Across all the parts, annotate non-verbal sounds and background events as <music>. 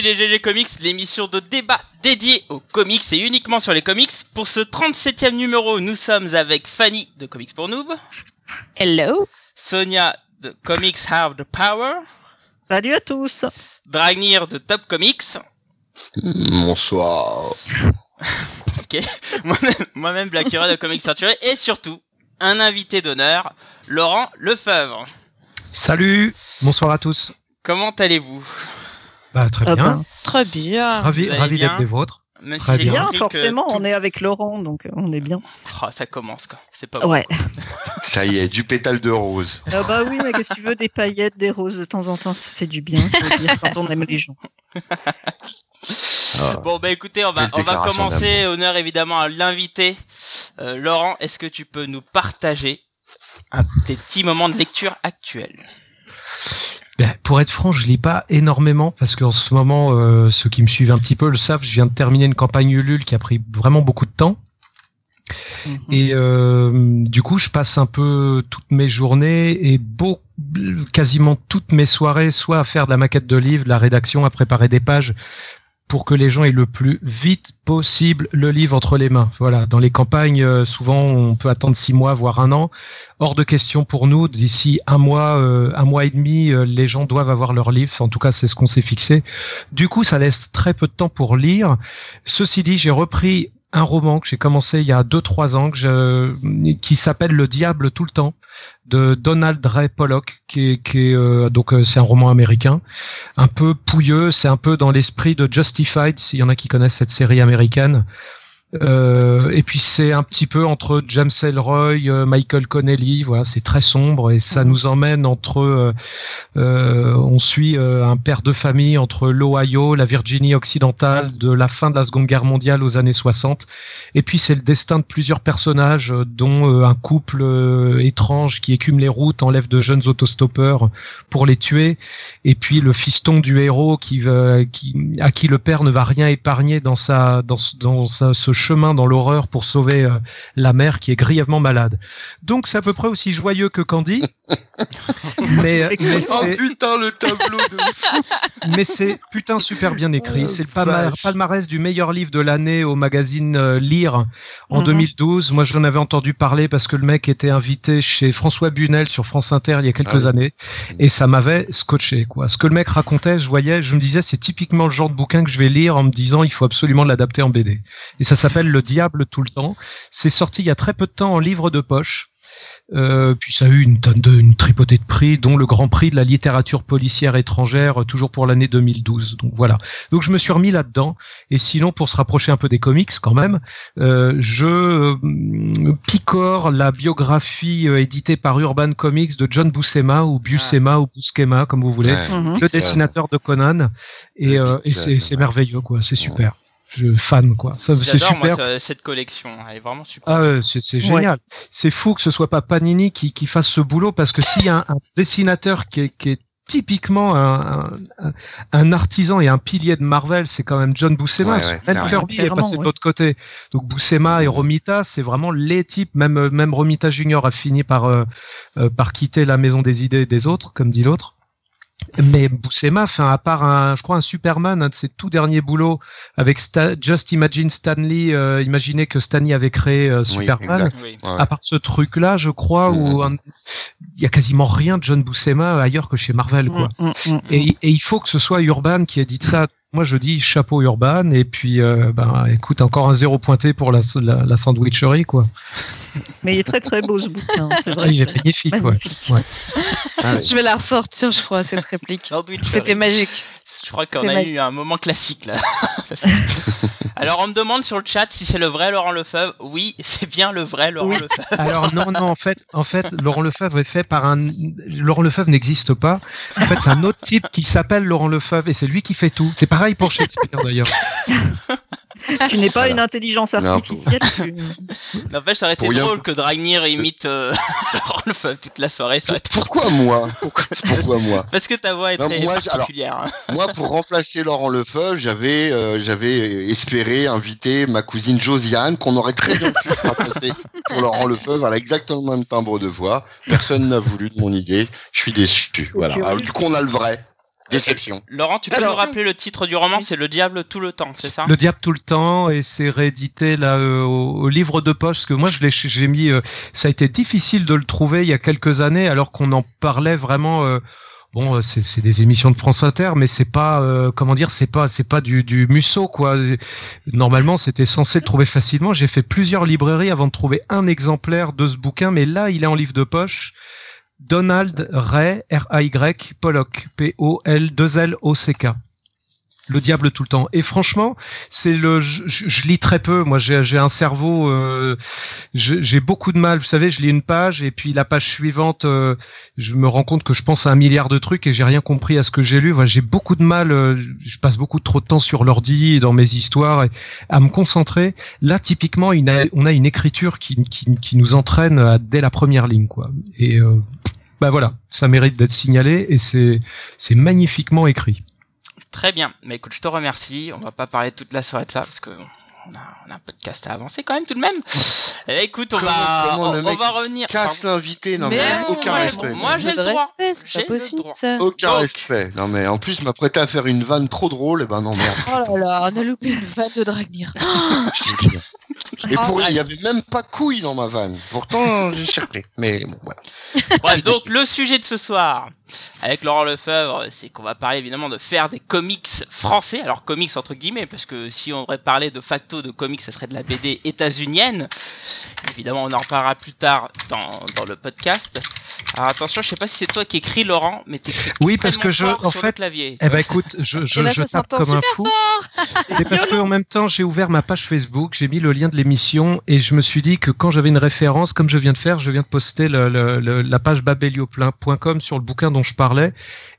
chez les GG Comics, l'émission de débat dédiée aux comics et uniquement sur les comics. Pour ce 37e numéro, nous sommes avec Fanny de Comics pour Noob, Hello. Sonia de Comics Have the Power, Salut à tous. Dragnir de Top Comics, Bonsoir. <laughs> ok, moi-même, moi-même Black Hero de Comics Century et surtout un invité d'honneur, Laurent Lefebvre. Salut, bonsoir à tous. Comment allez-vous? Bah, très Ah bien. ben, très bien. ravi ravi d'être des vôtres. Même Très bien. Forcément, tout- on est avec Laurent, donc euh, on est bien. Oh, ça commence quoi, c'est pas bon. Ouais. <laughs> Ça y est, du pétale de rose. Ah bah oui, mais qu'est-ce que tu veux, des paillettes, des roses de temps en temps, ça fait du bien, faut dire, quand on aime les gens. Ah. Bon bah écoutez, on va, on va commencer, honneur évidemment à l'invité. Euh, Laurent, est-ce que tu peux nous partager un, tes petits moments de lecture actuels? Ben, pour être franc, je lis pas énormément parce qu'en ce moment, euh, ceux qui me suivent un petit peu le savent, je viens de terminer une campagne Ulule qui a pris vraiment beaucoup de temps. Mhm. Et euh, du coup, je passe un peu toutes mes journées et beau, quasiment toutes mes soirées, soit à faire de la maquette de livre, de la rédaction, à préparer des pages pour que les gens aient le plus vite possible le livre entre les mains. Voilà. Dans les campagnes, euh, souvent, on peut attendre six mois, voire un an. Hors de question pour nous. D'ici un mois, euh, un mois et demi, euh, les gens doivent avoir leur livre. En tout cas, c'est ce qu'on s'est fixé. Du coup, ça laisse très peu de temps pour lire. Ceci dit, j'ai repris un roman que j'ai commencé il y a deux trois ans que je, qui s'appelle Le Diable tout le temps de Donald Ray Pollock qui est, qui est euh, donc euh, c'est un roman américain. Un peu pouilleux c'est un peu dans l'esprit de Justified s'il y en a qui connaissent cette série américaine euh, et puis c'est un petit peu entre James Ellroy, euh, Michael Connelly, voilà, c'est très sombre et ça Mhm. nous emmène entre, euh, euh, on suit un père de famille entre l'Ohio, la Virginie occidentale de la fin de la Seconde Guerre mondiale aux années 60, et puis c'est le destin de plusieurs personnages, dont un couple étrange qui écume les routes, enlève de jeunes autostoppeurs pour les tuer, et puis le fiston du héros qui, qui à qui le père ne va rien épargner dans sa dans, dans sa- ce chemin dans l'horreur pour sauver euh, la mère qui est grièvement malade. Donc c'est à peu près aussi joyeux que Candy. <laughs> <laughs> mais mais Oh c'est putain, le tableau de fou. <laughs> mais c'est putain super bien écrit. Oh, c'est le palma- palmarès du meilleur livre de l'année au magazine euh, Lire en Mhm. 2012. Moi, j'en avais entendu parler parce que le mec était invité chez François Bunel sur France Inter il y a quelques Ah oui. années et ça m'avait scotché quoi. Ce que le mec racontait, je voyais, je me disais c'est typiquement le genre de bouquin que je vais lire en me disant il faut absolument l'adapter en BD. Et ça s'appelle Le Diable tout le temps. C'est sorti il y a très peu de temps en livre de poche. Euh, puis ça a eu une tonne de, une tripotée de prix, dont le Grand Prix de la littérature policière étrangère, euh, toujours pour l'année 2012. Donc voilà. Donc je me suis remis là-dedans. Et sinon, pour se rapprocher un peu des comics quand même, euh, je euh, picore la biographie euh, éditée par Urban Comics de John Buscema ou Buscema ou Buscema comme vous voulez, Ouais. Mhm. le dessinateur de Conan. Et, euh, et c'est merveilleux quoi. C'est super. Je fan quoi. Ça c'est J'adore moi super. ce- cette collection, elle est vraiment super. Ah, ouais, c'est c'est génial. C'est fou que ce soit pas Panini qui, qui fasse ce boulot parce que s'il y a un, un dessinateur qui est, qui est typiquement un, un, un artisan et un pilier de Marvel, c'est quand même John Buscema. Ouais, ouais, même. Kirby est passé de l'autre côté. Donc Buscema et Romita, c'est vraiment les types. Même même Romita Junior a fini par euh, euh, par quitter la maison des idées des autres, comme dit l'autre. Mais Buscema, enfin, à part un, je crois un Superman, un de ses tout derniers boulots avec Sta- Just Imagine Stanley, euh, imaginez que Stanley avait créé euh, Superman. Oui. À part ce truc-là, je crois, où un- il y a quasiment rien de John Buscema ailleurs que chez Marvel, quoi. Mm, mm, mm. Et, et il faut que ce soit Urban qui édite ça. Moi, je dis chapeau Urban, et puis, euh, ben, écoute, encore un zéro pointé pour la, la, la sandwicherie, quoi. Mais il est très très beau ce bouquin, c'est Ah, vrai. il est magnifique, ouais. magnifique. ouais. Ah. Je vais la ressortir, je crois, cette réplique. C'était magique. Je crois qu'on a magique. eu un moment classique là. <laughs> Alors on me demande sur le chat si c'est le vrai Laurent Lefebvre. Oui, c'est bien le vrai Laurent Oui. Lefebvre. <laughs> Alors non, non, en fait, en fait, Laurent Lefebvre est fait par un. Laurent Lefebvre n'existe pas. En fait, c'est un autre type qui s'appelle Laurent Lefebvre et c'est lui qui fait tout. C'est pareil pour Shakespeare d'ailleurs. Tu n'es pas Voilà. une intelligence Non, artificielle. tu- N'empêche, ça aurait été drôle que Dragnir imite euh, <laughs> Laurent Lefebvre toute la soirée. Ça aurait été- Pourquoi moi? Pourquoi, pourquoi moi? Parce que ta voix est très moi, alors- particulière. hein. Moi, pour remplacer Laurent Lefebvre, j'avais euh, j'avais espéré inviter ma cousine Josiane, qu'on aurait très bien pu remplacer pour Laurent Lefebvre. Elle a exactement le même timbre de voix. Personne n'a voulu de mon idée. Je suis déçu. Voilà. Alors, du coup, on a le vrai. Déception. Laurent, tu peux Alors- nous rappeler le titre du roman C'est Le Diable tout le temps, c'est ça Le diable tout le temps et c'est réédité là euh, au, au livre de poche parce que moi je l'ai j'ai mis euh, ça a été difficile de le trouver il y a quelques années alors qu'on en parlait vraiment euh, bon euh, c'est c'est des émissions de France Inter mais c'est pas euh, comment dire c'est pas c'est pas du du Musso quoi. Normalement c'était censé le trouver facilement. J'ai fait plusieurs librairies avant de trouver un exemplaire de ce bouquin mais là il est en livre de poche Donald Ray R-A-Y Pollock P-O-L-2-L-O-C-K le diable tout le temps. Et franchement, c'est le, je, je- lis très peu. Moi, j'ai un cerveau, euh, j'ai beaucoup de mal. Vous savez, je lis une page et puis la page suivante, euh, je me rends compte que je pense à un milliard de trucs et j'ai rien compris à ce que j'ai lu. Voilà, j'ai beaucoup de mal. euh, je passe beaucoup trop de temps sur l'ordi dans mes histoires à me concentrer. Là, typiquement, on a une écriture qui, nous entraîne dès la première ligne, quoi. Et bah voilà, ça mérite d'être signalé et c'est magnifiquement écrit. Très bien. Mais écoute, je te remercie. On va pas parler toute la soirée de ça parce que on a, on a un podcast à avancer quand même tout de même. <laughs> Eh, écoute, on Comment- va, comment on, va revenir. Casse l'invité, non mais, Mais aucun ouais, respect. moi, j'ai le droit. respect, c'est J'ai pas le possible droit. ça. Aucun Donc- respect. Non mais en plus m'apprêter à faire une vanne trop drôle, et ben non merde. Oh là là, on a loupé une vanne de Dragnir. <laughs> <laughs> Et Ah, pour ouais. il y avait même pas couille dans ma vanne. Pourtant <laughs> j'ai cherché. Mais bon, voilà. Bref, donc le sujet de ce soir avec Laurent Lefebvre, c'est qu'on va parler évidemment de faire des comics français. Alors comics entre guillemets, parce que si on devrait parler de facto de comics, ce serait de la BD états-unienne. Évidemment, on en reparlera plus tard dans, dans le podcast. Alors attention, je sais pas si c'est toi qui écris Laurent, mais t'es Oui, parce que je en fait. Eh ben écoute, je, tape comme un fou. et <laughs> parce que en même temps, j'ai ouvert ma page Facebook, j'ai mis le lien de l'émission et je me suis dit que quand j'avais une référence comme je viens de faire, je viens de poster la page babelioplin.com sur le bouquin dont je parlais.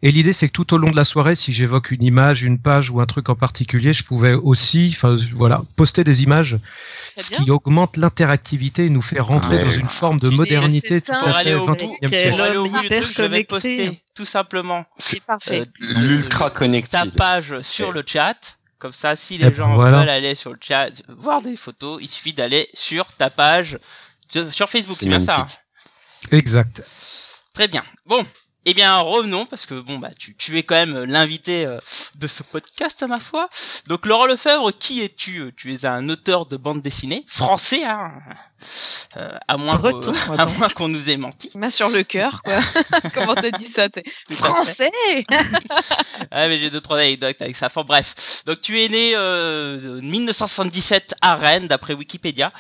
Et l'idée c'est que tout au long de la soirée, si j'évoque une image, une page ou un truc en particulier, je pouvais aussi enfin voilà, poster des images ce qui augmente l'interactivité et nous fait rentrer dans une forme de modernité tout à fait 20 même si pour aller au je vais poster, tout simplement. C'est euh, parfait. Euh, L'ultra connecté. Ta page sur le chat. Comme ça, si les gens veulent aller sur le chat, voir des photos, il suffit d'aller sur ta page, sur Facebook, c'est bien ça. Exact. Très bien. Bon, eh bien, revenons parce que bon bah tu, es quand même l'invité euh, de ce podcast à ma foi. Donc Laurent Lefebvre, qui es-tu? Tu es un auteur de bande dessinée français, hein? Euh, à moins Breton, qu'au- <laughs> à moins qu'on nous ait menti. Main sur le cœur, quoi. <laughs> Comment t'as dit ça t'es-. Français <laughs> Ah mais j'ai deux trois anecdotes avec ça. Enfin bref. Donc tu es né euh, en 1977 à Rennes d'après Wikipédia.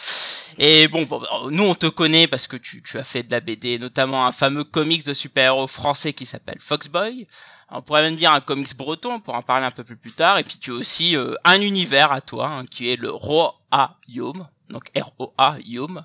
Et bon, bon, nous on te connaît parce que tu, tu as fait de la BD, notamment un fameux comics de super-héros français qui s'appelle Foxboy. On pourrait même dire un comics breton, on pourra en parler un peu plus plus tard. Et puis tu as aussi euh, un univers à toi, hein, qui est le Roa-Yom, donc R-O-A-Yom.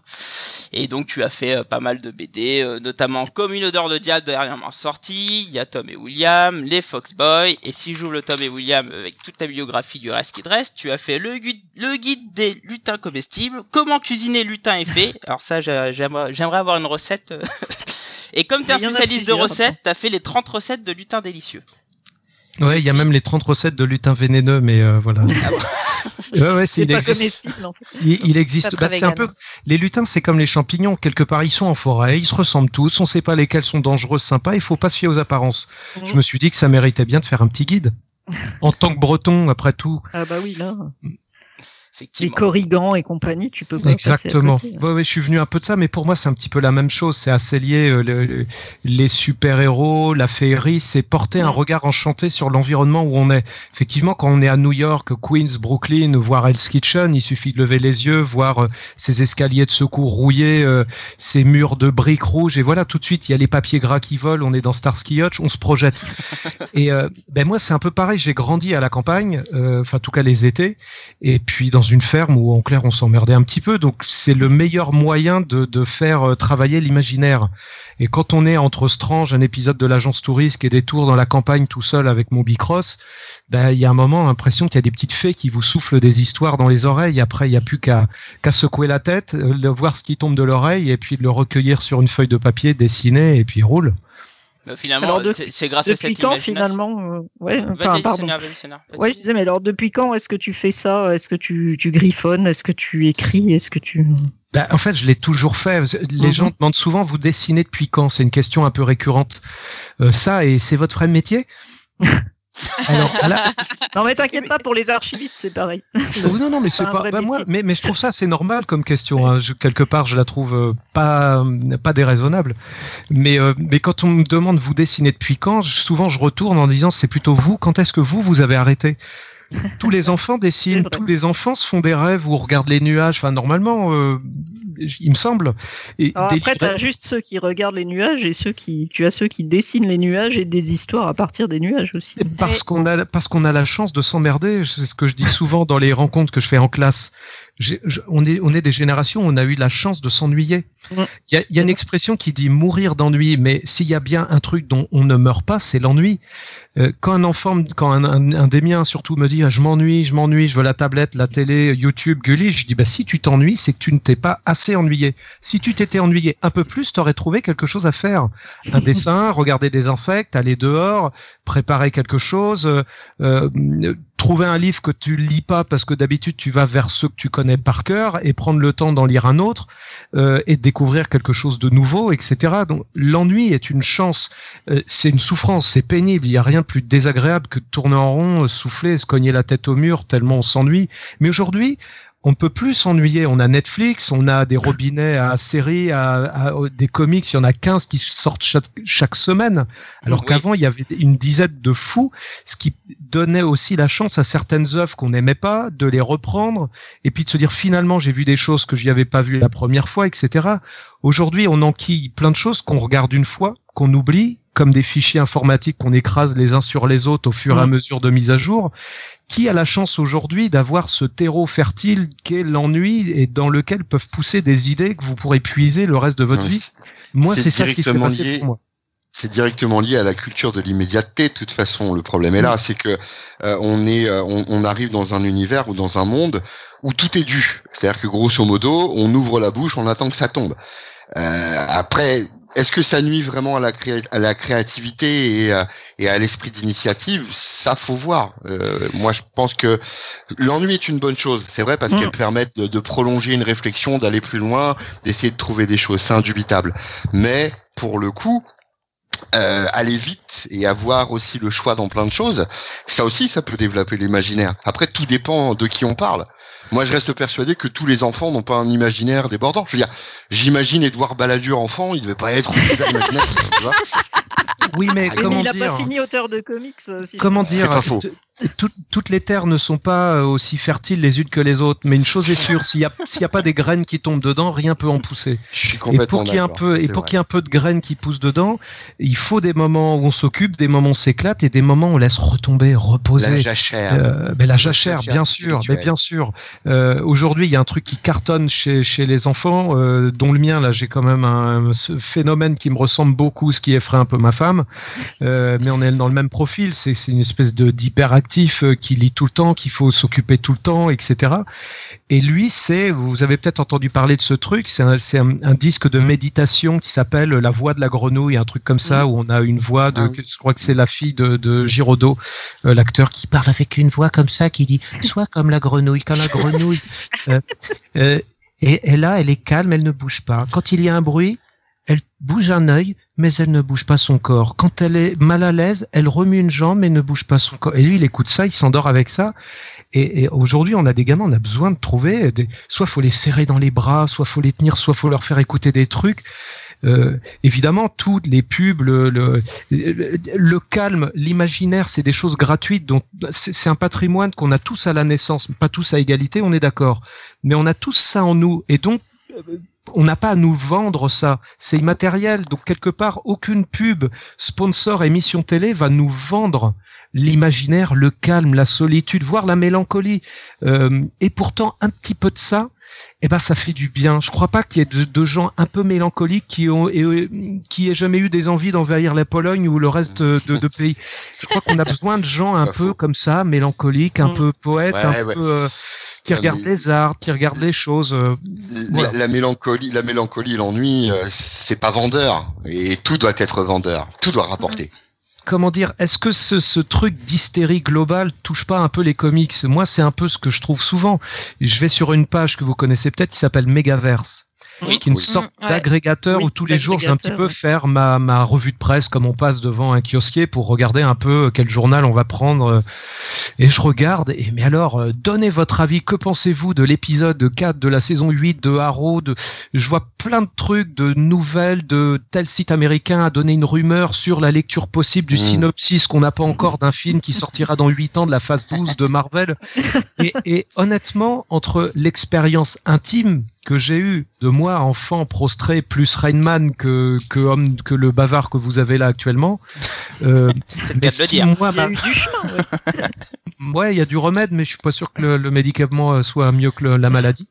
Et donc tu as fait euh, pas mal de BD, euh, notamment Comme une odeur de diable dernièrement sorti, il y a Tom et William, les Foxboys, et si j'ouvre le Tom et William avec toute ta biographie du reste qui te reste, tu as fait le guide, le guide des lutins comestibles, comment cuisiner lutin et fait, alors ça j'ai- j'aimerais avoir une recette, euh, <laughs> et comme tu es un spécialiste de recettes, tu as fait les 30 recettes de lutins délicieux. Ouais, il y a même les 30 recettes de lutin vénéneux, mais euh, voilà. <laughs> ouais, ouais, c'est, C'est il existe. Il, existe. Bah, c'est un peu. Les lutins, c'est comme les champignons. Quelque part, ils sont en forêt, ils se ressemblent tous. On sait pas lesquels sont dangereux, sympas. Il faut pas se fier aux apparences. Mhm. Je me suis dit que ça méritait bien de faire un petit guide. En tant que breton, après tout. Ah bah oui, là, les Effectivement. corrigans et compagnie, tu peux pas passer à Exactement. côté. Ouais, ouais, je suis venu un peu de ça, mais pour moi, c'est un petit peu la même chose. C'est assez lié. euh, le- le- les super-héros, la féerie, c'est porter un regard enchanté sur l'environnement où on est. Effectivement, quand on est à New York, Queens, Brooklyn, voir Hell's Kitchen, il suffit de lever les yeux, voir euh, ces escaliers de secours rouillés, euh, ces murs de briques rouges, et voilà, tout de suite, il y a les papiers gras qui volent, on est dans Starsky Hutch, on se projette. <laughs> et euh, ben moi, c'est un peu pareil. J'ai grandi à la campagne, euh, enfin, en tout cas les étés, et puis dans une ferme où en clair on s'emmerdait un petit peu. Donc c'est le meilleur moyen de, faire euh, travailler l'imaginaire. Et quand on est entre Strange, un épisode de l'agence touriste et des tours dans la campagne tout seul avec mon bicross, ben il y a un moment l'impression qu'il y a des petites fées qui vous soufflent des histoires dans les oreilles. Après il n'y a plus qu'à secouer la tête, euh, voir ce qui tombe de l'oreille et puis de le recueillir sur une feuille de papier, dessiner et puis roule. Mais finalement, Alors, de- c'est c'est grâce à Depuis cette quand finalement euh, Ouais, enfin Vas-y, pardon. Vas-y. Ouais, je disais, mais alors depuis quand est-ce que tu fais ça? Est-ce que tu, tu griffonnes? Est-ce que tu écris? Est-ce que tu... Ben, en fait, je l'ai toujours fait. Les Mhm. gens demandent souvent, vous dessinez depuis quand? C'est une question un peu récurrente. Euh, ça, et c'est votre vrai métier? <laughs> Alors, <laughs> la- Non, mais t'inquiète pas, pour les archivistes, c'est pareil. Oh, non, non, mais c'est pas. bah, moi, mais, mais je trouve ça c'est normal comme question. hein. Je- quelque part, je la trouve euh, pas pas déraisonnable. Mais euh, mais quand on me demande vous dessinez depuis quand, je- souvent je retourne en disant c'est plutôt vous. Quand est-ce que vous vous avez arrêté? Tous les enfants dessinent, tous les enfants se font des rêves ou regardent les nuages. Enfin, normalement, euh, il me semble. Et Alors après, livrets- t'as juste ceux qui regardent les nuages et ceux qui, tu as ceux qui dessinent les nuages et des histoires à partir des nuages aussi. Parce qu'on a parce qu'on a la chance de s'emmerder, c'est ce que je dis souvent dans les rencontres que je fais en classe. Je- on est on est des générations, où on a eu la chance de s'ennuyer. Il y a, y a une expression qui dit mourir d'ennui, mais s'il y a bien un truc dont on ne meurt pas, c'est l'ennui. Euh, quand un enfant, quand un, un, un des miens surtout me dit ah, je m'ennuie, je m'ennuie, je veux la tablette, la télé, YouTube, Gulli, je dis bah si tu t'ennuies, c'est que tu ne t'es pas assez ennuyé. Si tu t'étais ennuyé un peu plus, t'aurais trouvé quelque chose à faire. Un <laughs> dessin, regarder des insectes, aller dehors, préparer quelque chose, euh, euh, trouver un livre que tu lis pas parce que d'habitude tu vas vers ceux que tu connais par cœur et prendre le temps d'en lire un autre euh, et découvrir quelque chose de nouveau, etc. Donc l'ennui est une chance, Euh, c'est une souffrance, c'est pénible. Il y a rien de plus désagréable que de tourner en rond, euh, souffler, se cogner la tête au mur tellement on s'ennuie. Mais aujourd'hui, on peut plus s'ennuyer. On a Netflix, on a des robinets à séries, à, à- des comics. Il y en a 15 qui sortent chaque, chaque semaine. Alors Oui. qu'avant, il y avait une dizaine de fous, ce qui donnait aussi la chance à certaines œuvres qu'on n'aimait pas de les reprendre et puis de se dire finalement j'ai vu des choses que j'y avais pas vues la première fois, etc. Aujourd'hui, on enquille plein de choses qu'on regarde une fois, qu'on oublie, comme des fichiers informatiques qu'on écrase les uns sur les autres au fur et à Mm. mesure de mise à jour. Qui a la chance aujourd'hui d'avoir ce terreau fertile qu'est l'ennui et dans lequel peuvent pousser des idées que vous pourrez puiser le reste de votre Ouais, vie? Moi, c'est ça qui s'est passé lié. pour moi. c'est directement lié à la culture de l'immédiateté. De toute façon, le problème est là, c'est que euh, on est, euh, on, on arrive dans un univers ou dans un monde où tout est dû. C'est-à-dire que grosso modo, on ouvre la bouche, on attend que ça tombe. Euh, après, est-ce que ça nuit vraiment à la, créa- à la créativité et, à- et à l'esprit d'initiative? Ça, faut voir. Euh, moi, je pense que l'ennui est une bonne chose. C'est vrai parce Mm. qu'elle permet de, de prolonger une réflexion, d'aller plus loin, d'essayer de trouver des choses. C'est indubitable. Mais pour le coup, euh, aller vite et avoir aussi le choix dans plein de choses, ça aussi, ça peut développer l'imaginaire. Après, tout dépend de qui on parle. Moi, je reste persuadé que tous les enfants n'ont pas un imaginaire débordant. Je veux dire, j'imagine Édouard Balladur enfant, il devait pas être <laughs> tu vois. Oui, mais Ah, comment il a dire pas fini auteur de comics. euh, si- Comment dire pas faux. t- tout- Toutes les terres ne sont pas euh, aussi fertiles les unes que les autres, mais une chose est sûre, s'il y a pas des graines qui tombent dedans, rien peut en pousser. Je suis Et complètement pour qu'il y ait un d'accord, peu et pour qu'il y ait un peu de graines qui poussent dedans, il faut des moments où on s'occupe, des moments où on s'éclate et des moments où on laisse retomber, la reposer. jachère. Euh, mais la jachère, jachère bien sûr, mais bien sûr. Euh, Aujourd'hui, il y a un truc qui cartonne chez, chez les enfants, euh, dont le mien. Là, j'ai quand même un, ce phénomène qui me ressemble beaucoup, ce qui effraie un peu ma femme. Euh, mais on est dans le même profil. C'est c'est une espèce de d'hyperactif euh, qui lit tout le temps, qu'il faut s'occuper tout le temps, etc. Et lui, c'est, vous avez peut-être entendu parler de ce truc, c'est un, c'est un, un disque de méditation qui s'appelle La voix de la grenouille, un truc comme ça, où on a une voix de, Ah oui. je crois que c'est la fille de, de Giraudot, euh, l'acteur qui parle avec une voix comme ça, qui dit Sois comme la grenouille, comme la grenouille. <laughs> Euh, et, et là, elle est calme, elle ne bouge pas. Quand il y a un bruit, elle bouge un œil, mais elle ne bouge pas son corps. Quand elle est mal à l'aise, elle remue une jambe, mais ne bouge pas son corps. Et lui, il écoute ça, il s'endort avec ça. Et, aujourd'hui, on a des gamins, on a besoin de trouver des, soit faut les serrer dans les bras, soit faut les tenir, soit faut leur faire écouter des trucs. Euh, évidemment, toutes les pubs, le, le, le calme, l'imaginaire, c'est des choses gratuites. Donc, c'est un patrimoine qu'on a tous à la naissance, pas tous à égalité, on est d'accord. Mais on a tous ça en nous, et donc on n'a pas à nous vendre ça. C'est immatériel. Donc quelque part, aucune pub, sponsor, émission télé va nous vendre l'imaginaire, le calme, la solitude, voire la mélancolie. Euh, et pourtant, un petit peu de ça, eh ben, ça fait du bien. Je crois pas qu'il y ait de, de gens un peu mélancoliques qui ont et, euh, qui aient jamais eu des envies d'envahir la Pologne ou le reste de, de pays. Je crois qu'on a besoin de gens un peu comme ça, mélancoliques, un Mm. peu poètes, Ouais, un ouais. peu euh, qui regardent les arts, qui regardent les choses. euh, Voilà. La, la mélancolie, la mélancolie, l'ennui, euh, c'est pas vendeur. Et tout doit être vendeur. Tout doit rapporter. Comment dire, est-ce que ce, truc d'hystérie globale touche pas un peu les comics? Moi, c'est un peu ce que je trouve souvent. Je vais sur une page que vous connaissez peut-être qui s'appelle Megaverse. Oui. qui est une Oui. sorte Mm, d'agrégateur où tous les jours je vais un petit peu faire ma, ma revue de presse comme on passe devant un kiosquier pour regarder un peu quel journal on va prendre. Et je regarde, et mais alors, euh, donnez votre avis, que pensez-vous de l'épisode 4 de la saison 8 de Arrow de... Je vois plein de trucs, de nouvelles, de tel site américain a donné une rumeur sur la lecture possible du Mm. synopsis qu'on n'a pas encore d'un film qui sortira dans 8 ans de la phase 12 de Marvel. <laughs> Et, et honnêtement, entre l'expérience intime que j'ai eue de moi, enfant prostré, plus Rainman que, que, homme, que le bavard que vous avez là actuellement, euh, C'est mais bien de ce qui, dire. moi, Il y a m'a- eu du chemin. ouais. <laughs> Ouais, il y a du remède, mais je suis pas sûr que le, le médicament euh, soit mieux que le- la maladie.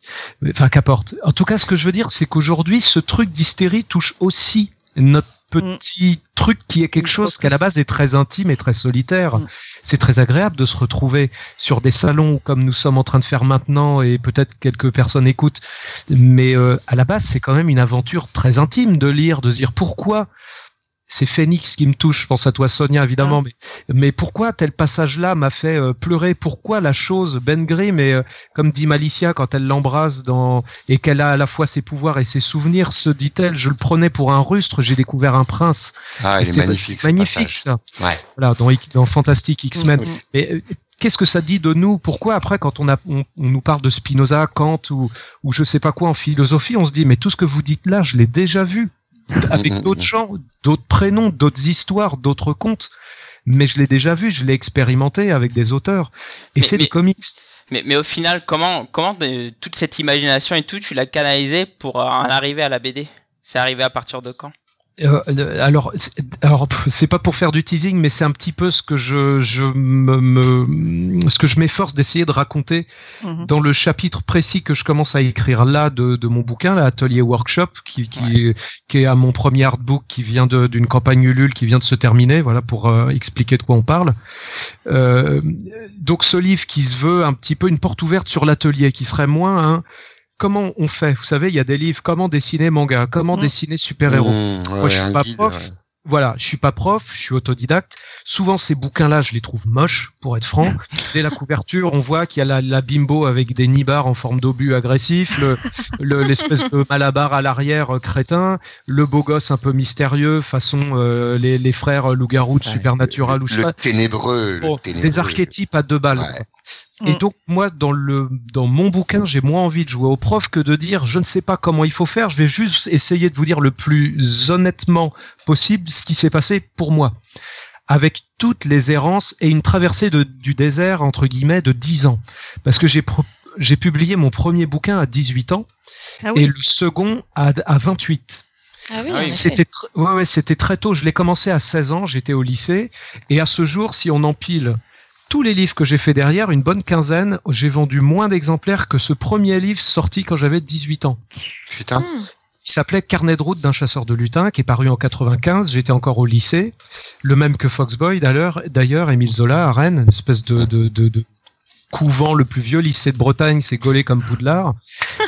Enfin, qu'apporte. En tout cas, ce que je veux dire, c'est qu'aujourd'hui, ce truc d'hystérie touche aussi notre petit truc qui est quelque chose qui à la base est très intime et très solitaire. Mm. C'est très agréable de se retrouver sur des salons comme nous sommes en train de faire maintenant et peut-être quelques personnes écoutent. Mais euh, à la base, c'est quand même une aventure très intime de lire, de se dire pourquoi c'est Phoenix qui me touche. Je pense à toi, Sonia, évidemment. Mais, mais pourquoi tel passage-là m'a fait euh, pleurer? Pourquoi la chose, Ben Grimm, et euh, comme dit Malicia quand elle l'embrasse dans et qu'elle a à la fois ses pouvoirs et ses souvenirs, se dit-elle, je le prenais pour un rustre, j'ai découvert un prince. Ah, il est c'est magnifique. ce magnifique passage. ça. Ouais. Voilà, dans, dans Fantastic X-Men. Mm, mm. Mais euh, qu'est-ce que ça dit de nous? Pourquoi après, quand on, a, on, on nous parle de Spinoza, Kant ou, ou je sais pas quoi en philosophie, on se dit mais tout ce que vous dites là, je l'ai déjà vu avec Mm, mm, d'autres mm. gens, d'autres prénoms, d'autres histoires, d'autres contes. Mais je l'ai déjà vu, je l'ai expérimenté avec des auteurs. Et Mais- c'est mais- des comics. Mais, mais au final, comment, comment de- toute cette imagination et tout, tu l'as canalisé pour euh, en arriver à la BD C'est arrivé à partir de quand? Euh, euh, alors, alors c'est pas pour faire du teasing, mais c'est un petit peu ce que je, je me, me- ce que je m'efforce d'essayer de raconter Mhm. dans le chapitre précis que je commence à écrire là de, de mon bouquin, l'atelier workshop, qui, qui, est, qui est à mon premier artbook, qui vient d'une campagne Ulule qui vient de se terminer, voilà pour euh, expliquer de quoi on parle. Euh, donc ce livre qui se veut un petit peu une porte ouverte sur l'atelier, qui serait moins un comment on fait? Vous savez, il y a des livres comment dessiner manga, comment Mm. dessiner super héros. Mmh, ouais, Moi, je suis pas guide, prof. ouais. Voilà, je suis pas prof, je suis autodidacte. Souvent ces bouquins-là, je les trouve moches, pour être franc. Dès la couverture, on voit qu'il y a la, la bimbo avec des nibards en forme d'obus agressif, le- le- l'espèce de malabar à l'arrière euh, crétin, le beau gosse un peu mystérieux, façon euh, les, les frères loup-garou de Ouais. Supernatural ou je sais Le pas. ténébreux. le ténébreux. des archétypes à deux balles. Quoi. Mm. Et donc moi dans le dans mon bouquin j'ai moins envie de jouer au prof que de dire je ne sais pas comment il faut faire je vais juste essayer de vous dire le plus honnêtement possible ce qui s'est passé pour moi avec toutes les errances et une traversée de, du désert entre guillemets de 10 ans parce que j'ai j'ai publié mon premier bouquin à 18 ans Ah et le second à, à 28 Ah oui, Ah oui. c'était tr- ouais, ouais, c'était très tôt. Je l'ai commencé à 16 ans, j'étais au lycée. Et à ce jour, si on empile tous les livres que j'ai fait derrière, une bonne quinzaine, j'ai vendu moins d'exemplaires que ce premier livre sorti quand j'avais 18 ans. Putain. Hmm. Il s'appelait Carnet de route d'un chasseur de lutins, qui est paru en 95. J'étais encore au lycée. Le même que Foxboy, d'ailleurs, d'ailleurs, Émile Zola à Rennes, une espèce de, de, de, de couvent le plus vieux lycée de Bretagne, c'est gaulé comme Poudlard.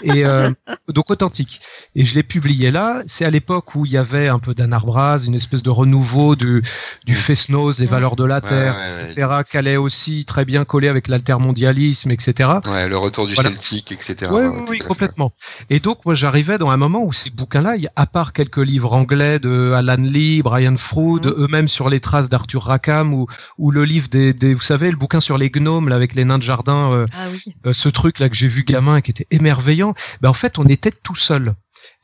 Et euh, donc authentique. Et je l'ai publié là. C'est à l'époque où il y avait un peu d'anarbras, une espèce de renouveau du, du. Fesnos, des valeurs de la terre, ouais, ouais. etc. Aussi très bien coller avec l'altermondialisme, etc. Ouais, le retour du Voilà. celtique, etc. Oui, Ouais, oui, complètement. Et donc, moi, j'arrivais dans un moment où ces bouquins-là, à part quelques livres anglais de Alan Lee, Brian Froud, Mhm. eux-mêmes sur les traces d'Arthur Rackham, ou, ou le livre des, des, vous savez, le bouquin sur les gnomes, là, avec les nains de jardin, euh, Ah oui. euh, ce truc-là que j'ai vu gamin, qui était ben, en fait, on était tout seul.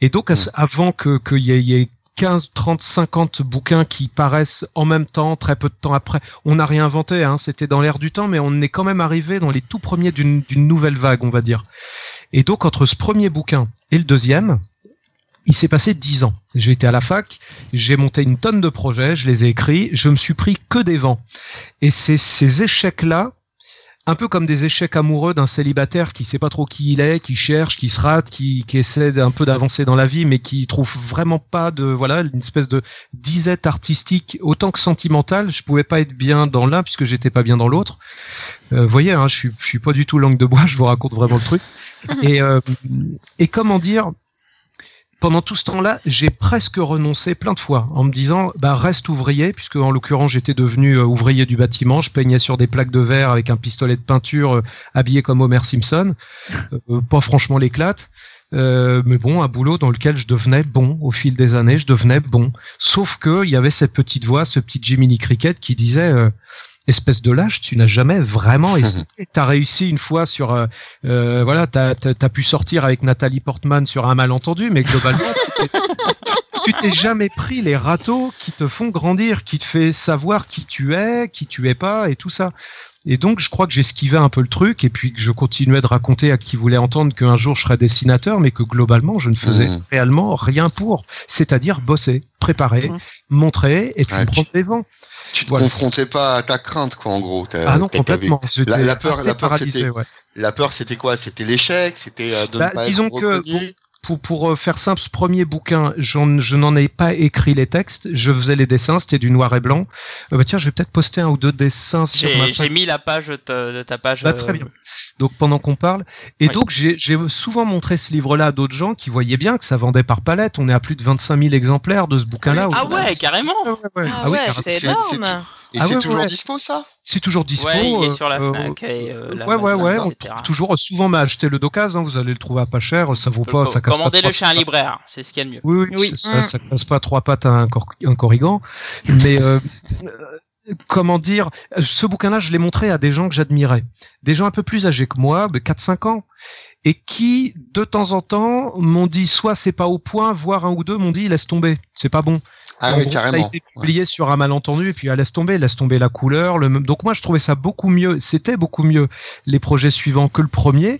Et donc, ce- avant que qu'il y, ait- il y ait 15, 30, 50 bouquins qui paraissent en même temps, très peu de temps après, on n'a rien inventé, hein, c'était dans l'air du temps, mais on est quand même arrivé dans les tout premiers d'une d'une nouvelle vague, on va dire. Et donc, entre ce premier bouquin et le deuxième, il s'est passé dix ans. J'ai été à la fac, j'ai monté une tonne de projets, je les ai écrits, je me suis pris que des vents. Et c'est ces échecs-là, un peu comme des échecs amoureux d'un célibataire qui sait pas trop qui il est, qui cherche, qui se rate, qui, qui essaie un peu d'avancer dans la vie, mais qui trouve vraiment pas de, voilà, une espèce de disette artistique autant que sentimentale. Je pouvais pas être bien dans l'un puisque j'étais pas bien dans l'autre. Euh, vous voyez, hein, je suis, je suis pas du tout langue de bois, <laughs> je vous raconte vraiment le truc. Et, euh, et comment dire, pendant tout ce temps-là, j'ai presque renoncé plein de fois en me disant bah reste ouvrier puisque en l'occurrence j'étais devenu euh, ouvrier du bâtiment, je peignais sur des plaques de verre avec un pistolet de peinture euh, habillé comme Homer Simpson, Euh, pas franchement l'éclate. Euh, mais bon, un boulot dans lequel je devenais bon au fil des années, je devenais bon. Sauf que il y avait cette petite voix, ce petit Jiminy Cricket qui disait espèce de lâche, tu n'as jamais vraiment <laughs> essayé. T'as réussi une fois sur, euh, euh, voilà, t'as as, pu sortir avec Nathalie Portman sur un malentendu, mais globalement, tu t'es- <laughs> tu t'es jamais pris les râteaux qui te font grandir, qui te fait savoir qui tu es, qui tu es pas, et tout ça. Et donc, je crois que j'esquivais un peu le truc, et puis que je continuais de raconter à qui voulait entendre qu'un jour je serais dessinateur, mais que globalement, je ne faisais Mhm. réellement rien pour. C'est-à-dire bosser, préparer, Mhm. montrer, et puis tu- prendre des vents. Tu te Voilà. confrontais pas à ta crainte, quoi, en gros. Ah non, complètement. La, la peur, la peur, c'était, ouais. quoi? C'était l'échec, c'était euh, de Bah, ne pas disons être que, reconnu? Pour, pour euh, faire simple, ce premier bouquin, je n'en ai pas écrit les textes, je faisais les dessins, c'était du noir et blanc. Euh, bah, tiens, je vais peut-être poster un ou deux dessins sur ma J'ai j'ai mis la page de, ta- de ta page. Bah, très euh, bien. Donc pendant qu'on parle, et Oui. donc j'ai j'ai souvent montré ce livre-là à d'autres gens qui voyaient bien que ça vendait par palette. On est à plus de 25 000 exemplaires de ce bouquin-là. Ah ouais, carrément. Ah ouais, ouais. Ah, Ah oui, ouais, carrément. c'est c'est- énorme. Et Ah c'est ouais, toujours ouais. dispo, ça? C'est toujours dispo. Ouais, il est euh, sur la euh, Fnac et euh, la ouais, ouais, ouais, on trouve toujours souvent, mais achetez le d'occasion, hein, vous allez le trouver à pas cher, ça vaut pas, ça casse pas Commandez-le chez un libraire, c'est ce qu'il y a de mieux. Oui, oui, Oui. Ça, Mm. ça casse pas trois pattes à un, cor un corrigan. Mais euh, euh, <laughs> comment dire, ce bouquin-là, je l'ai montré à des gens que j'admirais, des gens un peu plus âgés que moi, 4-5 ans, et qui de temps en temps m'ont dit soit c'est pas au point, voire un ou deux m'ont dit laisse tomber, c'est pas bon. Ah En oui, gros, Ça a carrément. été publié sur un malentendu et puis ah, laisse tomber, laisse tomber la couleur. Le... Donc moi je trouvais ça beaucoup mieux, c'était beaucoup mieux les projets suivants que le premier.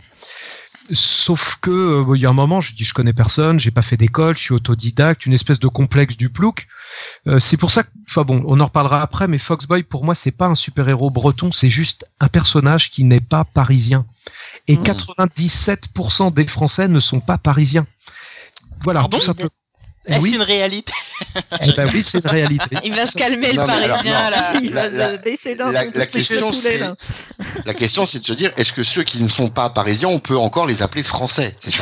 Sauf que euh, il y a un moment, je dis je connais personne, j'ai pas fait d'école, je suis autodidacte, une espèce de complexe du plouc. Euh, c'est pour ça que, enfin bon, on en reparlera après, mais Foxboy pour moi c'est pas un super héros breton, c'est juste un personnage qui n'est pas parisien. Et Mmh. 97% des Français ne sont pas parisiens. Voilà, Pardon? tout simplement. Eh Est-ce oui, une réalité? Eh ben oui, c'est une réalité. <laughs> Il va se calmer le Non, parisien non. là. Il La- va la- se baisser d'un la- la tout question, c'est-. <laughs> La question, c'est de se dire, est-ce que ceux qui ne sont pas parisiens, on peut encore les appeler français C'est. <laughs>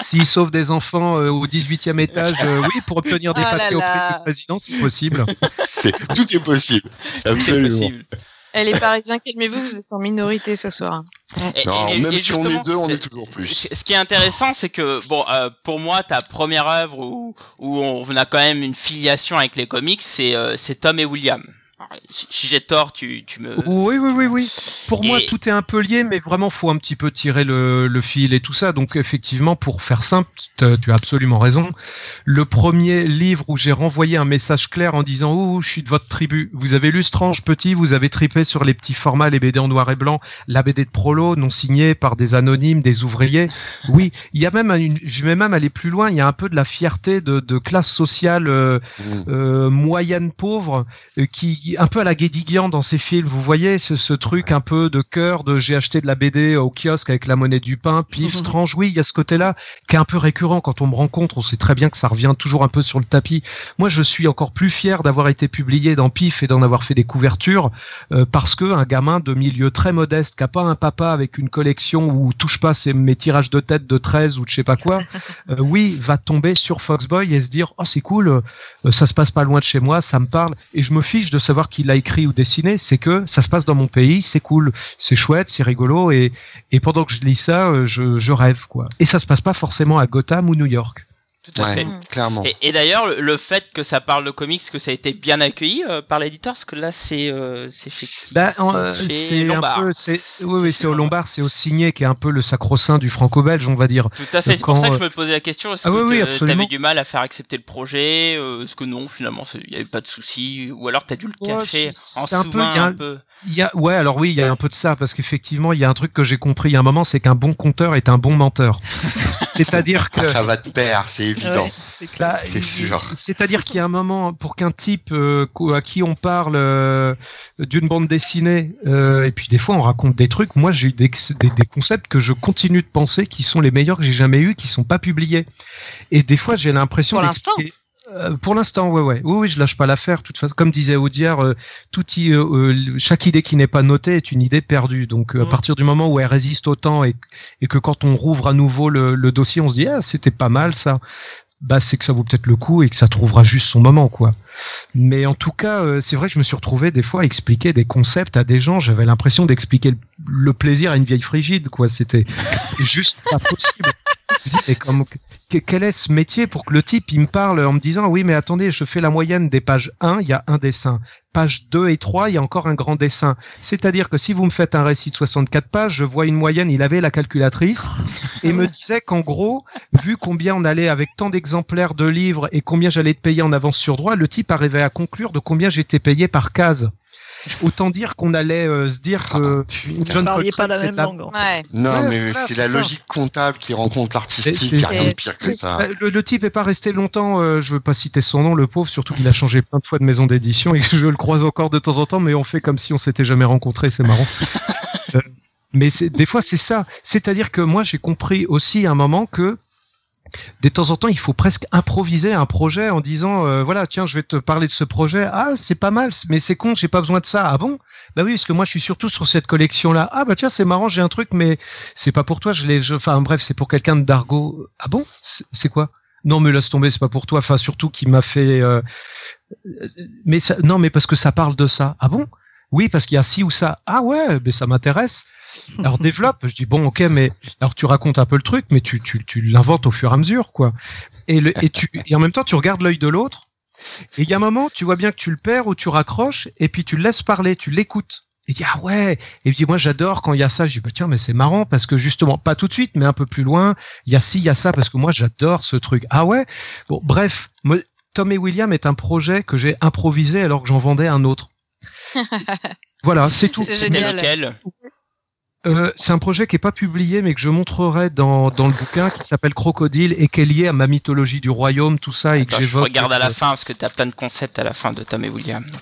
S'ils sauvent des enfants euh, au 18e étage, euh, oui, pour obtenir des Ah papiers auprès du président, c'est possible. C'est- tout est possible. Absolument. possible. Eh, les Parisiens, calmez-vous, vous êtes en minorité ce soir. Et- Non, et- même et si on est deux, on est toujours plus. Ce qui est intéressant, c'est que bon, euh, pour moi, ta première œuvre où, où on a quand même une filiation avec les comics, c'est euh, c'est Tom et William. Si si j'ai tort, tu, tu me. Oui, oui, oui, oui. Pour moi, tout est un peu lié, mais vraiment, faut un petit peu tirer le, le fil et tout ça. Donc, effectivement, pour faire simple, tu as absolument raison. Le premier livre où j'ai renvoyé un message clair en disant Oh, je suis de votre tribu. Vous avez lu Strange Petit, vous avez tripé sur les petits formats, les BD en noir et blanc, la BD de Prolo, non signée par des anonymes, des ouvriers. Oui, il y a même, une, je vais même aller plus loin, il y a un peu de la fierté de, de classe sociale euh, Mmh. euh, moyenne pauvre euh, qui un peu à la Guédiguian dans ses films vous voyez ce, ce truc un peu de cœur de j'ai acheté de la BD au kiosque avec la monnaie du pain pif <laughs> strange. Oui il y a ce côté là qui est un peu récurrent. Quand on me rencontre on sait très bien que ça revient toujours un peu sur le tapis. Moi je suis encore plus fier d'avoir été publié dans Pif et d'en avoir fait des couvertures euh, parce que un gamin de milieu très modeste qui a pas un papa avec une collection où touche pas ses, mes tirages de tête de 13 ou de je sais pas quoi <laughs> euh, oui va tomber sur Foxboy et se dire oh c'est cool euh, ça se passe pas loin de chez moi, ça me parle, et je me fiche de savoir qui l'a écrit ou dessiné, c'est que ça se passe dans mon pays, c'est cool, c'est chouette, c'est rigolo, et, et pendant que je lis ça, euh, je, je rêve, quoi. Et ça se passe pas forcément à Gotham ou New York. Tout à Ouais, fait. clairement. Et, et d'ailleurs, le, le fait que ça parle de comics, que ça a été bien accueilli euh, par l'éditeur, parce que là, c'est euh, c'est Ben, C'est euh, c'est un peu, c'est, oui, oui, c'est au Lombard. C'est au signé qui est un peu le sacro-saint du franco-belge, on va dire. Tout à fait. C'est pour ça que euh, je me posais la question. Est-ce Ah que oui, oui, tu absolument. avais du mal à faire accepter le projet euh, Est-ce que non, finalement, il n'y avait pas de souci Ou alors t'as dû le Ouais, cacher c'est- en c'est un peu- y a un un- peu Il y a, ouais, alors oui, il y a un peu de ça, parce qu'effectivement, il y a un truc que j'ai compris il y a un moment, c'est qu'un bon conteur est un bon menteur. <laughs> C'est-à-dire que, Ah, ça va te perdre, c'est évident. Ouais, c'est sûr. C'est-à-dire qu'il y a un moment pour qu'un type euh, à qui on parle euh, d'une bande dessinée, euh, et puis des fois on raconte des trucs. Moi, j'ai eu des, des, des concepts que je continue de penser qui sont les meilleurs que j'ai jamais eu, qui sont pas publiés. Et des fois, j'ai l'impression Pour l'instant Euh, pour l'instant, ouais, ouais, oui, oui, je lâche pas l'affaire. De toute façon, comme disait Audiard, euh, tout y- euh, chaque idée qui n'est pas notée est une idée perdue. Donc, à Mm. partir du moment où elle résiste autant et, et que quand on rouvre à nouveau le, le dossier, on se dit ah c'était pas mal ça. Bah c'est que ça vaut peut-être le coup et que ça trouvera juste son moment, quoi. Mais en tout cas, euh, c'est vrai que je me suis retrouvé des fois à expliquer des concepts à des gens. J'avais l'impression d'expliquer le, plaisir à une vieille frigide, quoi. C'était <laughs> juste pas possible. Je dis, mais comme, que- quel est ce métier pour que le type il me parle en me disant oui mais attendez je fais la moyenne des pages 1 il y a un dessin page 2 et 3 il y a encore un grand dessin. C'est-à-dire que si vous me faites un récit de 64 pages je vois une moyenne il avait la calculatrice <laughs> et me disait qu'en gros vu combien on allait avec tant d'exemplaires de livres et combien j'allais te payer en avance sur droit le type arrivait à conclure de combien j'étais payé par case autant dire qu'on allait euh, se dire que Vous John Coltrane, la c'est la- fait. Ouais. Non, Ouais, mais c'est c'est la ça. logique comptable qui rencontre l'artistique. Il n'y a rien de pire que ça. Le, le type est pas resté longtemps, euh, je veux pas citer son nom, le pauvre, surtout qu'il a changé plein de fois de maison d'édition et que je le croise encore de temps en temps, mais on fait comme si on s'était jamais rencontrés, c'est marrant. <laughs> Euh, mais c'est- des fois c'est ça, c'est-à-dire que moi j'ai compris aussi à un moment que de temps en temps il faut presque improviser un projet en disant euh, voilà tiens je vais te parler de ce projet. Ah c'est pas mal mais c'est con j'ai pas besoin de ça. Ah bon? Bah oui parce que moi je suis surtout sur cette collection là ah bah tiens c'est marrant j'ai un truc mais c'est pas pour toi je l'ai je- enfin bref c'est pour quelqu'un de d'argot ah bon? C'est c'est quoi? Non mais laisse tomber c'est pas pour toi. Enfin surtout qui m'a fait euh, mais ça, non mais parce que ça parle de ça. Ah bon? Oui parce qu'il y a ci ou ça. Ah ouais mais ça m'intéresse <laughs> alors développe. Je dis bon ok mais alors tu racontes un peu le truc mais tu tu, tu l'inventes au fur et à mesure quoi. Et le, et tu et en même temps tu regardes l'œil de l'autre. Et il y a un moment tu vois bien que tu le perds ou tu raccroches et puis tu le laisses parler tu l'écoutes. Et dis ah ouais. Et puis moi j'adore quand il y a ça. Je dis bah tiens mais c'est marrant parce que justement pas tout de suite mais un peu plus loin il y a ci il y a ça parce que moi j'adore ce truc. Ah ouais? Bon bref moi, Tom et William est un projet que j'ai improvisé alors que j'en vendais un autre. <laughs> Voilà c'est tout. C'est C'est génial. Euh, c'est un projet qui est pas publié, mais que je montrerai dans, dans le bouquin qui s'appelle Crocodile et qui est lié à ma mythologie du royaume, tout ça, et que Attends, Je j'évoque. regarde à la euh, fin parce que t'as plein de concepts à la fin de Tom et William. <laughs>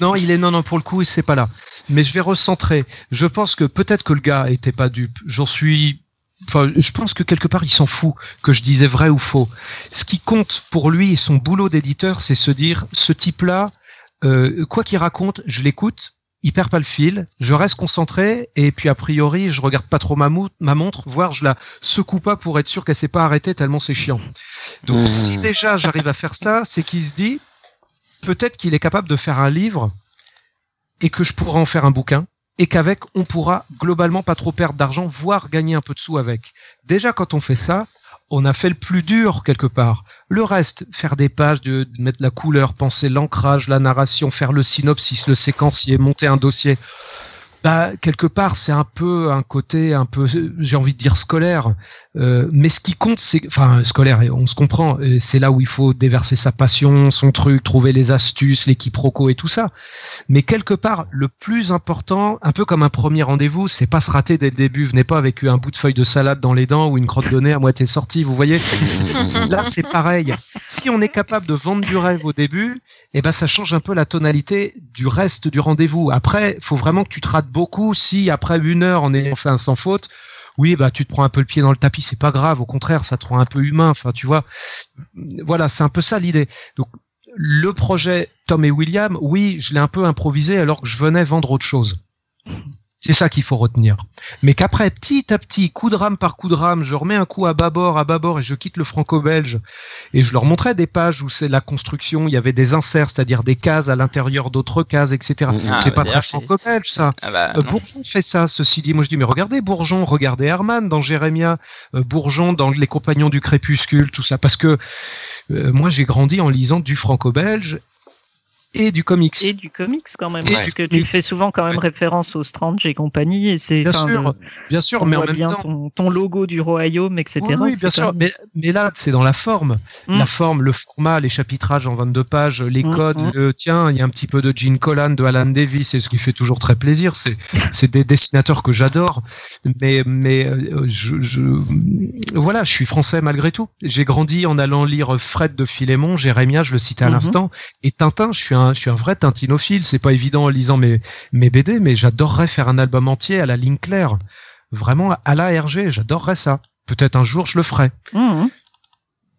Non, il est non, non, pour le coup, c'est pas là. Mais je vais recentrer. Je pense que peut-être que le gars était pas dupe. J'en suis. Enfin, je pense que quelque part, il s'en fout que je disais vrai ou faux. Ce qui compte pour lui et son boulot d'éditeur, c'est se dire, ce type-là, euh, quoi qu'il raconte, je l'écoute, il perd pas le fil, je reste concentré et puis a priori je regarde pas trop ma, ma montre, voire je la secoue pas pour être sûr qu'elle s'est pas arrêtée tellement c'est chiant. Donc Mmh. si déjà j'arrive à faire ça, c'est qu'il se dit peut-être qu'il est capable de faire un livre et que je pourrais en faire un bouquin et qu'avec on pourra globalement pas trop perdre d'argent, voire gagner un peu de sous avec. Déjà quand on fait ça, on a fait le plus dur quelque part. Le reste, faire des pages, mettre la couleur, penser l'ancrage, la narration, faire le synopsis, le séquencier, monter un dossier. Bah, quelque part, c'est un peu un côté un peu, j'ai envie de dire scolaire. Euh, mais ce qui compte, c'est, enfin, scolaire, on se comprend. C'est là où il faut déverser sa passion, son truc, trouver les astuces, les quiproquos et tout ça. Mais quelque part, le plus important, un peu comme un premier rendez-vous, c'est pas se rater dès le début. Venez pas avec un bout de feuille de salade dans les dents ou une crotte de nez à moitié sortie. Vous voyez <laughs> Là, c'est pareil. Si on est capable de vendre du rêve au début, eh ben ça change un peu la tonalité du reste du rendez-vous. Après, faut vraiment que tu te rates beaucoup. Si après une heure en ayant fait un sans faute, oui, bah tu te prends un peu le pied dans le tapis, c'est pas grave. Au contraire, ça te rend un peu humain. Enfin, tu vois. Voilà, c'est un peu ça l'idée. Donc le projet Tom et William, oui, je l'ai un peu improvisé alors que je venais vendre autre chose. C'est ça qu'il faut retenir. Mais qu'après, petit à petit, coup de rame par coup de rame, je remets un coup à bâbord, à bâbord, et je quitte le franco-belge. Et je leur montrais des pages où c'est la construction, il y avait des inserts, c'est-à-dire des cases à l'intérieur d'autres cases, etc. Ah, c'est bah, pas très franco-belge, ça. Ah bah, Euh. Bourgeon fait ça, ceci dit. Moi, je dis, mais regardez Bourgeon, regardez Herman dans Jérémia, euh, Bourgeon dans Les Compagnons du Crépuscule, tout ça. Parce que euh, moi, j'ai grandi en lisant du franco-belge et du comics. Et du comics quand même, parce que tu fais souvent quand même référence au Strange et compagnie, et c'est Bien sûr, bien sûr, mais en même temps. ton, ton logo du royaume, etc. Oui, bien sûr. Mais, là, c'est dans la forme. Mm. La forme, le format, les chapitrages en 22 pages, les Mm, codes, mm. le, tiens, il y a un petit peu de Gene Colan, de Alan Davis, c'est ce qui fait toujours très plaisir. C'est, <laughs> c'est des dessinateurs que j'adore. Mais, mais, euh, je, je, voilà, je suis français malgré tout. J'ai grandi en allant lire Fred de Philémon, Jérémia, je le citais à Mhm. l'instant, et Tintin, je suis un, je suis un vrai tintinophile. C'est pas évident en lisant mes, mes BD, mais j'adorerais faire un album entier à la ligne claire. Vraiment, à la RG, j'adorerais ça. Peut-être un jour, je le ferai. Mhm.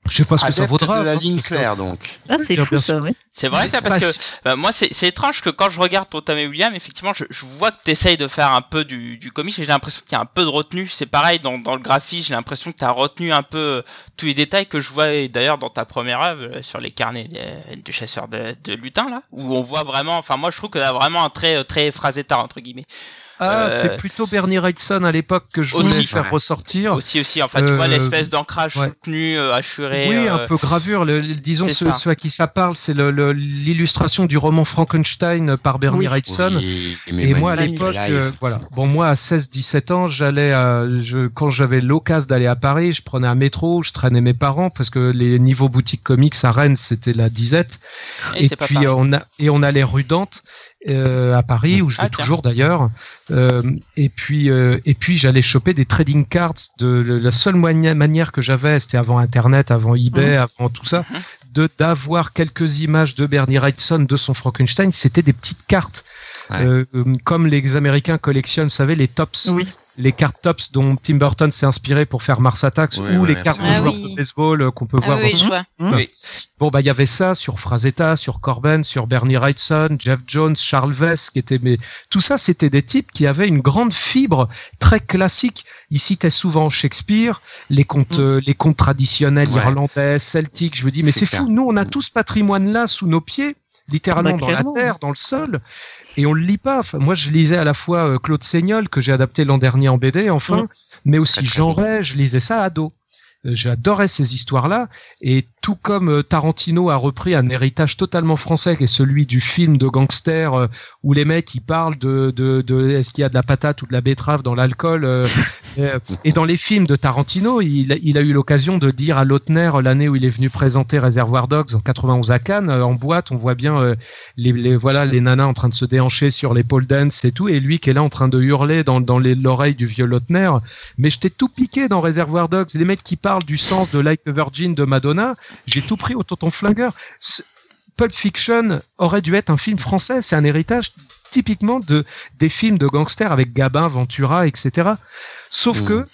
Je sais pas ce que ça vaudra. de la hein, ligne claire, donc. Ah, c'est fou ça. C'est vrai ça parce que bah, moi c'est c'est étrange que quand je regarde ton Tom et William effectivement je, je vois que tu essayes de faire un peu du, du comics et j'ai l'impression qu'il y a un peu de retenue c'est pareil dans, dans le graphisme j'ai l'impression que tu as retenu un peu euh, tous les détails que je vois et d'ailleurs dans ta première œuvre euh, sur les carnets du chasseur de, de lutins là où on voit vraiment enfin moi je trouve que a vraiment un trait euh, très phrasé-tard entre guillemets Ah, Euh, c'est plutôt Bernie Wrightson à l'époque que je voulais Aussi. faire Ouais. ressortir. aussi aussi enfin tu vois Euh, l'espèce d'ancrage ouais. soutenu euh, assuré Oui, euh, un peu gravure. Le- le- disons ce, à qui ça parle, c'est l'illustration du roman Frankenstein par Bernie Oui. Wrightson. Oui, mais Et moi à l'époque, euh, voilà. Bon, moi à 16-17 ans, j'allais, je, quand j'avais l'occasion d'aller à Paris, je prenais un métro, je traînais mes parents parce que les niveaux boutiques comics à Rennes, c'était la disette. et puis euh, on a et on allait rue Dante euh, à Paris où je vais tiens. toujours d'ailleurs. Euh, et puis euh, et puis j'allais choper des trading cards. De le- la seule manière que j'avais, c'était avant Internet, avant eBay, avant tout ça, Mhm. de d'avoir quelques images de Bernie Wrightson de son Frankenstein. C'était des petites cartes. Ouais. Comme les Américains collectionnent, vous savez, les tops, Oui. Les cartes tops dont Tim Burton s'est inspiré pour faire Mars Attacks, Ouais, ou ouais, les cartes de Ah joueurs oui. de baseball euh, qu'on peut Ah voir oui, dans je vois. Bon, bah, il y avait ça sur Frazetta, sur Corben, sur Bernie Wrightson, Jeff Jones, Charles Vess, qui étaient, mais tout ça, c'était des types qui avaient une grande fibre très classique. Ils citaient souvent Shakespeare, les contes, Mm. euh, les contes traditionnels Ouais. irlandais, celtiques. Je me dis, mais C'est fou. Nous, on a tout ce patrimoine-là sous nos pieds, littéralement Bah, dans la terre, dans le sol, et on le lit pas. Enfin, moi, je lisais à la fois euh, Claude Seignol, que j'ai adapté l'an dernier en BD, enfin, Mm. mais aussi Jean. Ray, je lisais ça ado. Euh, J'adorais ces histoires-là. Et tout comme euh, Tarantino a repris un héritage totalement français, qui est celui du film de gangster, euh, où les mecs ils parlent de, de, de est-ce qu'il y a de la patate ou de la betterave dans l'alcool. <laughs> et dans les films de Tarantino, il, a- il a eu l'occasion de dire à Lautner l'année où il est venu présenter Reservoir Dogs en 91 à Cannes, en boîte, on voit bien les, les voilà les nanas en train de se déhancher sur les pole dance et tout, et lui qui est là en train de hurler dans, dans l'oreille du vieux Lautner. Mais j'étais tout piqué dans Reservoir Dogs. Les mecs qui parlent du sens de Like a Virgin de Madonna, j'ai tout pris au tonton flingueur. Pulp Fiction aurait dû être un film français. C'est un héritage typiquement de des films de gangsters avec Gabin, Ventura, etc. Sauf Mm. que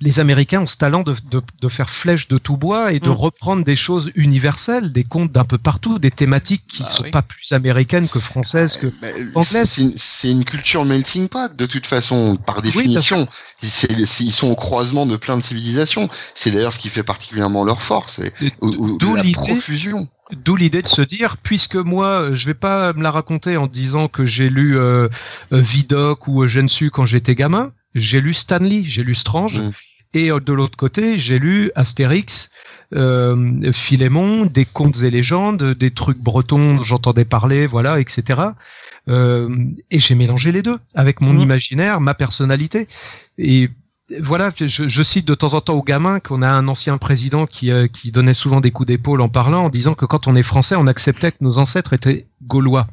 les Américains ont ce talent de, de, de faire flèche de tout bois et de Mm. reprendre des choses universelles, des contes d'un peu partout, des thématiques qui Bah sont oui. pas plus américaines que françaises que Mais, euh, anglaise. c'est- une culture melting pot de toute façon, par définition. Ils sont au croisement de plein de civilisations. C'est d'ailleurs ce qui fait particulièrement leur force, et, ou, ou D'où de la profusion. D'où l'idée de se dire, puisque moi, je vais pas me la raconter en disant que j'ai lu euh, euh, Vidocq ou Gensu quand j'étais gamin, j'ai lu Stanley, j'ai lu Strange, et euh, de l'autre côté, j'ai lu Astérix, euh, Philémon, des contes et légendes, des trucs bretons dont j'entendais parler, voilà, etc. Euh, et j'ai mélangé les deux avec mon Mm. imaginaire, ma personnalité, et voilà, je, je cite de temps en temps aux gamins qu'on a un ancien président qui, euh, qui donnait souvent des coups d'épaule en parlant, en disant que quand on est français, on acceptait que nos ancêtres étaient gaulois.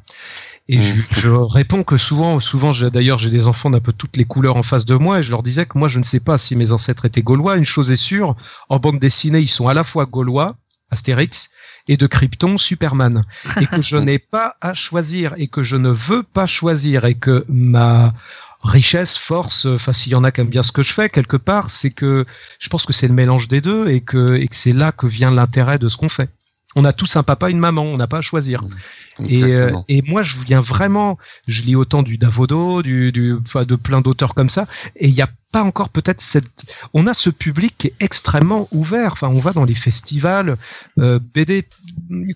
Et Mm. je, je réponds que souvent, souvent, d'ailleurs, j'ai des enfants d'un peu toutes les couleurs en face de moi, et je leur disais que moi, je ne sais pas si mes ancêtres étaient gaulois. Une chose est sûre, en bande dessinée, ils sont à la fois gaulois, Astérix, et de Krypton, Superman, et que je <laughs> n'ai pas à choisir, et que je ne veux pas choisir, et que ma richesse, force, enfin s'il y en a qui aiment bien ce que je fais quelque part, c'est que je pense que c'est le mélange des deux et que, et que c'est là que vient l'intérêt de ce qu'on fait. On a tous un papa, une maman, on n'a pas à choisir. Et, euh, et moi, je viens vraiment, je lis autant du Davodo, du, du, enfin, de plein d'auteurs comme ça, et il n'y a pas encore peut-être cette, on a ce public qui est extrêmement ouvert. Enfin, on va dans les festivals euh, BD,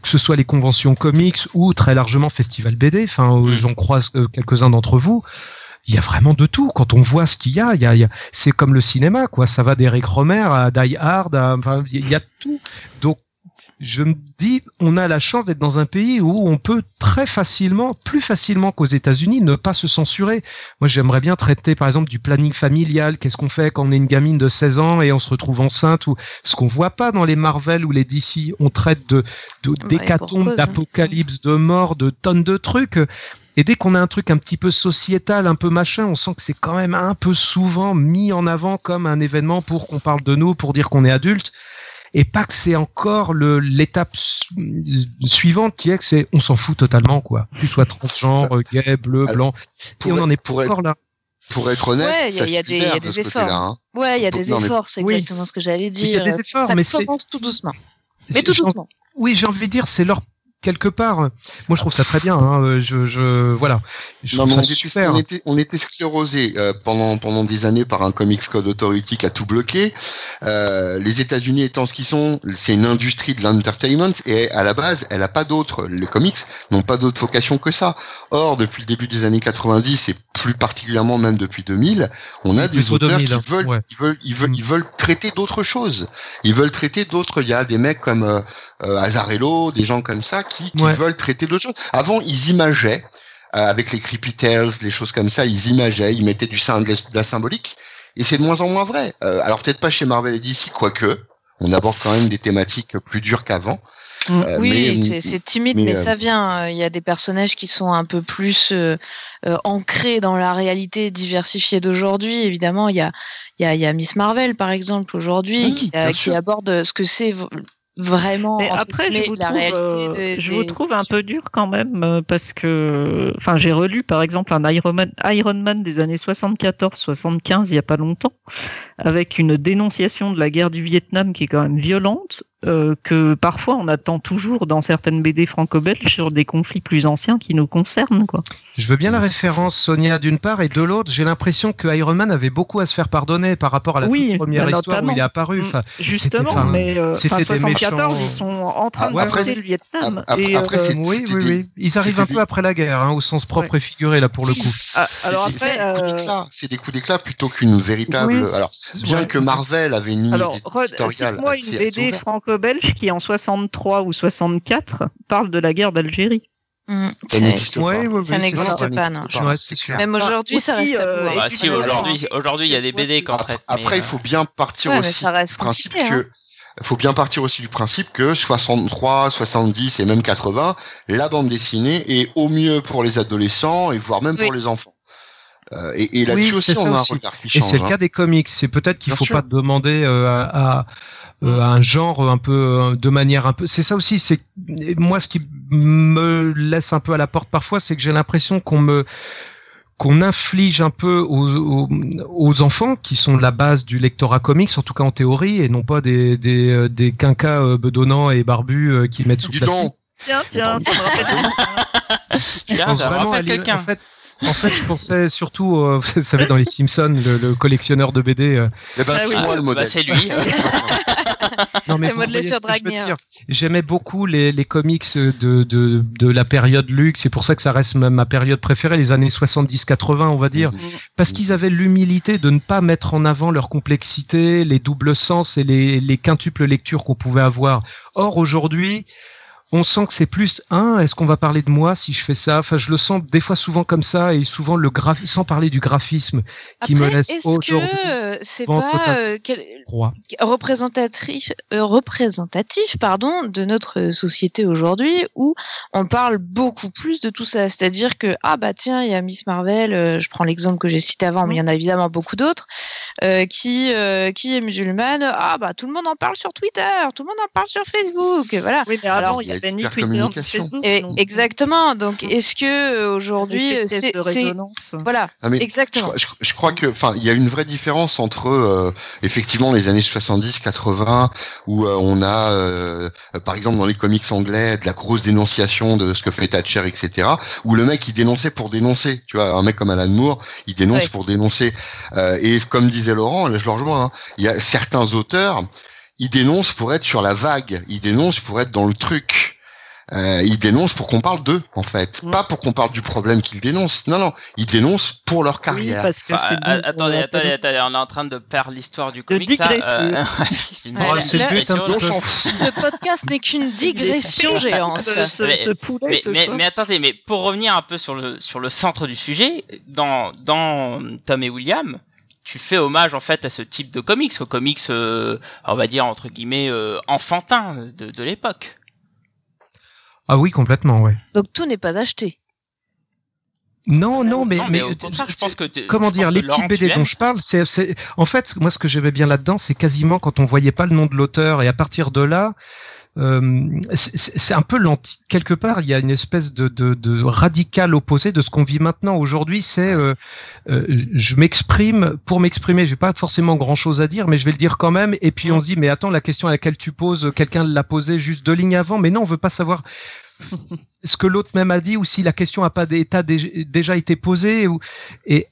que ce soit les conventions comics ou très largement festival BD. Enfin, euh, Mm. j'en croise euh, quelques-uns d'entre vous. Il y a vraiment de tout. Quand on voit ce qu'il y a, il y a, il y a- c'est comme le cinéma, quoi. Ça va d'Eric Romer à Die Hard, à- enfin, il y a tout. Donc, je me dis, on a la chance d'être dans un pays où on peut très facilement, plus facilement qu'aux États-Unis, ne pas se censurer. Moi, j'aimerais bien traiter, par exemple, du planning familial. Qu'est-ce qu'on fait quand on est une gamine de 16 ans et on se retrouve enceinte ou ce qu'on voit pas dans les Marvel ou les DC. On traite de, d'hécatombes, cause. d'apocalypse, de mort, de tonnes de trucs. Et dès qu'on a un truc un petit peu sociétal, un peu machin, on sent que c'est quand même un peu souvent mis en avant comme un événement pour qu'on parle de nous, pour dire qu'on est adulte et pas que c'est encore le l'étape su- suivante qui est que c'est on s'en fout totalement quoi. Que tu sois transgenre, gay, bleu, Alors, blanc, et on être- en est pour être- encore là. pour être honnête, Ouais, il y a- des- il y a des de efforts. hein. Ouais, il y a des Non, efforts, c'est Oui. exactement ce que j'allais Il y dire. a des efforts, ça mais c'est- commence tout doucement. Mais tout doucement. Oui, j'ai envie de dire, c'est leur quelque part. Moi, je trouve ça très bien. Hein, euh, je, je, voilà. Je Non, on était, super. on était, on était sclérosé euh, pendant pendant des années par un Comics Code Authority qui a tout bloqué. Euh, les États-Unis étant ce qu'ils sont, c'est une industrie de l'entertainment et à la base, elle a pas d'autres. Les comics n'ont pas d'autre vocation que ça. Or, depuis le début des années 90 et plus particulièrement même depuis 2000, on a des auteurs 2000, hein, qui veulent, ouais. ils veulent, ils veulent, Mm. ils veulent traiter d'autres choses. Ils veulent traiter d'autres. Il y a des mecs comme euh, euh, Azarello, des gens comme ça qui, qui Ouais. veulent traiter d'autres choses. Avant, ils imageaient euh, avec les creepy tales, les choses comme ça, ils imageaient, ils mettaient du sym- de la symbolique, et c'est de moins en moins vrai. Euh, alors peut-être pas chez Marvel et DC, quoique, on aborde quand même des thématiques plus dures qu'avant. Mm. Euh, Oui, mais- c'est- timide, mais, mais, euh, ça vient. Il y a des personnages qui sont un peu plus euh, euh, ancrés dans la réalité diversifiée d'aujourd'hui. Évidemment, il y a, il y, a, il y a Miss Marvel, par exemple, aujourd'hui, Oui, qui, qui aborde ce que c'est vraiment Mais après, je guillemets, vous, la trouve, réalité euh, de- je des- vous trouve un peu dur quand même euh, parce que, enfin, j'ai relu par exemple un Iron Man, Iron Man des années 74-75 il y a pas longtemps, avec une dénonciation de la guerre du Vietnam qui est quand même violente, euh, que parfois on attend toujours dans certaines BD franco-belges sur des conflits plus anciens qui nous concernent, quoi. Je veux bien la référence, Sonia, d'une part, et de l'autre, j'ai l'impression que Iron Man avait beaucoup à se faire pardonner par rapport à la Oui, toute première bah, histoire où il est apparu. Mm. Enfin, Justement, enfin, mais euh, c'était enfin, des 74, méchants- ils sont en train Ah, de après, le Vietnam. après- et, après, euh, oui, oui, oui. Ils arrivent un peu après la guerre, hein, au sens propre et figuré, là, pour le coup. ah, C'est- alors après, c'est des coups euh, d'éclat, c'est des coups d'éclat plutôt qu'une véritable. Oui, alors, bien ouais. que Marvel avait une ligne Alors, cite-moi assez- une BD franco-belge qui, en 63 ou 64, parle de la guerre d'Algérie. Mm, Ça n'existe pas. Ouais, ouais, ouais, ça n'existe pas, non. Pas. clair. Même aujourd'hui, ça reste euh, tabou, hein. et Bah si, aujourd'hui, aujourd'hui, il y a des BD qui en Après, traitent. après, mais, il faut bien partir Ouais, mais aussi ça reste du principe compliqué, hein. que faut bien partir aussi du principe que 63, 70 et même 80, la bande dessinée est au mieux pour les adolescents et voire même Oui. pour les enfants. Euh, et et là-dessus Oui, aussi, c'est on a un regard qui Et change. c'est le hein. cas des comics. C'est peut-être qu'il Bien faut sûr. pas demander euh, euh, à un genre un peu euh, de manière un peu. C'est ça aussi. C'est moi ce qui me laisse un peu à la porte parfois, c'est que j'ai l'impression qu'on me qu'on inflige un peu aux, aux, aux enfants qui sont la base du lectorat comics, en tout cas en théorie, et non pas des des, euh, des quinquas euh, bedonnants et barbus euh, qui mettent sous Dis plastique. donc, Tiens, tiens, ça me rappelle <laughs> Je Tiens, ça me rappelle quelqu'un. En fait, en fait, je pensais surtout, euh, <laughs> vous savez, dans les Simpsons, le, le collectionneur de BD. euh, eh ben, Ah c'est oui. moi le bah, modèle. c'est lui. <laughs> Non, mais voyez sur. J'aimais beaucoup les, les comics de, de, de la période luxe. C'est pour ça que ça reste ma période préférée, les années 70-80, on va dire. Parce qu'ils avaient l'humilité de ne pas mettre en avant leur complexité, les doubles sens et les, les quintuples lectures qu'on pouvait avoir. Or, aujourd'hui, on sent que c'est plus un, est-ce qu'on va parler de moi si je fais ça? Enfin, je le sens des fois souvent comme ça et souvent le graph sans parler du graphisme qui me laisse est-ce aujourd'hui que c'est pas euh, quel- représentatif, euh, représentatif pardon, de notre société aujourd'hui où on parle beaucoup plus de tout ça? C'est-à-dire que, ah bah tiens, il y a Miss Marvel, euh, je prends l'exemple que j'ai cité avant, mais il y en a évidemment beaucoup d'autres, euh, qui, euh, qui est musulmane. Ah bah tout le monde en parle sur Twitter, tout le monde en parle sur Facebook. Voilà. Oui, mais Alors, avant, il il y y a ni Twitter. Facebook. Et donc, exactement. Donc est-ce que euh, aujourd'hui, c'est. Voilà, Ah, mais exactement. je- je crois que, enfin, il y a une vraie différence entre euh, effectivement les années 70-80 où euh, on a, euh, par exemple dans les comics anglais, de la grosse dénonciation de ce que fait Thatcher, etc. Où le mec il dénonçait pour dénoncer. Tu vois, un mec comme Alan Moore, il dénonce Ouais. pour dénoncer. Euh, et comme disait Laurent, là, je le rejoins. hein, il y a certains auteurs, ils dénoncent pour être sur la vague, ils dénoncent pour être dans le truc. Euh, ils dénoncent pour qu'on parle d'eux, en fait. Mm. Pas pour qu'on parle du problème qu'ils dénoncent. Non, non. Ils dénoncent pour leur Oui, carrière. parce que Enfin, bon, attendez, on attendez, attendez, on est en train de perdre l'histoire du comics. <laughs> là. digresser. Euh, Ouais, c'est le là- but, un peu. Ce podcast n'est qu'une <laughs> digression géante. ce, Mais- ce poulet Mais, ce mais, soir. mais attendez, mais pour revenir un peu sur le sur le centre du sujet, dans dans Tom et William, tu fais hommage en fait à ce type de comics, aux comics, euh, on va dire entre guillemets euh, enfantins de, de l'époque. Ah oui, complètement, ouais. Donc tout n'est pas acheté. Non, non, mais, mais, au contraire, je pense que t'es- comment je dire, pense les petites BD dont je parle, c'est, c'est, en fait, moi, ce que j'aimais bien là-dedans, c'est quasiment quand on voyait pas le nom de l'auteur, et à partir de là, euh, c'est un peu l'anti. Quelque part, il y a une espèce de, de, de radical opposé de ce qu'on vit maintenant. Aujourd'hui, c'est euh, euh, je m'exprime pour m'exprimer. J'ai pas forcément grand chose à dire, mais je vais le dire quand même. Et puis on se dit, mais attends, la question à laquelle tu poses, quelqu'un l'a posée juste deux lignes avant. Mais non, on veut pas savoir ce que l'autre même a dit ou si la question a pas déjà été posée. Ou, et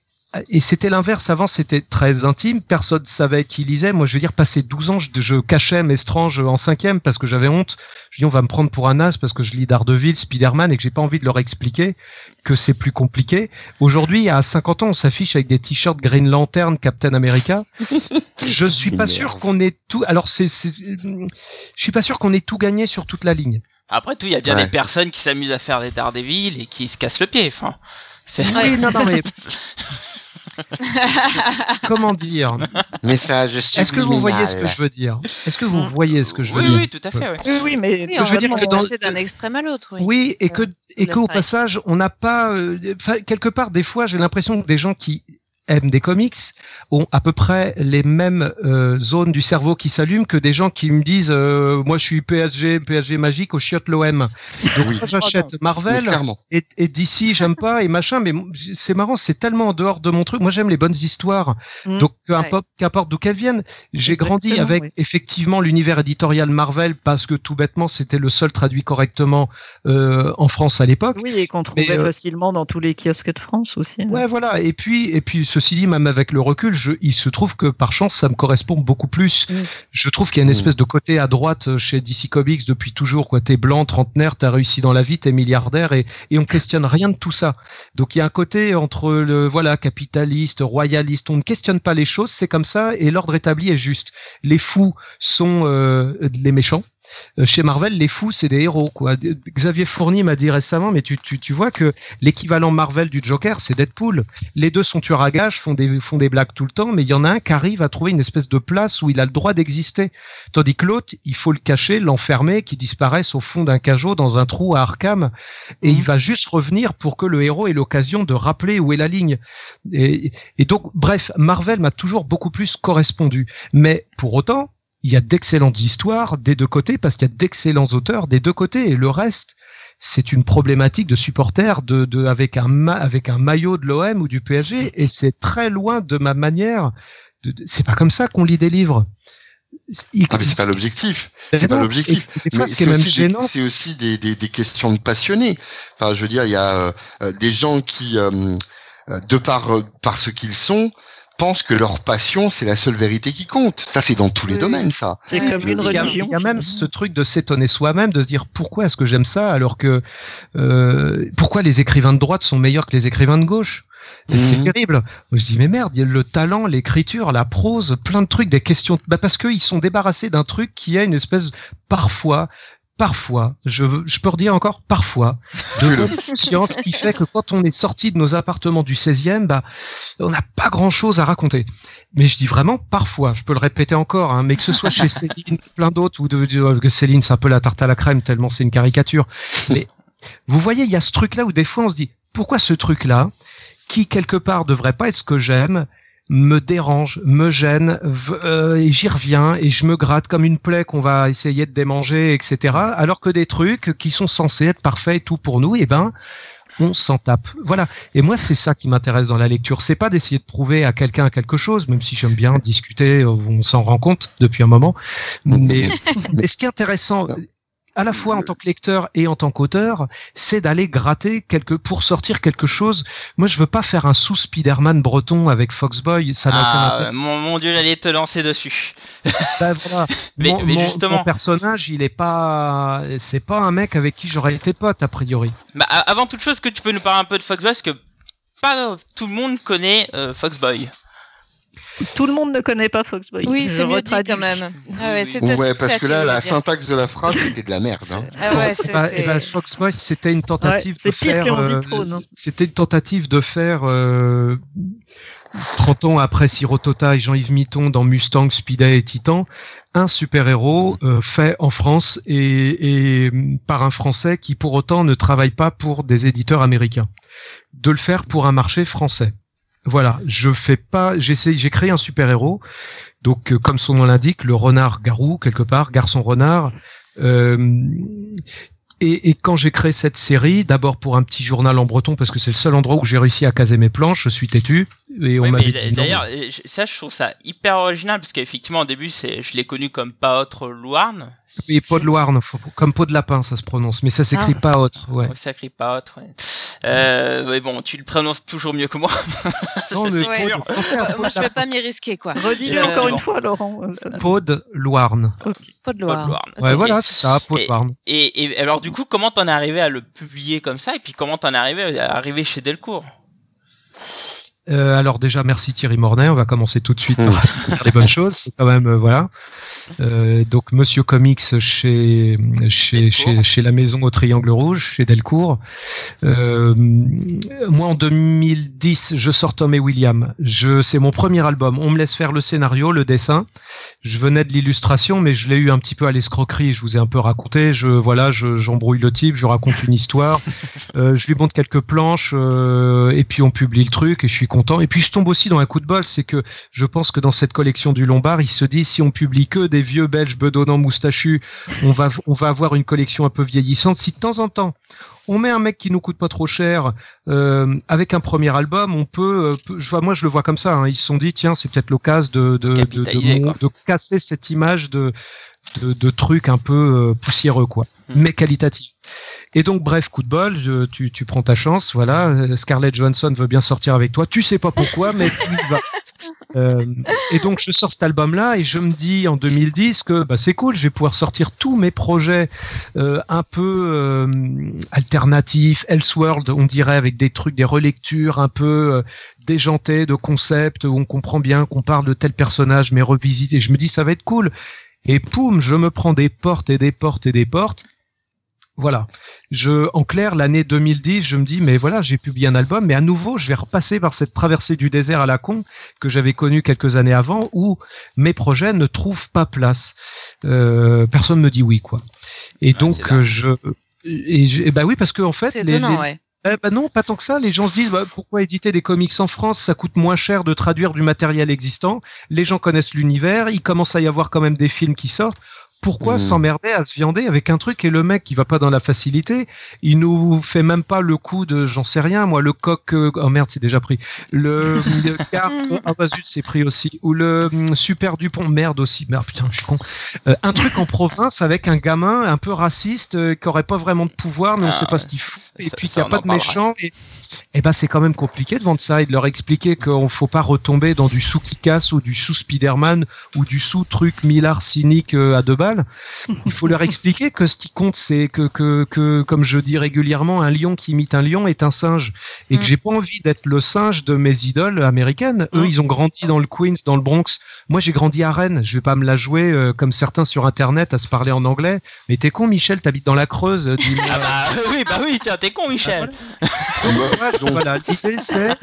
et c'était l'inverse. Avant, c'était très intime. Personne savait qui lisait. Moi, je veux dire, passer 12 ans, je, je cachais mes stranges en cinquième parce que j'avais honte. Je dis, on va me prendre pour un as parce que je lis Daredevil, Spider-Man et que j'ai pas envie de leur expliquer que c'est plus compliqué. Aujourd'hui, à 50 ans, on s'affiche avec des t-shirts Green Lantern, Captain America. je <laughs> suis pas sûr qu'on ait tout. Alors, c'est, je suis pas sûr qu'on ait tout gagné sur toute la ligne. Après tout, il y a bien des personnes qui s'amusent à faire des Daredevil et qui se cassent le pied. Enfin, oui, non, non, mais <laughs> <laughs> Comment dire Message Est-ce que vous voyez ce que je veux dire Est-ce que vous voyez ce que je veux oui, dire Oui, tout à fait. Oui, oui, mais je veux dire que dans d'un extrême à l'autre. Oui. oui. et que et qu'au passage, on n'a pas euh, quelque part des fois, j'ai l'impression que des gens qui aiment des comics ont à peu près les mêmes euh, zones du cerveau qui s'allument que des gens qui me disent euh, moi je suis PSG PSG magique au chiotte l'OM donc oui. j'achète Marvel et, et d'ici j'aime pas et machin mais c'est marrant c'est tellement en dehors de mon truc. Moi j'aime les bonnes histoires. Mmh. donc qu'importe d'où qu'elles viennent j'ai grandi avec effectivement l'univers éditorial Marvel parce que tout bêtement c'était le seul traduit correctement euh, en France à l'époque. Oui et qu'on trouvait facilement dans tous les kiosques de France aussi hein. ouais voilà. Et puis et puis Ceci dit, même avec le recul, je, il se trouve que par chance, ça me correspond beaucoup plus. Mm. Je trouve qu'il y a une mm. espèce de côté à droite euh, chez DC Comics depuis toujours. Quoi, t'es blanc, trentenaire, t'as réussi dans la vie, t'es milliardaire, et, et on questionne rien de tout ça. Donc il y a un côté entre le voilà capitaliste, royaliste. On ne questionne pas les choses, c'est comme ça, et l'ordre établi est juste. Les fous sont euh, les méchants chez Marvel, les fous, c'est des héros. Quoi. Xavier Fournier m'a dit récemment, mais tu, tu, tu vois que l'équivalent Marvel du Joker, c'est Deadpool. Les deux sont tueurs à gages, font des, font des blagues tout le temps, mais il y en a un qui arrive à trouver une espèce de place où il a le droit d'exister. Tandis que l'autre, il faut le cacher, l'enfermer, qui disparaisse au fond d'un cajot dans un trou à Arkham, et il mhm. va juste revenir pour que le héros ait l'occasion de rappeler où est la ligne. Et, et donc, bref, Marvel m'a toujours beaucoup plus correspondu. Mais pour autant, il y a d'excellentes histoires des deux côtés parce qu'il y a d'excellents auteurs des deux côtés et le reste c'est une problématique de supporters de, de avec un avec un maillot de l'OM ou du PSG et c'est très loin de ma manière de, c'est pas comme ça qu'on lit des livres ah, mais c'est pas l'objectif. C'est pas l'objectif. C'est aussi, des, aussi des, des, des, questions de passionnés. Enfin, je veux dire, il y a euh, des gens qui, euh, euh de par par ce qu'ils sont, pensent que leur passion, c'est la seule vérité qui compte. Ça, c'est dans tous les domaines, ça. C'est comme une religion. Il y a même ce truc de s'étonner soi-même, de se dire pourquoi est-ce que j'aime ça, alors que euh, pourquoi les écrivains de droite sont meilleurs que les écrivains de gauche? C'est mhm. terrible. Je dis mais merde, il y a le talent, l'écriture, la prose, plein de trucs, des questions. Bah parce qu'ils sont débarrassés d'un truc qui a une espèce parfois parfois, je, je peux redire encore parfois, de <laughs> conscience qui fait que quand on est sorti de nos appartements du 16e, bah, on n'a pas grand chose à raconter. Mais je dis vraiment parfois, je peux le répéter encore, hein, mais que ce soit chez Céline, plein d'autres, ou de, que Céline, c'est un peu la tarte à la crème, tellement c'est une caricature. Mais vous voyez, il y a ce truc-là où des fois on se dit, pourquoi ce truc-là, qui quelque part devrait pas être ce que j'aime, me dérange, me gêne, euh, et j'y reviens et je me gratte comme une plaie qu'on va essayer de démanger, etc. Alors que des trucs qui sont censés être parfaits et tout pour nous, eh ben on s'en tape. Voilà. Et moi, c'est ça qui m'intéresse dans la lecture. C'est pas d'essayer de prouver à quelqu'un quelque chose, même si j'aime bien discuter, on s'en rend compte depuis un moment. Mais, <laughs> mais ce qui est intéressant, à la fois en tant que lecteur et en tant qu'auteur, c'est d'aller gratter quelque pour sortir quelque chose. Moi, je veux pas faire un sous Spider-Man breton avec Foxboy. Ça ah, mon, mon, dieu, j'allais te lancer dessus. <laughs> Ben, voilà. <laughs> mais, mon, mais justement, mon personnage, il est pas, c'est pas un mec avec qui j'aurais été pote a priori. Bah, avant toute chose, que tu peux nous parler un peu de Foxboy, parce que pas tout le monde connaît euh, Foxboy. Tout le monde ne connaît pas Foxboy. Oui, c'est mieux dit quand même. Ah ouais, parce que là, la syntaxe de la phrase, c'était de la merde. Hein. Ah ouais, et bah, et bah, Foxboy, c'était une tentative de faire. Euh, c'était une tentative de faire. Euh, 30 ans après Sirotota et Jean-Yves Mitton dans Mustang, Speedy et Titan, un super-héros euh, fait en France et, et, par un Français qui pour autant ne travaille pas pour des éditeurs américains. De le faire pour un marché français. Voilà, je fais pas, j'essaie, j'ai créé un super héros. Donc, euh, comme son nom l'indique, le renard garou quelque part, garçon renard, Euh, et, et, quand j'ai créé cette série, d'abord pour un petit journal en breton, parce que c'est le seul endroit où j'ai réussi à caser mes planches, je suis têtu. Et on Ouais, m'avait dit non. D'ailleurs, ça, je trouve ça hyper original parce qu'effectivement, au début, c'est, je l'ai connu comme pas autre Louarn. Et pot de comme pot de lapin, ça se prononce, mais ça s'écrit Ah. pas autre. Ouais. Ça crie pas autre. Ouais. Euh, mais bon, tu le prononces toujours mieux que moi. <laughs> Non, mais Ouais. Euh, pot Moi, je vais pas m'y risquer, quoi. Redis-le Euh, encore bon. une fois, Laurent. Pot de Loirne. Pas de Pas. Ouais, voilà, c'est ça, pot de Et- Loirne. Et, et alors, du coup, comment t'en es arrivé à le publier comme ça Et puis, comment t'en es arrivé à arriver chez Delcourt? Euh, alors déjà, merci Thierry Mornay. On va commencer tout de suite par <laughs> les bonnes choses. C'est quand même euh, voilà. Euh, donc Monsieur Comics chez chez, chez chez la maison au Triangle Rouge chez Delcourt. Euh, moi en 2010, je sors Tom et William. Je c'est mon premier album. On me laisse faire le scénario, le dessin. Je venais de l'illustration, mais je l'ai eu un petit peu à l'escroquerie. Je vous ai un peu raconté. Je voilà, je j'embrouille le type, je raconte une histoire. Euh, je lui montre quelques planches euh, et puis on publie le truc et je suis content. Et puis je tombe aussi dans un coup de bol, c'est que je pense que dans cette collection du Lombard, il se dit si on publie que des vieux Belges bedonnants moustachus, on va on va avoir une collection un peu vieillissante. Si de temps en temps on met un mec qui nous coûte pas trop cher euh, avec un premier album, on peut. euh, peut- je vois, moi, je le vois comme ça. hein. Ils se sont dit, tiens, c'est peut-être l'occasion de de, casser cette image de de, trucs un peu euh, poussiéreux, quoi, Hmm. mais qualitatifs. Et donc, bref, coup de bol, je- tu, tu prends ta chance, voilà. euh, Scarlett Johansson veut bien sortir avec toi. Tu sais pas pourquoi, mais tu vas. <laughs> Euh, et donc, je sors cet album-là et je me dis en 2010 que bah, c'est cool, je vais pouvoir sortir tous mes projets euh, un peu euh, alternatifs, Elseworld, on dirait, avec des trucs, des relectures un peu euh, déjantées de concepts où on comprend bien qu'on parle de tel personnage, mais revisité. Je me dis, ça va être cool. Et poum, je me prends des portes et des portes et des portes. Voilà. Je, en clair, l'année 2010, je me dis, mais voilà, j'ai publié un album, mais à nouveau, je vais repasser par cette traversée du désert à la con que j'avais connue quelques années avant, où mes projets ne trouvent pas place. Euh, personne me dit oui, quoi. Et Ah, donc, je, et, je- et bah oui, parce que en fait, les, étonnant, les- ouais. eh ben non, pas tant que ça. Les gens se disent bah, pourquoi éditer des comics en France? Ça coûte moins cher de traduire du matériel existant. Les gens connaissent l'univers. Il commence à y avoir quand même des films qui sortent. Pourquoi Mhm. s'emmerder à se viander avec un truc et le mec qui va pas dans la facilité, il nous fait même pas le coup de j'en sais rien moi le coq euh, oh merde c'est déjà pris. Le, <laughs> le car ah bah zut c'est pris aussi. Ou le hum, super Dupont merde aussi. Merde putain je suis con. Euh, un truc en province avec un gamin un peu raciste euh, qui aurait pas vraiment de pouvoir mais on Ah, sait pas ouais. ce qu'il fout et Ça- puis qu'il on a pas de méchant et, et ben c'est quand même compliqué de vendre ça et de leur expliquer qu'on faut pas retomber dans du sous Kick-Ass ou du sous Spider-Man ou du sous truc millard cynique à deux balles il faut leur expliquer que ce qui compte, c'est que, que, que, comme je dis régulièrement, un lion qui imite un lion est un singe. Et que Mm. j'ai pas envie d'être le singe de mes idoles américaines. Eux, Mm. ils ont grandi dans le Queens, dans le Bronx. Moi, j'ai grandi à Rennes. Je vais pas me la jouer euh, comme certains sur Internet à se parler en anglais. Mais t'es con, Michel, t'habites dans la Creuse. <laughs> Ah bah oui, bah oui, tiens, t'es con, Michel. Donc, Voilà, l'idée c'est,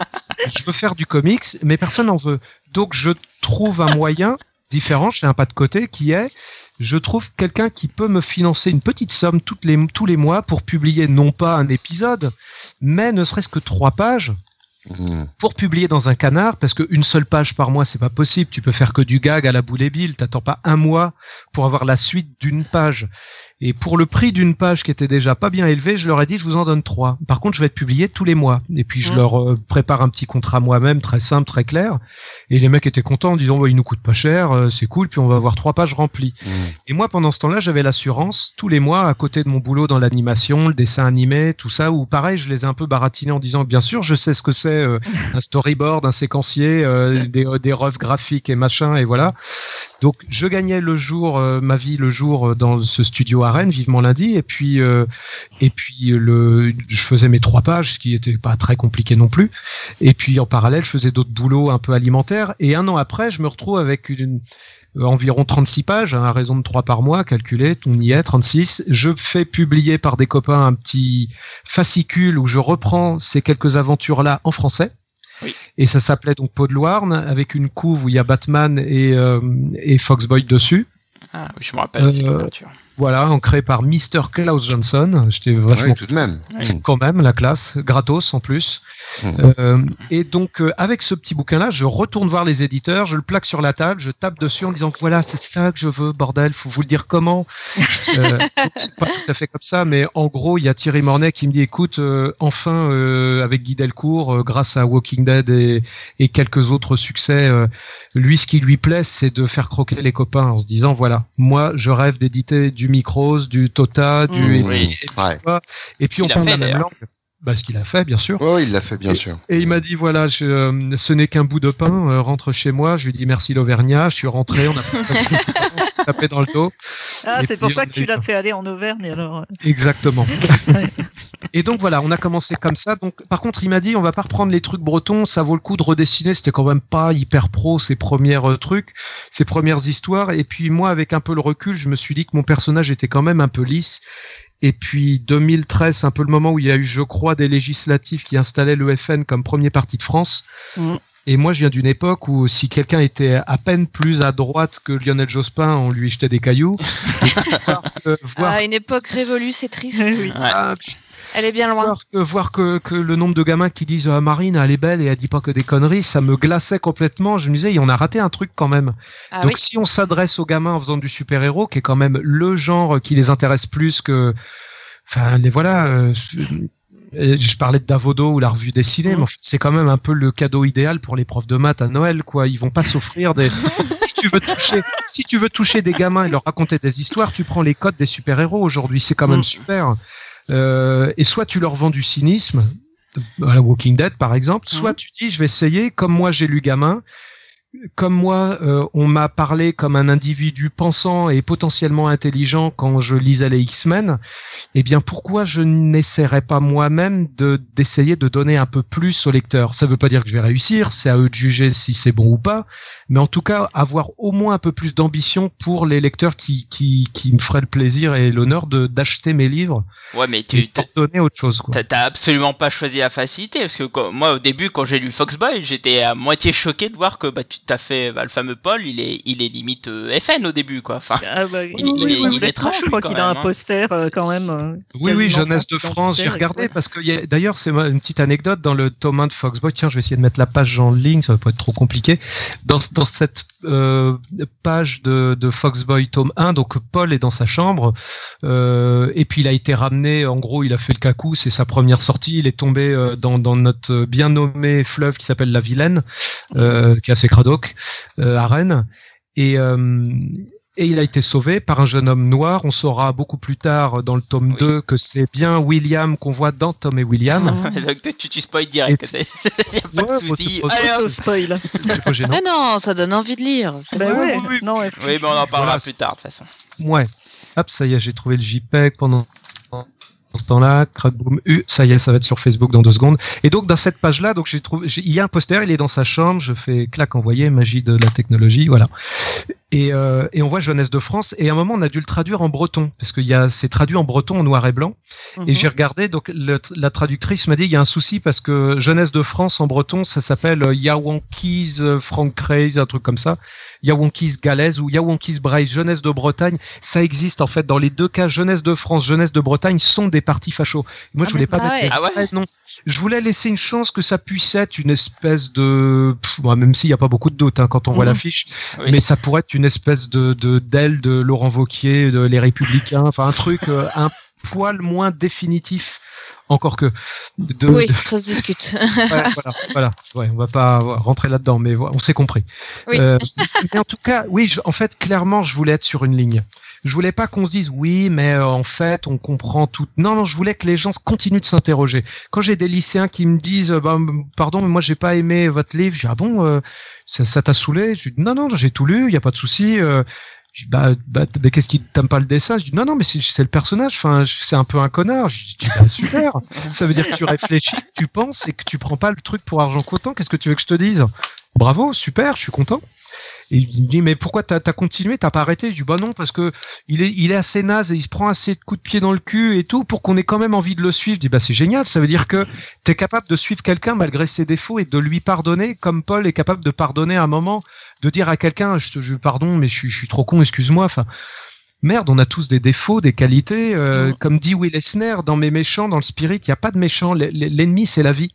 je veux faire du comics, mais personne n'en veut. Donc je trouve un moyen différent, je fais un pas de côté, qui est, je trouve quelqu'un qui peut me financer une petite somme toutes les, tous les mois pour publier non pas un épisode, mais ne serait-ce que trois pages hmm. pour publier dans un canard, parce qu'une seule page par mois, c'est pas possible. Tu peux faire que du gag à la boule et. T'attends pas un mois pour avoir la suite d'une page. Et pour le prix d'une page qui était déjà pas bien élevé, je leur ai dit, je vous en donne trois. Par contre, je vais être publié tous les mois. Et puis, je Mmh. leur euh, prépare un petit contrat moi-même, très simple, très clair. Et les mecs étaient contents en disant, bah, il nous coûte pas cher, euh, c'est cool, puis on va avoir trois pages remplies. Hmm. Et moi, pendant ce temps-là, j'avais l'assurance tous les mois à côté de mon boulot dans l'animation, le dessin animé, tout ça. Où pareil, je les ai un peu baratinés en disant, bien sûr, je sais ce que c'est euh, un storyboard, un séquencier, euh, des, des refs graphiques et machin, et voilà. Donc, je gagnais le jour, ma vie le jour dans ce studio à Rennes, vivement lundi, et puis euh, et puis le, je faisais mes trois pages, ce qui était pas très compliqué non plus. Et puis en parallèle, je faisais d'autres boulots un peu alimentaires. Et un an après, je me retrouve avec une euh, environ 36 pages, hein, à raison de 3 par mois, calculé, on y est, 36. Je fais publier par des copains un petit fascicule où je reprends ces quelques aventures-là en français. Oui. Et ça s'appelait donc Peau de Loirne, avec une couve où il y a Batman et, euh, et Foxboy dessus. Ah, oui, je me rappelle Euh. Voilà, ancré par Mr. Klaus Johnson. J'étais vachement Ouais, tout de même. Hmm. quand même la classe, gratos en plus. Euh, et donc, euh, avec ce petit bouquin-là, je retourne voir les éditeurs, je le plaque sur la table, je tape dessus en disant voilà, c'est ça que je veux, bordel, faut vous le dire comment. euh, <laughs> c'est pas tout à fait comme ça, mais en gros, il y a Thierry Mornay qui me dit écoute, euh, enfin, euh, avec Guy Delcourt, euh, grâce à Walking Dead et, et quelques autres succès, euh, lui, ce qui lui plaît, c'est de faire croquer les copains en se disant voilà, moi, je rêve d'éditer du Micros, du Tota, du. Mmh. et, Oui. Ouais. et puis on parle fait, la même langue. Bah, ce qu'il a fait, bien sûr. Ouais, il l'a fait, bien sûr. Et il m'a dit voilà, je, euh, ce n'est qu'un bout de pain, euh, rentre chez moi. Je lui ai dit merci l'Auvergnat. Je suis rentré, on a tapé dans le dos. Ah, Et c'est pour ça que tu l'as fait aller en Auvergne alors. Exactement. <laughs> Ouais. Et donc voilà, on a commencé comme ça. Donc par contre, il m'a dit on va pas reprendre les trucs bretons, ça vaut le coup de redessiner. C'était quand même pas hyper pro ces premières euh, trucs, ces premières histoires. Et puis moi, avec un peu le recul, je me suis dit que mon personnage était quand même un peu lisse. Et puis 2013, c'est un peu le moment où il y a eu, je crois, des législatives qui installaient le FN comme premier parti de France. Mhm. Et moi, je viens d'une époque où si quelqu'un était à peine plus à droite que Lionel Jospin, on lui jetait des cailloux. <laughs> Voir À une époque révolue, c'est triste. Oui. Ah, Elle est bien loin. voir que, voir que, que le nombre de gamins qui disent ah, Marine, elle est belle et elle dit pas que des conneries, ça me glaçait complètement. Je me disais, on a raté un truc quand même. Ah Donc oui. si on s'adresse aux gamins en faisant du super-héros, qui est quand même le genre qui les intéresse plus que... Enfin, les voilà... euh, euh, je parlais de Davodo ou la revue dessinée, mais en fait, c'est quand même un peu le cadeau idéal pour les profs de maths à Noël, quoi. Ils vont pas s'offrir des. <laughs> si tu veux toucher, si tu veux toucher des gamins et leur raconter des histoires, tu prends les codes des super-héros aujourd'hui. C'est quand même Mhm. super. Euh, et soit tu leur vends du cynisme, à la Walking Dead par exemple, soit tu dis je vais essayer, comme moi j'ai lu gamin, comme moi euh, on m'a parlé comme un individu pensant et potentiellement intelligent quand je lisais les X-Men, eh bien pourquoi je n'essaierais pas moi-même de d'essayer de donner un peu plus au lecteur Ça veut pas dire que je vais réussir, c'est à eux de juger si c'est bon ou pas, mais en tout cas avoir au moins un peu plus d'ambition pour les lecteurs qui qui qui me feraient le plaisir et l'honneur de d'acheter mes livres Ouais, mais tu leur donner autre chose t'as- t'as absolument pas choisi la facilité parce que quand- moi au début quand j'ai lu Foxboy j'étais à moitié choqué de voir que bah tu t'as fait bah, le fameux Paul il est il est limite euh, FN au début quoi. Enfin Ah bah, Il- il est- il est complètement. trash, Je crois qu'il quand a un même, hein. poster euh, quand même. euh, Oui, oui, Jeunesse de France, j'ai regardé tout. parce que d'ailleurs c'est une petite anecdote dans le tome 1 de Foxboy. Tiens, je vais essayer de mettre la page en ligne, ça va pas être trop compliqué. Dans, dans cette euh, page de, de Foxboy tome 1, donc Paul est dans sa chambre euh, et puis il a été ramené. En gros, il a fait le cacou, c'est sa première sortie. Il est tombé euh, dans, dans notre bien nommé fleuve qui s'appelle la Vilaine, euh, qui est assez cradoc euh, à Rennes. Et euh, et il a été sauvé par un jeune homme noir. On saura beaucoup plus tard dans le tome Oui. 2 que c'est bien William qu'on voit dans Tom et William. <laughs> Donc, tu, tu spoil direct. Et c'est- <laughs> y a pas Ouais, de souci. Allez. Auto spoil. <laughs> C'est pas gênant. Mais non, ça donne envie de lire. Bah Ouais, ouais, oui. non, ouais, Oui, mais on en parlera Voilà, plus tard de toute façon. Ouais. Hop, ça y est, j'ai trouvé le JPEG pendant ce temps-là. Crackboom U, ça y est, ça va être sur Facebook dans deux secondes. Et donc dans cette page-là, donc j'ai trouvé, il y a un poster, il est dans sa chambre. Je fais clac envoyé, magie de la technologie, voilà. Et, euh, et on voit Jeunesse de France. Et à un moment, on a dû le traduire en breton parce qu'il y a, c'est traduit en breton en noir et blanc. Mhm. Et j'ai regardé, donc le- la traductrice m'a dit il y a un souci parce que Jeunesse de France en breton, ça s'appelle euh, Yawankis euh, Frank Craze, un truc comme ça. Yawankis Galaise ou Yawankis Braille, Jeunesse de Bretagne. Ça existe en fait dans les deux cas. Jeunesse de France, Jeunesse de Bretagne sont des partis fachos. Moi, je voulais pas Ah mettre. ouais. les- Ah ouais? Non. Je voulais laisser une chance que ça puisse être une espèce de, Pff, même s'il n'y a pas beaucoup de doutes hein, quand on voit Mhm. l'affiche, Oui. mais ça pourrait être une espèce de de- d'aile de Laurent Vauquier, de les Républicains, enfin un truc euh, un poil moins définitif, encore que de, Oui, de- ça se discute. <laughs> ouais, voilà, voilà. Ouais, on va pas rentrer là-dedans, mais on s'est compris. Oui. Euh, mais en tout cas, oui, je- en fait, clairement, je voulais être sur une ligne. Je voulais pas qu'on se dise oui, mais euh, en fait, on comprend tout. Non, non, je voulais que les gens continuent de s'interroger. Quand j'ai des lycéens qui me disent, bah, pardon, mais moi j'ai pas aimé votre livre, je dis ah bon, euh, ça ça t'a saoulé? Je dis non, non, j'ai tout lu, il y a pas de souci. Je dis, bah, bah, mais qu'est-ce qui t'aime pas le dessin? Je dis non, non, mais c'est c'est le personnage. Enfin, c'est un peu un connard. Je dis bah, super. <laughs> Ça veut dire que tu réfléchis, que tu penses et que tu prends pas le truc pour argent comptant. Qu'est-ce que tu veux que je te dise? Bravo, super, je suis content. Il me dit mais pourquoi t'as as continué, t'as pas arrêté? Je dis bah non parce que il est il est assez naze et il se prend assez de coups de pied dans le cul et tout pour qu'on ait quand même envie de le suivre. Je dis bah c'est génial, ça veut dire que t'es capable de suivre quelqu'un malgré ses défauts et de lui pardonner comme Paul est capable de pardonner à un moment, de dire à quelqu'un je te je pardon mais je suis je suis trop con, excuse-moi. Enfin merde, on a tous des défauts, des qualités. Euh, Mm. Comme dit Will Eisner, dans mes méchants, dans le spirit, il n'y a pas de méchants. L'ennemi, c'est la vie.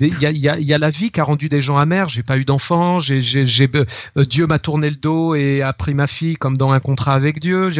Il y a, il y, a, y a la vie qui a rendu des gens amers. J'ai pas eu d'enfant. J'ai, j'ai, j'ai- euh, Dieu m'a tourné le dos et a pris ma fille comme dans un contrat avec Dieu.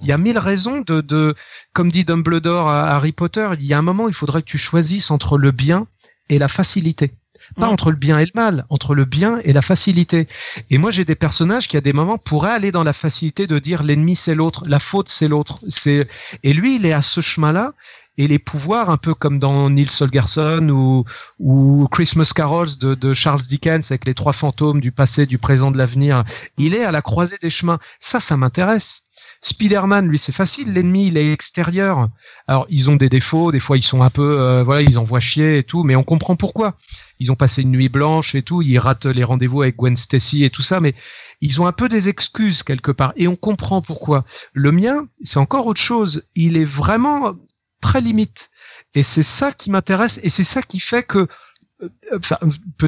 Il y a mille raisons de, de, comme dit Dumbledore à Harry Potter, il y a un moment, il faudrait que tu choisisses entre le bien et la facilité. Pas entre le bien et le mal, entre le bien et la facilité. Et moi, j'ai des personnages qui, à des moments, pourraient aller dans la facilité de dire l'ennemi c'est l'autre, la faute c'est l'autre. C'est et lui, il est à ce chemin-là. Et les pouvoirs, un peu comme dans Neil Solgerson ou, ou Christmas Carols de, de Charles Dickens avec les trois fantômes du passé, du présent, de l'avenir, il est à la croisée des chemins. Ça, ça m'intéresse. Spider-Man, lui, c'est facile. L'ennemi, il est extérieur. Alors, ils ont des défauts. Des fois, ils sont un peu, euh, voilà, ils envoient chier et tout. Mais on comprend pourquoi. Ils ont passé une nuit blanche et tout. Ils ratent les rendez-vous avec Gwen Stacy et tout ça. Mais ils ont un peu des excuses quelque part. Et on comprend pourquoi. Le mien, c'est encore autre chose. Il est vraiment très limite. Et c'est ça qui m'intéresse. Et c'est ça qui fait que euh, Enfin,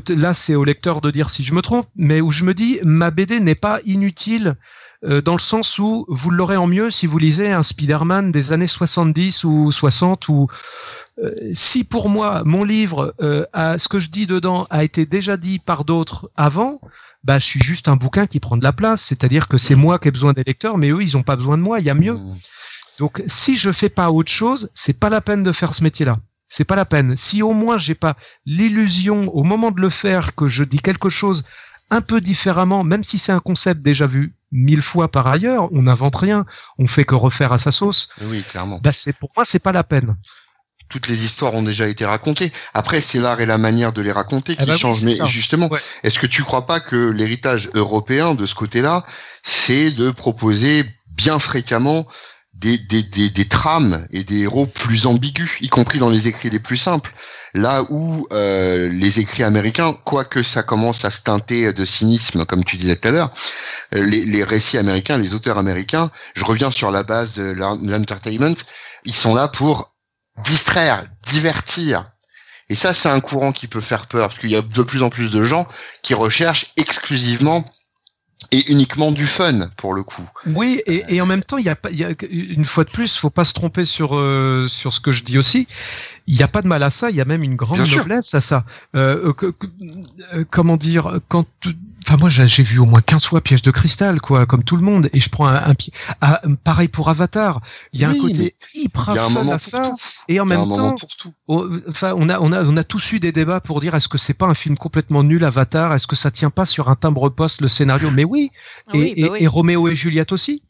là, c'est au lecteur de dire si je me trompe, mais où je me dis, ma BD n'est pas inutile euh, dans le sens où vous l'aurez en mieux si vous lisez un Spider-Man des années 70 ou 60 ou euh, si pour moi mon livre euh, a, ce que je dis dedans a été déjà dit par d'autres avant bah je suis juste un bouquin qui prend de la place. C'est-à-dire que c'est moi qui ai besoin des lecteurs mais eux ils ont pas besoin de moi il y a mieux. Mmh. donc si je fais pas autre chose c'est pas la peine de faire ce métier là c'est pas la peine. Si au moins j'ai pas l'illusion au moment de le faire que je dis quelque chose un peu différemment, même si c'est un concept déjà vu mille fois par ailleurs, on n'invente rien, on fait que refaire à sa sauce. Oui, clairement. Bah c'est pour moi c'est pas la peine. Toutes les histoires ont déjà été racontées. Après, c'est l'art et la manière de les raconter qui Eh ben oui, changent. Mais ça. justement, Ouais. est-ce que tu crois pas que l'héritage européen de ce côté-là, c'est de proposer bien fréquemment des, des, des, des trames et des héros plus ambigus, y compris dans les écrits les plus simples. Là où euh, les écrits américains, quoique ça commence à se teinter de cynisme, comme tu disais tout à l'heure, euh, les, les récits américains, les auteurs américains, je reviens sur la base de l'en- l'entertainment, ils sont là pour distraire, divertir. Et ça, c'est un courant qui peut faire peur, parce qu'il y a de plus en plus de gens qui recherchent exclusivement et uniquement du fun, pour le coup. Oui, et, et en même temps, il y a pas, il y a, une fois de plus, faut pas se tromper sur euh, sur ce que je dis aussi. Il n'y a pas de mal à ça. Il y a même une grande Bien sûr. noblesse à ça. Euh, que- que- euh, comment dire quand Enfin, moi, j'ai vu au moins 15 fois Piège de cristal, quoi, comme tout le monde, et je prends un, un pi- ah, pareil pour Avatar. Il y a Oui, un côté hyper fun à ça, tout. et en même temps, pour tout. Oh, Enfin, on a, on a, on a tous eu des débats pour dire est-ce que c'est pas un film complètement nul, Avatar? Est-ce que ça tient pas sur un timbre-poste le scénario? Mais oui. Et, Oui, bah et, oui. et Roméo et Juliette aussi.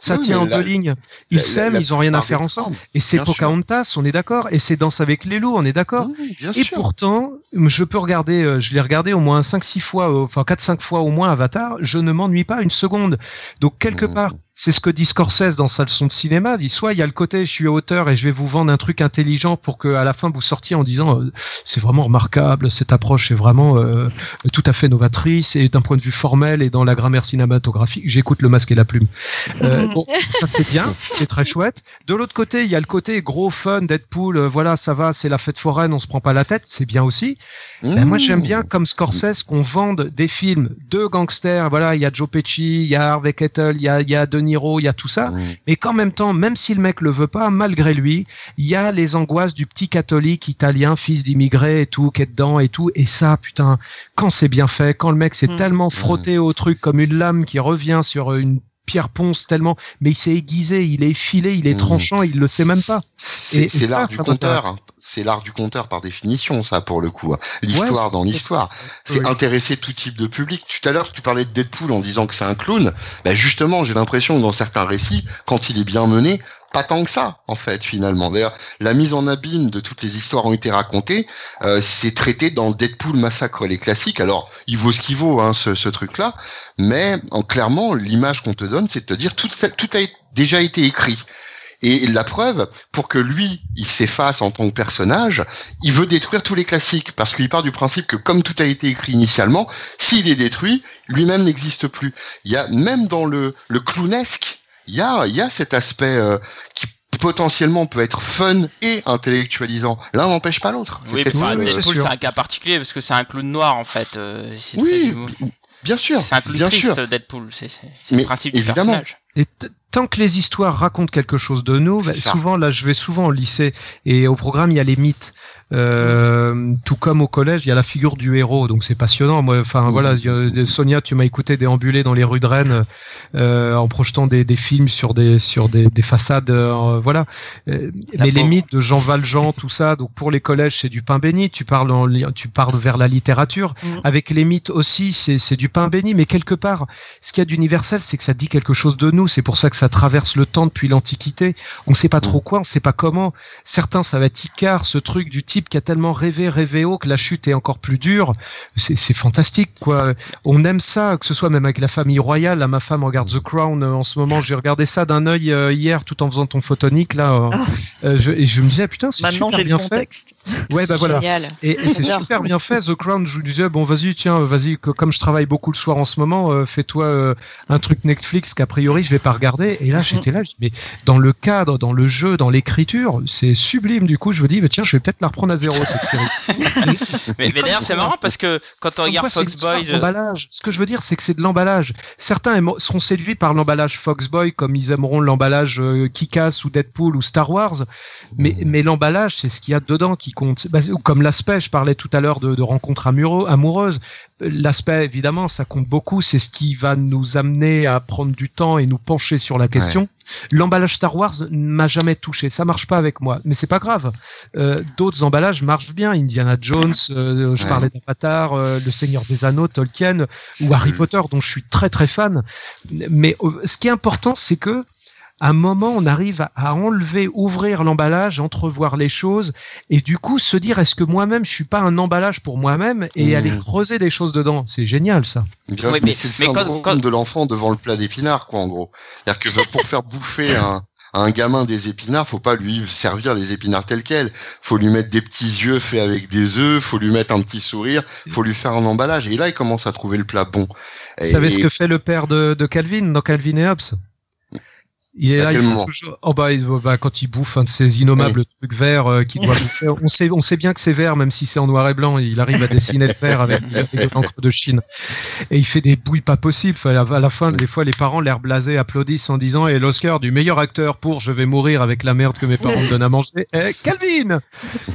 Ça Oui, tient en deux lignes. Ils s'aiment, ils ont rien à faire ensemble. Et c'est sûr. Pocahontas, on est d'accord. Et c'est Danse avec les loups, on est d'accord. Oui, Et sûr. pourtant, je peux regarder, euh, je l'ai regardé au moins 5-6 fois, euh, enfin 4-5 fois au moins Avatar, je ne m'ennuie pas une seconde. Donc quelque part, c'est ce que dit Scorsese dans sa leçon de cinéma. Il dit soit il y a le côté je suis auteur et je vais vous vendre un truc intelligent pour que à la fin vous sortiez en disant euh, c'est vraiment remarquable, cette approche est vraiment euh, tout à fait novatrice et d'un point de vue formel et dans la grammaire cinématographique, j'écoute le masque et la plume. Euh, <laughs> bon, ça c'est bien, c'est très chouette. De l'autre côté, il y a le côté gros fun, Deadpool, voilà, ça va, c'est la fête foraine, on se prend pas la tête, c'est bien aussi. Ben, moi, j'aime bien comme Scorsese qu'on vende des films de gangsters. Voilà, il y a Joe Pesci, il y a Harvey Keitel, il y a, il y a De Niro, il y a tout ça. Mmh. Mais qu'en même temps, même si le mec le veut pas, malgré lui, il y a les angoisses du petit catholique italien, fils d'immigré et tout, qui est dedans et tout. Et ça, putain, quand c'est bien fait, quand le mec s'est Mm. tellement frotté au truc comme une lame qui revient sur une pierre ponce tellement, mais il s'est aiguisé, il est effilé, il est Mm. tranchant, il le sait même pas. C'est l'art du hein. C'est l'art du conteur par définition, ça, pour le coup. L'histoire dans l'histoire. C'est Oui. intéresser tout type de public. Tout à l'heure, tu parlais de Deadpool en disant que c'est un clown. Ben justement, j'ai l'impression que dans certains récits, quand il est bien mené, pas tant que ça, en fait, finalement. D'ailleurs, la mise en abîme de toutes les histoires ont été racontées. Euh, c'est traité dans Deadpool Massacre les classiques. Alors, il vaut ce qu'il vaut, hein, ce, truc-là. Mais en clairement, l'image qu'on te donne, c'est de te dire tout, tout a déjà été écrit. Et la preuve, pour que lui, il s'efface en tant que personnage, il veut détruire tous les classiques, parce qu'il part du principe que comme tout a été écrit initialement, s'il est détruit, lui-même n'existe plus. Il y a même dans le, le clownesque, il y a, il y a cet aspect euh, qui potentiellement peut être fun et intellectualisant. L'un n'empêche pas l'autre. C'est Oui, mais enfin, c'est Deadpool, sûr. c'est un cas particulier parce que c'est un clown noir en fait. euh, Oui, très- bien sûr, C'est un clown bien triste, sûr. Deadpool. C'est c'est- c'est le principe du évidemment. personnage. Et tant que les histoires racontent quelque chose de nous, bah, souvent là, je vais souvent au lycée et au programme il y a les mythes. Euh, tout comme au collège, il y a la figure du héros, donc c'est passionnant. Moi, enfin voilà, Sonia, tu m'as écouté déambuler dans les rues de Rennes euh, en projetant des, des, films sur des sur des, des façades, euh, voilà. Euh, mais les mythes de Jean Valjean, tout ça, donc pour les collèges, c'est du pain béni. Tu parles en, tu parles vers la littérature. Mm. Avec les mythes aussi, c'est du pain béni, mais quelque part, ce qu'il y a d'universel, c'est que ça dit quelque chose de nous. C'est pour ça que ça traverse le temps depuis l'Antiquité. On ne sait pas trop quoi, on ne sait pas comment. Certains, ça va être Icare, ce truc du type qui a tellement rêvé, rêvé haut que la chute est encore plus dure. C'est fantastique, quoi. On aime ça, que ce soit même avec la famille royale. Là, ma femme regarde The Crown euh, en ce moment. J'ai regardé ça d'un œil euh, hier, tout en faisant ton photonique là. Euh, ah. je, et je me disais putain, c'est super bien fait. Ouais, bah voilà. Et, c'est super bien fait. The Crown, je lui disais bon, vas-y, tiens, vas-y. Comme je travaille beaucoup le soir en ce moment, fais-toi un truc Netflix qu'a priori je vais pas regarder. Et là, j'étais là, je mais dans le cadre, dans le jeu, dans l'écriture, c'est sublime. Du coup, je me dis, mais tiens, je vais peut-être la reprendre à zéro cette série. <laughs> mais, d'ailleurs, c'est marrant parce que quand on regarde Foxboy, ce que je veux dire, c'est que c'est de l'emballage. Certains seront séduits par l'emballage Foxboy, comme ils aimeront l'emballage euh, Kikas ou Deadpool ou Star Wars. Mais, mais l'emballage, c'est ce qu'il y a dedans qui compte. Bah, comme l'aspect, je parlais tout à l'heure de, de rencontres amoureuses. L'aspect, évidemment, ça compte beaucoup. C'est ce qui va nous amener à prendre du temps et nous pencher sur la question. L'emballage Star Wars m'a jamais touché. Ça marche pas avec moi, mais c'est pas grave. Euh, D'autres emballages marchent bien. Indiana Jones, euh, je parlais d'Avatar, euh, Le Seigneur des Anneaux, Tolkien ou Harry Potter, dont je suis très très fan. Mais euh, ce qui est important, c'est que à un moment, on arrive à enlever, ouvrir l'emballage, entrevoir les choses, et du coup se dire est-ce que moi-même je suis pas un emballage pour moi-même et mmh. aller creuser des choses dedans? C'est génial ça. mais, c'est le syndrome de l'enfant devant le plat d'épinards, quoi, en gros. C'est-à-dire que pour faire bouffer un, un gamin des épinards, faut pas lui servir les épinards tels quels. Faut lui mettre des petits yeux faits avec des œufs, faut lui mettre un petit sourire, faut lui faire un emballage. Et là, il commence à trouver le plat bon. Vous savez ce que fait le père de, de Calvin dans Calvin et Hobbes? Il est là, il toujours... oh bah, bah, quand il bouffe un de ces innommables trucs verts euh, qui doit bouffer, <laughs> on sait, on sait bien que c'est vert, même si c'est en noir et blanc. Il arrive à dessiner le vert avec, avec de l'encre de Chine. Et il fait des bouilles pas possibles. à la fin, des fois, les parents, l'air blasé, applaudissent en disant et l'Oscar du meilleur acteur pour Je vais mourir avec la merde que mes parents me donnent à manger. Eh, Calvin.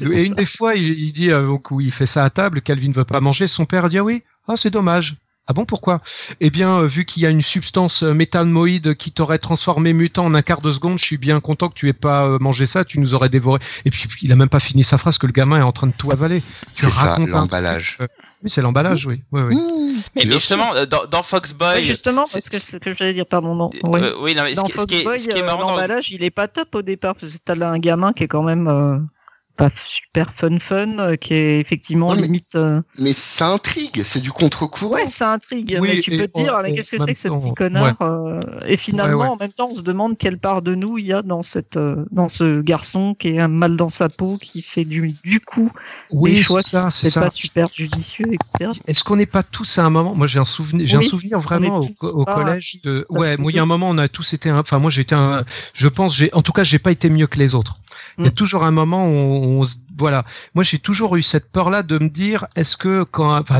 Et une des fois, il, il dit euh, il fait ça à table. Calvin veut pas manger. Son père dit ah oui. Ah, c'est dommage. Ah bon, pourquoi? Eh bien, euh, vu qu'il y a une substance euh, métalmoïde qui t'aurait transformé mutant en un quart de seconde, je suis bien content que tu aies pas euh, mangé ça, tu nous aurais dévoré. Et puis, il a même pas fini sa phrase que le gamin est en train de tout avaler. Tu racontes l'emballage. Oui, c'est l'emballage, oui. oui, oui. Mmh. Mais, justement, dans, dans Foxboy. justement, parce que ce que j'allais dire, pardon, non. oui, non, mais dans Foxboy, l'emballage, il est pas top au départ, parce que t'as là un gamin qui est quand même pas super fun fun euh, qui est effectivement limite euh, mais ça intrigue c'est du contre-courant. Ouais ça intrigue mais tu peux te dire qu'est-ce que c'est que ce petit connard euh, et finalement en même temps on se demande quelle part de nous il y a dans cette dans ce garçon qui est un mal dans sa peau qui fait du du coup oui, des choix ça c'est pas super judicieux etc est-ce qu'on n'est pas tous à un moment moi j'ai un souvenir j'ai un souvenir vraiment au, collège de ouais moi il y a un moment on a tous été enfin moi j'étais un je pense j'ai en tout cas j'ai pas été mieux que les autres il y a mm. toujours un moment où voilà. Moi, j'ai toujours eu cette peur-là de me dire, est-ce que quand, enfin,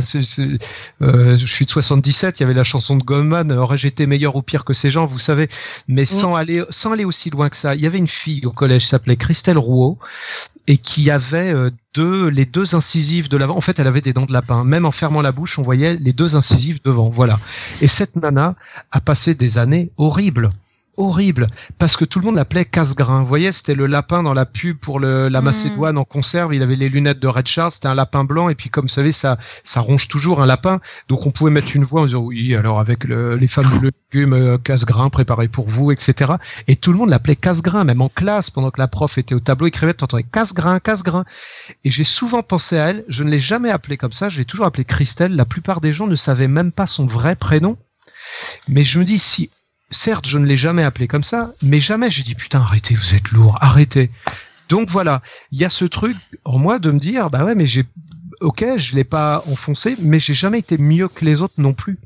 euh, je suis de 77, il y avait la chanson de Goldman, aurais-je été meilleur ou pire que ces gens, vous savez, mais sans aller, sans aller aussi loin que ça. Il y avait une fille au collège, s'appelait Christelle Rouault, et qui avait euh, deux, les deux incisives de l'avant. En fait, elle avait des dents de lapin. Même en fermant la bouche, on voyait les deux incisives devant. Voilà. Et cette nana a passé des années horribles horrible parce que tout le monde l'appelait casse-grain. Vous voyez, c'était le lapin dans la pub pour le, la mm. Macédoine en conserve. Il avait les lunettes de Red Charles. C'était un lapin blanc et puis comme vous savez, ça, ça ronge toujours un lapin. Donc on pouvait mettre une voix en disant oui, alors avec les fameux légumes euh, casse-grain préparés pour vous, etc. Et tout le monde l'appelait casse-grain, même en classe pendant que la prof était au tableau écrivait, t'entendais casse-grain, casse-grain. Et j'ai souvent pensé à elle. Je ne l'ai jamais appelée comme ça. Je l'ai toujours appelée Christelle. La plupart des gens ne savaient même pas son vrai prénom. Mais je me dis si certes, je ne l'ai jamais appelé comme ça, mais jamais j'ai dit putain, arrêtez, vous êtes lourd, arrêtez. Donc voilà, il y a ce truc en moi de me dire bah ouais, mais j'ai ok, je l'ai pas enfoncé, mais j'ai jamais été mieux que les autres non plus.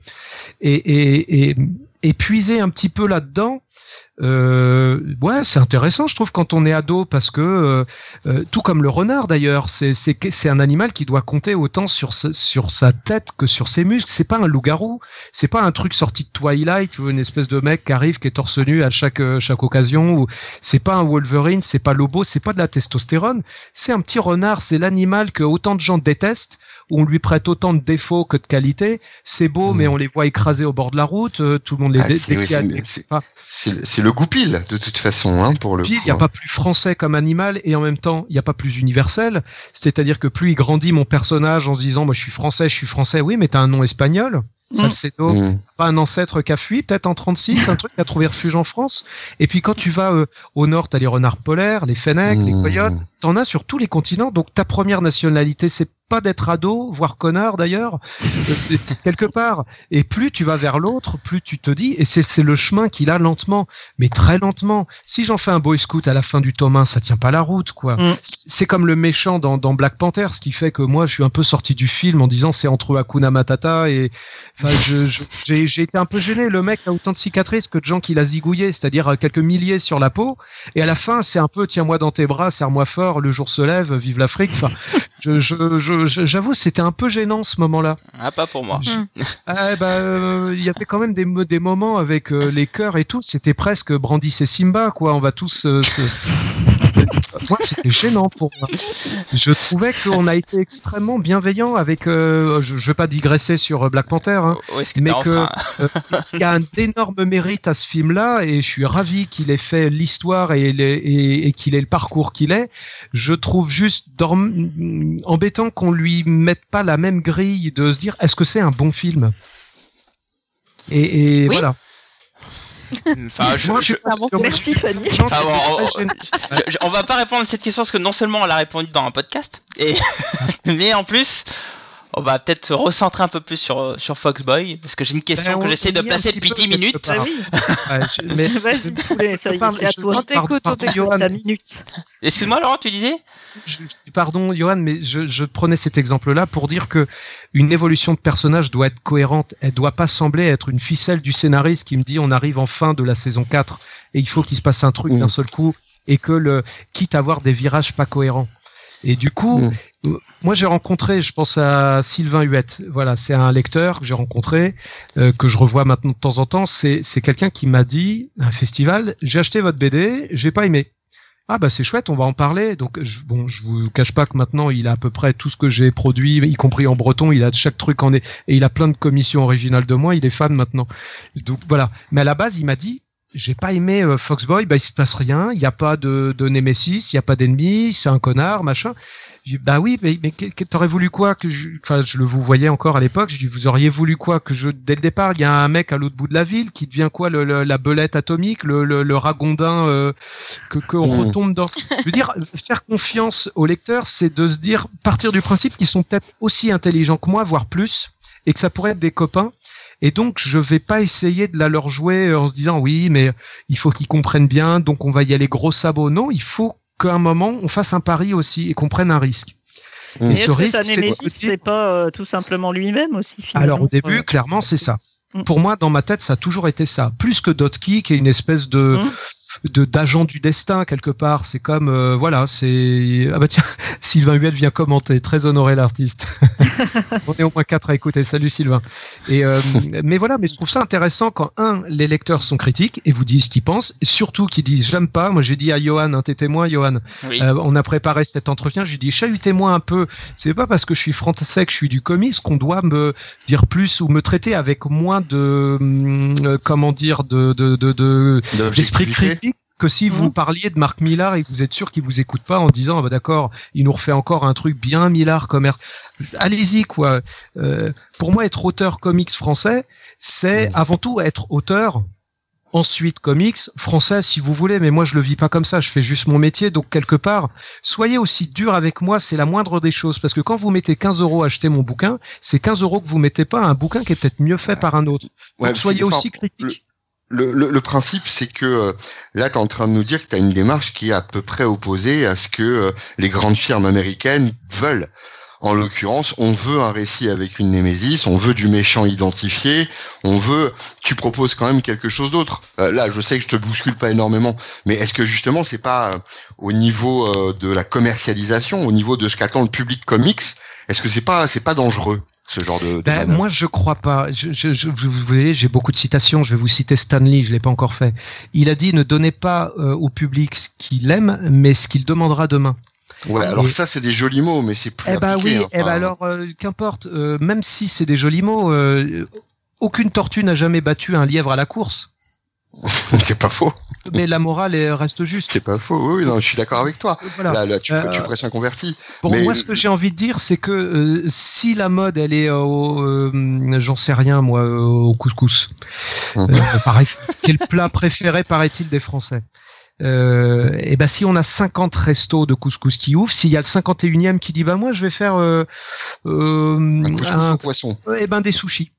Et, et, et, et un petit peu là-dedans, euh, ouais, c'est intéressant, je trouve, quand on est ado, parce que euh, euh, tout comme le renard d'ailleurs, c'est c'est c'est un animal qui doit compter autant sur sur sa tête que sur ses muscles. C'est pas un loup-garou, c'est pas un truc sorti de Twilight, vois, une espèce de mec qui arrive qui est torse nu à chaque euh, chaque occasion. Ou c'est pas un Wolverine, c'est pas Lobo, c'est pas de la testostérone. C'est un petit renard, c'est l'animal que autant de gens détestent où on lui prête autant de défauts que de qualités. C'est beau, Mm. mais on les voit écrasés au bord de la route. euh, tout le monde les Ah, c'est- oui, a Ah. Le goupil de toute façon, hein, pour le il n'y a hein. pas plus français comme animal et en même temps, il n'y a pas plus universel. C'est-à-dire que plus il grandit mon personnage en se disant, moi je suis français, je suis français, oui, mais t'as un nom espagnol. Salcedo, Mm. pas un ancêtre qui a fui, peut-être en 36, un truc qui a trouvé refuge en France. Et puis quand tu vas euh, au nord, t'as les renards polaires, les fennecs, les Mm. coyotes, t'en as sur tous les continents. Donc ta première nationalité, c'est pas d'être ado, voire connard d'ailleurs, euh, <laughs> quelque part. Et plus tu vas vers l'autre, plus tu te dis, et c'est c'est le chemin qu'il a lentement, mais très lentement. Si j'en fais un boy scout à la fin du tome 1, ça tient pas la route, quoi. Mm. C'est comme le méchant dans, dans Black Panther, ce qui fait que moi, je suis un peu sorti du film en disant c'est entre Hakuna Matata et, enfin, j'ai été un peu gêné. Le mec a autant de cicatrices que de gens qu'il a zigouillé, c'est-à-dire euh, quelques milliers sur la peau. Et à la fin, c'est un peu tiens-moi dans tes bras, serre-moi fort, le jour se lève, vive l'Afrique. Je, je, je- je- j'avoue, c'était un peu gênant ce moment-là. Ah, pas pour moi. Je- <laughs> Ah, bah, euh, il y avait quand même des, des moments avec euh, les chœurs et tout. C'était presque Brandis et Simba, quoi. On va tous. euh, se... <laughs> Moi, c'était gênant pour moi. Je trouvais qu'on a été extrêmement bienveillant avec. euh, je, je vais pas digresser sur euh, Black Panther, hein, que mais que- enfin- il y a un énorme mérite à ce film-là et je suis ravi qu'il ait fait l'histoire et, et, et qu'il ait le parcours qu'il est. Je trouve juste dorm- embêtant qu'on lui mette pas la même grille de se dire est-ce que c'est un bon film? Et, et Oui. voilà. Enfin, je- Moi, je- bon, Merci Fanny. On va pas répondre à cette question parce que non seulement elle a répondu dans un podcast, et <laughs> mais en plus, on va peut-être se recentrer un peu plus sur sur Foxboy parce que j'ai une question Ben, que j'essaie de placer depuis peu 10 quelque minutes. Ah part. oui. <laughs> Ouais, je- mais Vas-y, poulet, c'est à toi. On t'écoute, on t'écoute. Minute. Excuse-moi Laurent, tu disais? Je- pardon Johan, mais je, je prenais cet exemple-là pour dire que une évolution de personnage doit être cohérente. Elle doit pas sembler être une ficelle du scénariste qui me dit on arrive en fin de la saison 4 et il faut qu'il se passe un truc Mhm. d'un seul coup et que le quitte à avoir des virages pas cohérents. Et du coup, Mhm. euh, moi j'ai rencontré, je pense à Sylvain Huette. Voilà, c'est un lecteur que j'ai rencontré, euh, que je revois maintenant de temps en temps. C'est c'est quelqu'un qui m'a dit à un festival, j'ai acheté votre BD, j'ai pas aimé. Ah bah c'est chouette, on va en parler. Donc je, bon, je vous cache pas que maintenant il a à peu près tout ce que j'ai produit, y compris en breton. Il a chaque truc en est et il a plein de commissions originales de moi. Il est fan maintenant. Donc voilà. Mais à la base, il m'a dit j'ai pas aimé euh, Foxboy. Bah il se passe rien. Il y a pas de, de Nemesis, il y a pas d'ennemi. C'est un connard, machin. J'ai bah oui, mais, mais t'aurais voulu quoi que je, enfin, je le vous voyais encore à l'époque. Je dis, vous auriez voulu quoi que je, dès le départ, il y a un mec à l'autre bout de la ville qui devient quoi, le, le- la belette atomique, le, le, le ragondin euh, que qu'on Mm. retombe dans. Je veux dire, faire confiance aux lecteurs, c'est de se dire, partir du principe qu'ils sont peut-être aussi intelligents que moi, voire plus, et que ça pourrait être des copains. Et donc, je vais pas essayer de la leur jouer en se disant, oui, mais il faut qu'ils comprennent bien, donc on va y aller gros sabots. Non, il faut qu'à un moment, on fasse un pari aussi et qu'on prenne un risque. Mm. Et ce est-ce que risque, sa Némésis, c'est pas euh, tout simplement lui-même aussi finalement Alors au début, Euh, clairement, c'est ça. Mm. Pour moi, dans ma tête, ça a toujours été ça. Plus que Dotki, qui est une espèce de Mm. De d'agent du destin quelque part. C'est comme euh, voilà, c'est ah bah tiens, <laughs> Sylvain Huel vient commenter. Très honoré l'artiste. <laughs> On est au moins quatre à écouter. Salut Sylvain. Et euh, <laughs> mais voilà, mais je trouve ça intéressant quand un les lecteurs sont critiques et vous disent ce qu'ils pensent, et surtout qu'ils disent j'aime pas. Moi j'ai dit à Johan, hein, t'es témoin, Johan. Oui. Euh, on a préparé cet entretien. Je lui dis chahutez-moi un peu. C'est pas parce que je suis français que je suis du comics qu'on doit me dire plus ou me traiter avec moins de hum, euh, comment dire de de de, de d'esprit D'objectivité. critique que si vous Mhm. parliez de Marc Millard et que vous êtes sûr qu'il vous écoute pas en disant ah bah d'accord il nous refait encore un truc bien Millard commerce allez-y quoi. Euh, pour moi être auteur comics français c'est Mhm. avant tout être auteur ensuite comics français si vous voulez. Mais moi je le vis pas comme ça. Je fais juste mon métier. Donc quelque part soyez aussi dur avec moi c'est la moindre des choses. Parce que quand vous mettez 15 euros à acheter mon bouquin c'est 15 euros que vous mettez pas à un bouquin qui est peut-être mieux fait par un autre. Ouais, donc soyez aussi critique le, principe, c'est que euh, là, tu es en train de nous dire que tu as une démarche qui est à peu près opposée à ce que euh, les grandes firmes américaines veulent. En l'occurrence, on veut un récit avec une némésis, on veut du méchant identifié, on veut. Tu proposes quand même quelque chose d'autre. Euh, là, je sais que je te bouscule pas énormément, mais est-ce que justement c'est pas au niveau de la commercialisation, au niveau de ce qu'attend le public comics, est-ce que c'est pas c'est pas dangereux? Ce genre de, de Ben, moi, je crois pas. Je, je, je- vous voyez, j'ai beaucoup de citations. Je vais vous citer Stanley, je l'ai pas encore fait. Il a dit ne donnez pas euh, au public ce qu'il aime, mais ce qu'il demandera demain. Ouais, alors Et- ça c'est des jolis mots, mais c'est plus Eh ben appliqué, oui, hein. eh ben Enfin, alors euh, qu'importe. euh, même si c'est des jolis mots, euh, aucune tortue n'a jamais battu un lièvre à la course. <laughs> c'est pas faux. Mais la morale est- reste juste. C'est pas faux. Oui, non, je suis d'accord avec toi. Voilà. Là, là, tu, Euh, tu presses un converti. Mais- moi, ce que j'ai envie de dire, c'est que euh, si la mode, elle est au, euh, j'en sais rien, moi, euh, au couscous. Euh, <laughs> pareil, quel plat préféré, paraît-il, des Français? Euh, et ben si on a 50 restos de couscous qui ouvrent, s'il y a le 51e qui dit bah moi je vais faire euh, euh, Un couscous un- au poisson. eh ben des sushis.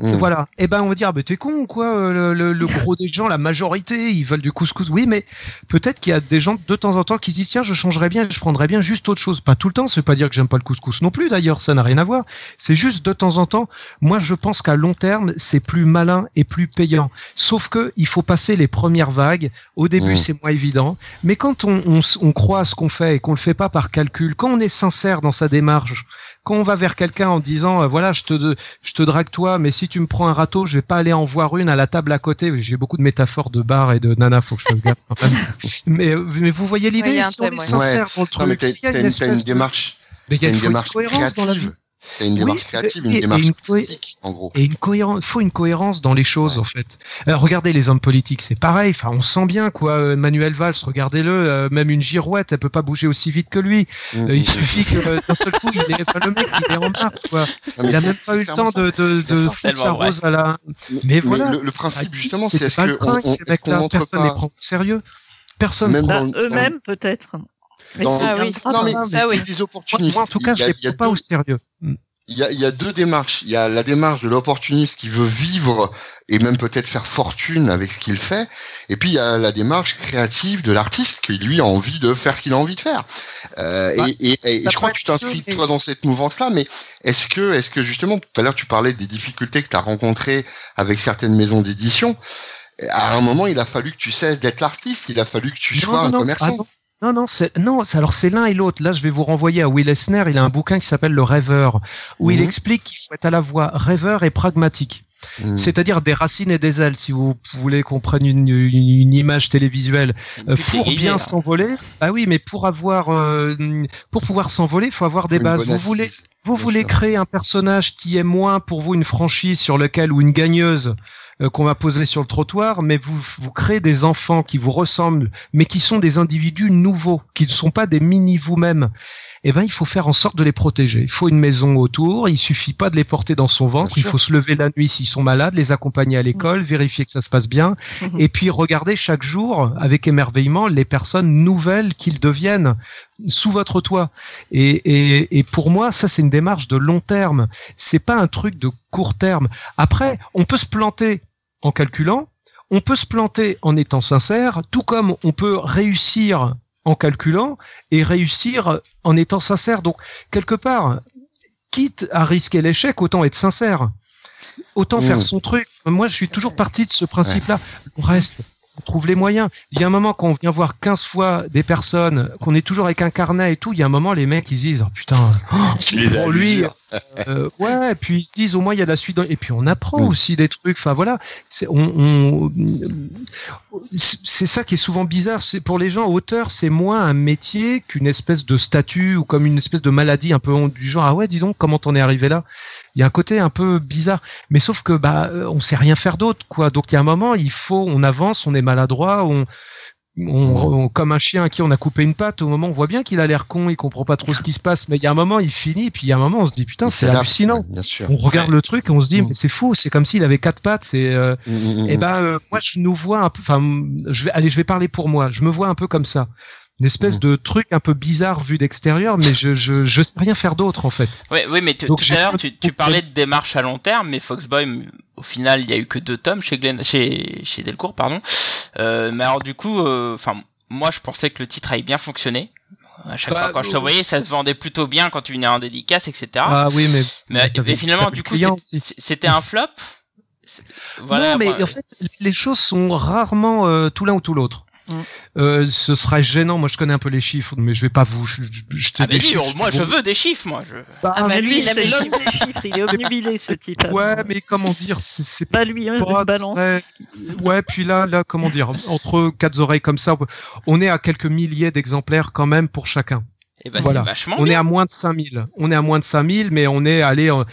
Mm. Voilà. Eh ben, on va dire, ah, ben, t'es con ou quoi euh, le, le- le <laughs> gros des gens, la majorité, ils veulent du couscous. Oui, mais peut-être qu'il y a des gens de temps en temps qui se disent, tiens, je changerais bien, je prendrais bien juste autre chose. Pas tout le temps. Veut pas dire que j'aime pas le couscous non plus. D'ailleurs, ça n'a rien à voir. C'est juste de temps en temps. Moi, je pense qu'à long terme, c'est plus malin et plus payant. Sauf que il faut passer les premières vagues. Au début, Mm. c'est moins évident. Mais quand on, on, on croit à ce qu'on fait et qu'on le fait pas par calcul, quand on est sincère dans sa démarche, quand on va vers quelqu'un en disant, euh, voilà, je te, je te drague toi, mais si tu me prends un râteau, je vais pas aller en voir une à la table à côté. J'ai beaucoup de métaphores de bar et de nana, faut que je fasse gaffe. quand même. mais, euh, mais vous voyez Ouais, il l'idée, y a un si on thème, est ouais. sincère dans le Non, mais truc, t'as s'il y a t'as une une, de- démarche, mais il y a une démarche cohérence dans la vie. T'as une Oui, démarche créative, et- une et démarche une cohé- artistique, en gros. Et une cohérence, faut une cohérence dans les choses en fait. Euh, regardez les hommes politiques, c'est pareil. Enfin, on sent bien quoi. Euh, Manuel Valls, regardez-le. euh, même une girouette, elle peut pas bouger aussi vite que lui. Mm, Euh, mm, il mm. suffit que d'un seul coup, il est, enfin, le mec, il est en marche quoi. Non, mais Il a même pas eu le temps de, de, foutre sa vrai. rose à la. Mais, Mais voilà. le, le principe, Ah, justement, c'est c'est est-ce pas que le on, on- qu'on mecs-là, montre personne les pas prend au sérieux. Personne. Bah, eux-mêmes peut-être. Mais dans- c'est Ah oui. drame, Non, mais hein, ça, oui. des opportunistes. moi, en tout cas, Il y je prends pas deux- au sérieux. Mm. Il y, a, il y a deux démarches. Il y a la démarche de l'opportuniste qui veut vivre et même peut-être faire fortune avec ce qu'il fait. Et puis il y a la démarche créative de l'artiste qui lui a envie de faire ce qu'il a envie de faire. Euh, Bah, et, et, et ça je crois que tu t'inscris toi dans cette mouvance-là. Mais est-ce que, est-ce que justement, tout à l'heure tu parlais des difficultés que tu as rencontrées avec certaines maisons d'édition. À un moment, il a fallu que tu cesses d'être l'artiste. Il a fallu que tu Non, sois non, un non, commerçant. ah non. Non, c'est, non, c'est- alors c'est l'un et l'autre. Là, je vais vous renvoyer à Will Eisner. Il a un bouquin qui s'appelle Le Rêveur, où il Mhm. explique qu'il faut être à la fois rêveur et pragmatique. Mm. C'est-à-dire des racines et des ailes, si vous voulez qu'on prenne une, une- une image télévisuelle. Euh, pour bien s'envoler, ah oui, mais pour avoir, euh, pour pouvoir s'envoler, il faut avoir des Une bases. Vous voulez, vous voulez créer un personnage qui est moins pour vous une franchise sur lequel ou une gagneuse euh, qu'on va poser sur le trottoir, mais vous vous créez des enfants qui vous ressemblent, mais qui sont des individus nouveaux, qui ne sont pas des mini vous-même. Eh ben, il faut faire en sorte de les protéger. Il faut une maison autour. Il suffit pas de les porter dans son ventre. Bien Il sûr. faut se lever la nuit s'ils sont malades, les accompagner à l'école, vérifier que ça se passe bien, Mhm. et puis regarder chaque jour avec émerveillement les personnes nouvelles qu'ils deviennent sous votre toit. Et, et, et pour moi, ça c'est une démarche de long terme. C'est pas un truc de court terme. Après, on peut se planter en calculant, on peut se planter en étant sincère, tout comme on peut réussir en calculant et réussir en étant sincère. Donc quelque part, quitte à risquer l'échec, autant être sincère. Autant Mmh. faire son truc. Moi, je suis toujours parti de ce principe-là. Le reste, on trouve les moyens. Il y a un moment quand on vient voir 15 fois des personnes, qu'on est toujours avec un carnet et tout, il y a un moment, les mecs, ils se disent, oh putain, <laughs> pour lui, l'usure. Euh, ouais, et puis ils se disent, au moins, il y a de la suite. dans- Et puis on apprend aussi des trucs. Enfin, voilà. C'est, on, on- c'est ça qui est souvent bizarre. C'est pour les gens, auteur, c'est moins un métier qu'une espèce de statut ou comme une espèce de maladie un peu du genre, ah ouais, dis donc, comment t'en es arrivé là? Il y a un côté un peu bizarre. Mais sauf que, bah, euh, on sait rien faire d'autre, quoi. Donc, il y a un moment, il faut, on avance, on est maladroit, on, on, on- comme un chien à qui on a coupé une patte, au moment on voit bien qu'il a l'air con, il comprend pas trop ce qui se passe, mais il y a un moment il finit, puis il y a un moment on se dit putain c'est hallucinant. ouais, Bien sûr. On regarde le truc et on se dit Mm. mais c'est fou, c'est comme s'il avait quatre pattes. C'est euh, Mm, mm, et ben euh, moi je nous vois un peu, enfin je vais allez je vais parler pour moi, je me vois un peu comme ça, une espèce Mm. de truc un peu bizarre vu d'extérieur, mais je je je sais rien faire d'autre en fait. Oui, oui, mais tu- Donc, tout à l'heure, tu, tu parlais de démarche à long terme, mais Foxboy, au final, il y a eu que deux tomes chez Glen, chez, chez Delcourt, pardon. Euh, mais alors, du coup, euh, enfin, moi, je pensais que le titre avait bien fonctionné. À chaque Bah, fois, quand je te euh, voyais, ça se vendait plutôt bien quand tu venais en dédicace, etc. Ah oui, mais. mais, finalement, du coup, c'était un flop. Voilà, non, mais moi, en fait, les choses sont rarement euh, tout l'un ou tout l'autre. Mm. Euh, ce serait gênant. Moi, je connais un peu les chiffres, mais je vais pas vous. Je, je, ah, mais chiffres, moi, je veux des chiffres, moi. Je... Ah, bah, mais lui, il a c'est l'homme des chiffres, il est obnubilé ce type. Ouais, mais comment dire, c'est c'est Pas lui, hein, pas une balance. très- Ouais, puis là, là, comment dire, entre quatre oreilles comme ça, on est à quelques milliers d'exemplaires quand même pour chacun. Et bah, Voilà. c'est vachement On est à moins de 5000. On est à moins de 5000, mais on est allé, euh,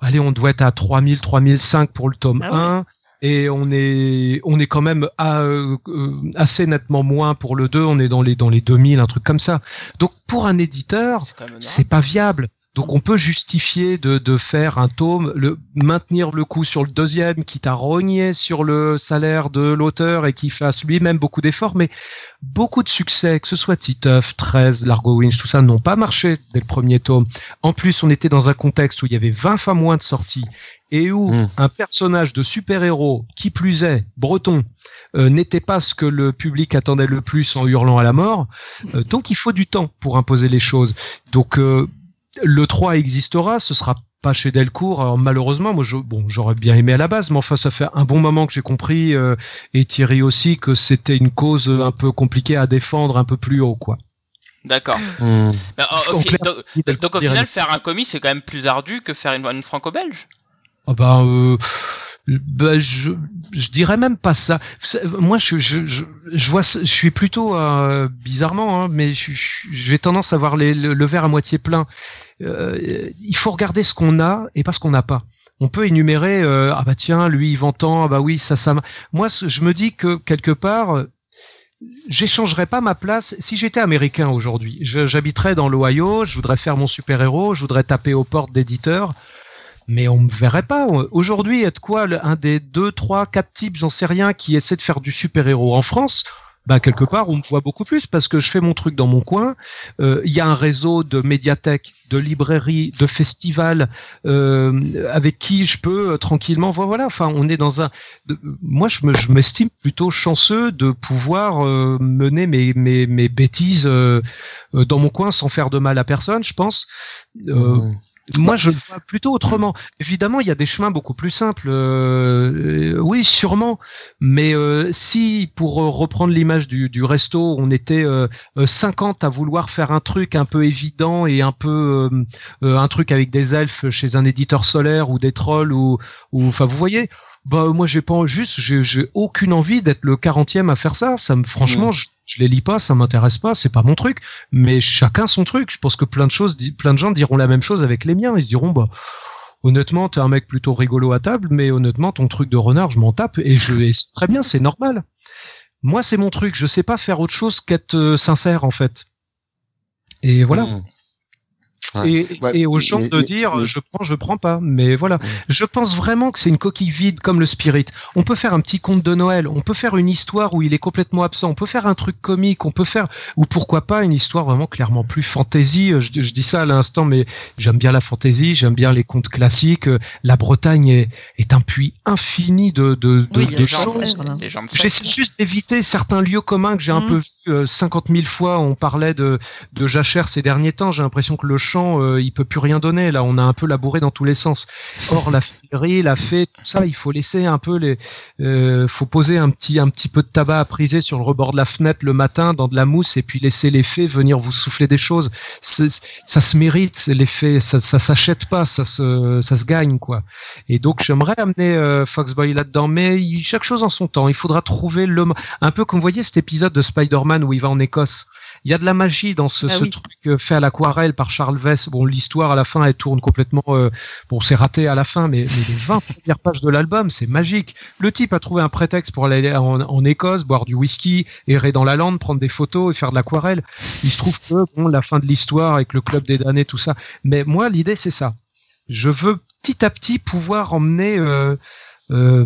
allez, on doit être à 3000, 3005 pour le tome Ah ouais. 1. Et on est, on est quand même à, euh, assez nettement moins pour le 2. On est dans les, dans les 2000, un truc comme ça. Donc, pour un éditeur, c'est pas viable. Donc on peut justifier de, de faire un tome, le, maintenir le coup sur le deuxième, quitte à rogner sur le salaire de l'auteur et qu'il fasse lui-même beaucoup d'efforts, mais beaucoup de succès, que ce soit Titeuf, 13, Largo Winch, tout ça, n'ont pas marché dès le premier tome. En plus, on était dans un contexte où il y avait 20 fois moins de sorties et où Mm. un personnage de super-héros, qui plus est, breton, euh, n'était pas ce que le public attendait le plus en hurlant à la mort. Euh, donc il faut du temps pour imposer les choses. Donc euh, le 3 existera, ce sera pas chez Delcourt. Alors, malheureusement, moi, je, bon, j'aurais bien aimé à la base, mais enfin, ça fait un bon moment que j'ai compris, euh, et Thierry aussi, que c'était une cause un peu compliquée à défendre un peu plus haut, quoi. D'accord. Hmm. Bah, clair, donc, au final, faire un comic, c'est quand même plus ardu que faire une, une franco-belge. Ah bah, euh, bah, je, je dirais même pas ça. Moi, je, je, je, je vois, je suis plutôt euh, bizarrement, hein, mais j'ai tendance à voir les, le, verre à moitié plein. Euh, il faut regarder ce qu'on a et pas ce qu'on n'a pas. On peut énumérer, euh, ah bah tiens, lui il vend tant, ah bah oui, ça, ça. Moi, je me dis que quelque part, j'échangerais pas ma place si j'étais américain aujourd'hui. J'habiterais dans l'Ohio, je voudrais faire mon super-héros, je voudrais taper aux portes d'éditeurs mais on me verrait pas. Aujourd'hui, être quoi un des deux, trois, quatre types, j'en sais rien, qui essaie de faire du super-héros en France bah quelque part on me voit beaucoup plus parce que je fais mon truc dans mon coin. Euh, Il y a un réseau de médiathèques, de librairies, de festivals euh, avec qui je peux euh, tranquillement. Voilà. Enfin, on est dans un. moi, je me, je m'estime plutôt chanceux de pouvoir euh, mener mes, mes, mes bêtises dans mon coin sans faire de mal à personne. Je pense. Moi, je le vois plutôt autrement. Évidemment, il y a des chemins beaucoup plus simples. euh, euh, oui, sûrement. Mais euh, si, pour euh, reprendre l'image du, du resto, on était euh, euh, 50 à vouloir faire un truc un peu évident et un peu euh, euh, un truc avec des elfes chez un éditeur solaire ou des trolls ou, ou enfin, vous voyez. Bah moi j'ai pas juste j'ai aucune envie d'être le 40e à faire ça. Ça me franchement je, je les lis pas, ça m'intéresse pas, c'est pas mon truc. Mais chacun son truc. Je pense que plein de choses, plein de gens diront la même chose avec les miens. Ils se diront bah honnêtement t'es un mec plutôt rigolo à table, mais honnêtement ton truc de renard je m'en tape et je et très bien, c'est normal. Moi c'est mon truc. Je sais pas faire autre chose qu'être euh, sincère en fait. Et voilà. Hmm. Ouais. Et, Ouais, et aux gens mais- de mais- dire mais- je prends, je prends pas. Mais voilà, Ouais. je pense vraiment que c'est une coquille vide comme le Spirit. On peut faire un petit conte de Noël, on peut faire une histoire où il est complètement absent, on peut faire un truc comique, on peut faire ou pourquoi pas une histoire vraiment clairement plus fantasy. Euh, Je, je dis ça à l'instant, mais j'aime bien la fantasy, j'aime bien les contes classiques. Euh, La Bretagne est, est un puits infini de, de, Oui, choses. De J'essaie juste d'éviter certains lieux communs que j'ai un Mhm. peu vu euh, 50 000 fois. On parlait de, de Jachère ces derniers temps. J'ai l'impression que le chant, euh, il peut plus rien donner. Là, on a un peu labouré dans tous les sens. Or, la féerie, la fée, tout ça, il faut laisser un peu les, euh, faut poser un petit, un petit peu de tabac à priser sur le rebord de la fenêtre le matin dans de la mousse et puis laisser les fées venir vous souffler des choses. Ça se mérite, les fées. Ça, ça s'achète pas, ça se, ça se gagne, quoi. Et donc, j'aimerais amener euh, Foxboy là-dedans, mais il- chaque chose en son temps. Il faudra trouver le, un peu comme vous voyez cet épisode de Spider-Man où il va en Écosse. Il y a de la magie dans ce, Ah ce oui. truc euh, fait à l'aquarelle par Charles Bon, l'histoire à la fin, elle tourne complètement. euh, bon, c'est raté à la fin, mais, les 20 premières pages de l'album, c'est magique. Le type a trouvé un prétexte pour aller en, Écosse, boire du whisky, errer dans la lande, prendre des photos et faire de l'aquarelle. Il se trouve que la fin de l'histoire avec le club des damnés, tout ça. Mais moi, l'idée, c'est ça. Je veux petit à petit pouvoir emmener euh, euh,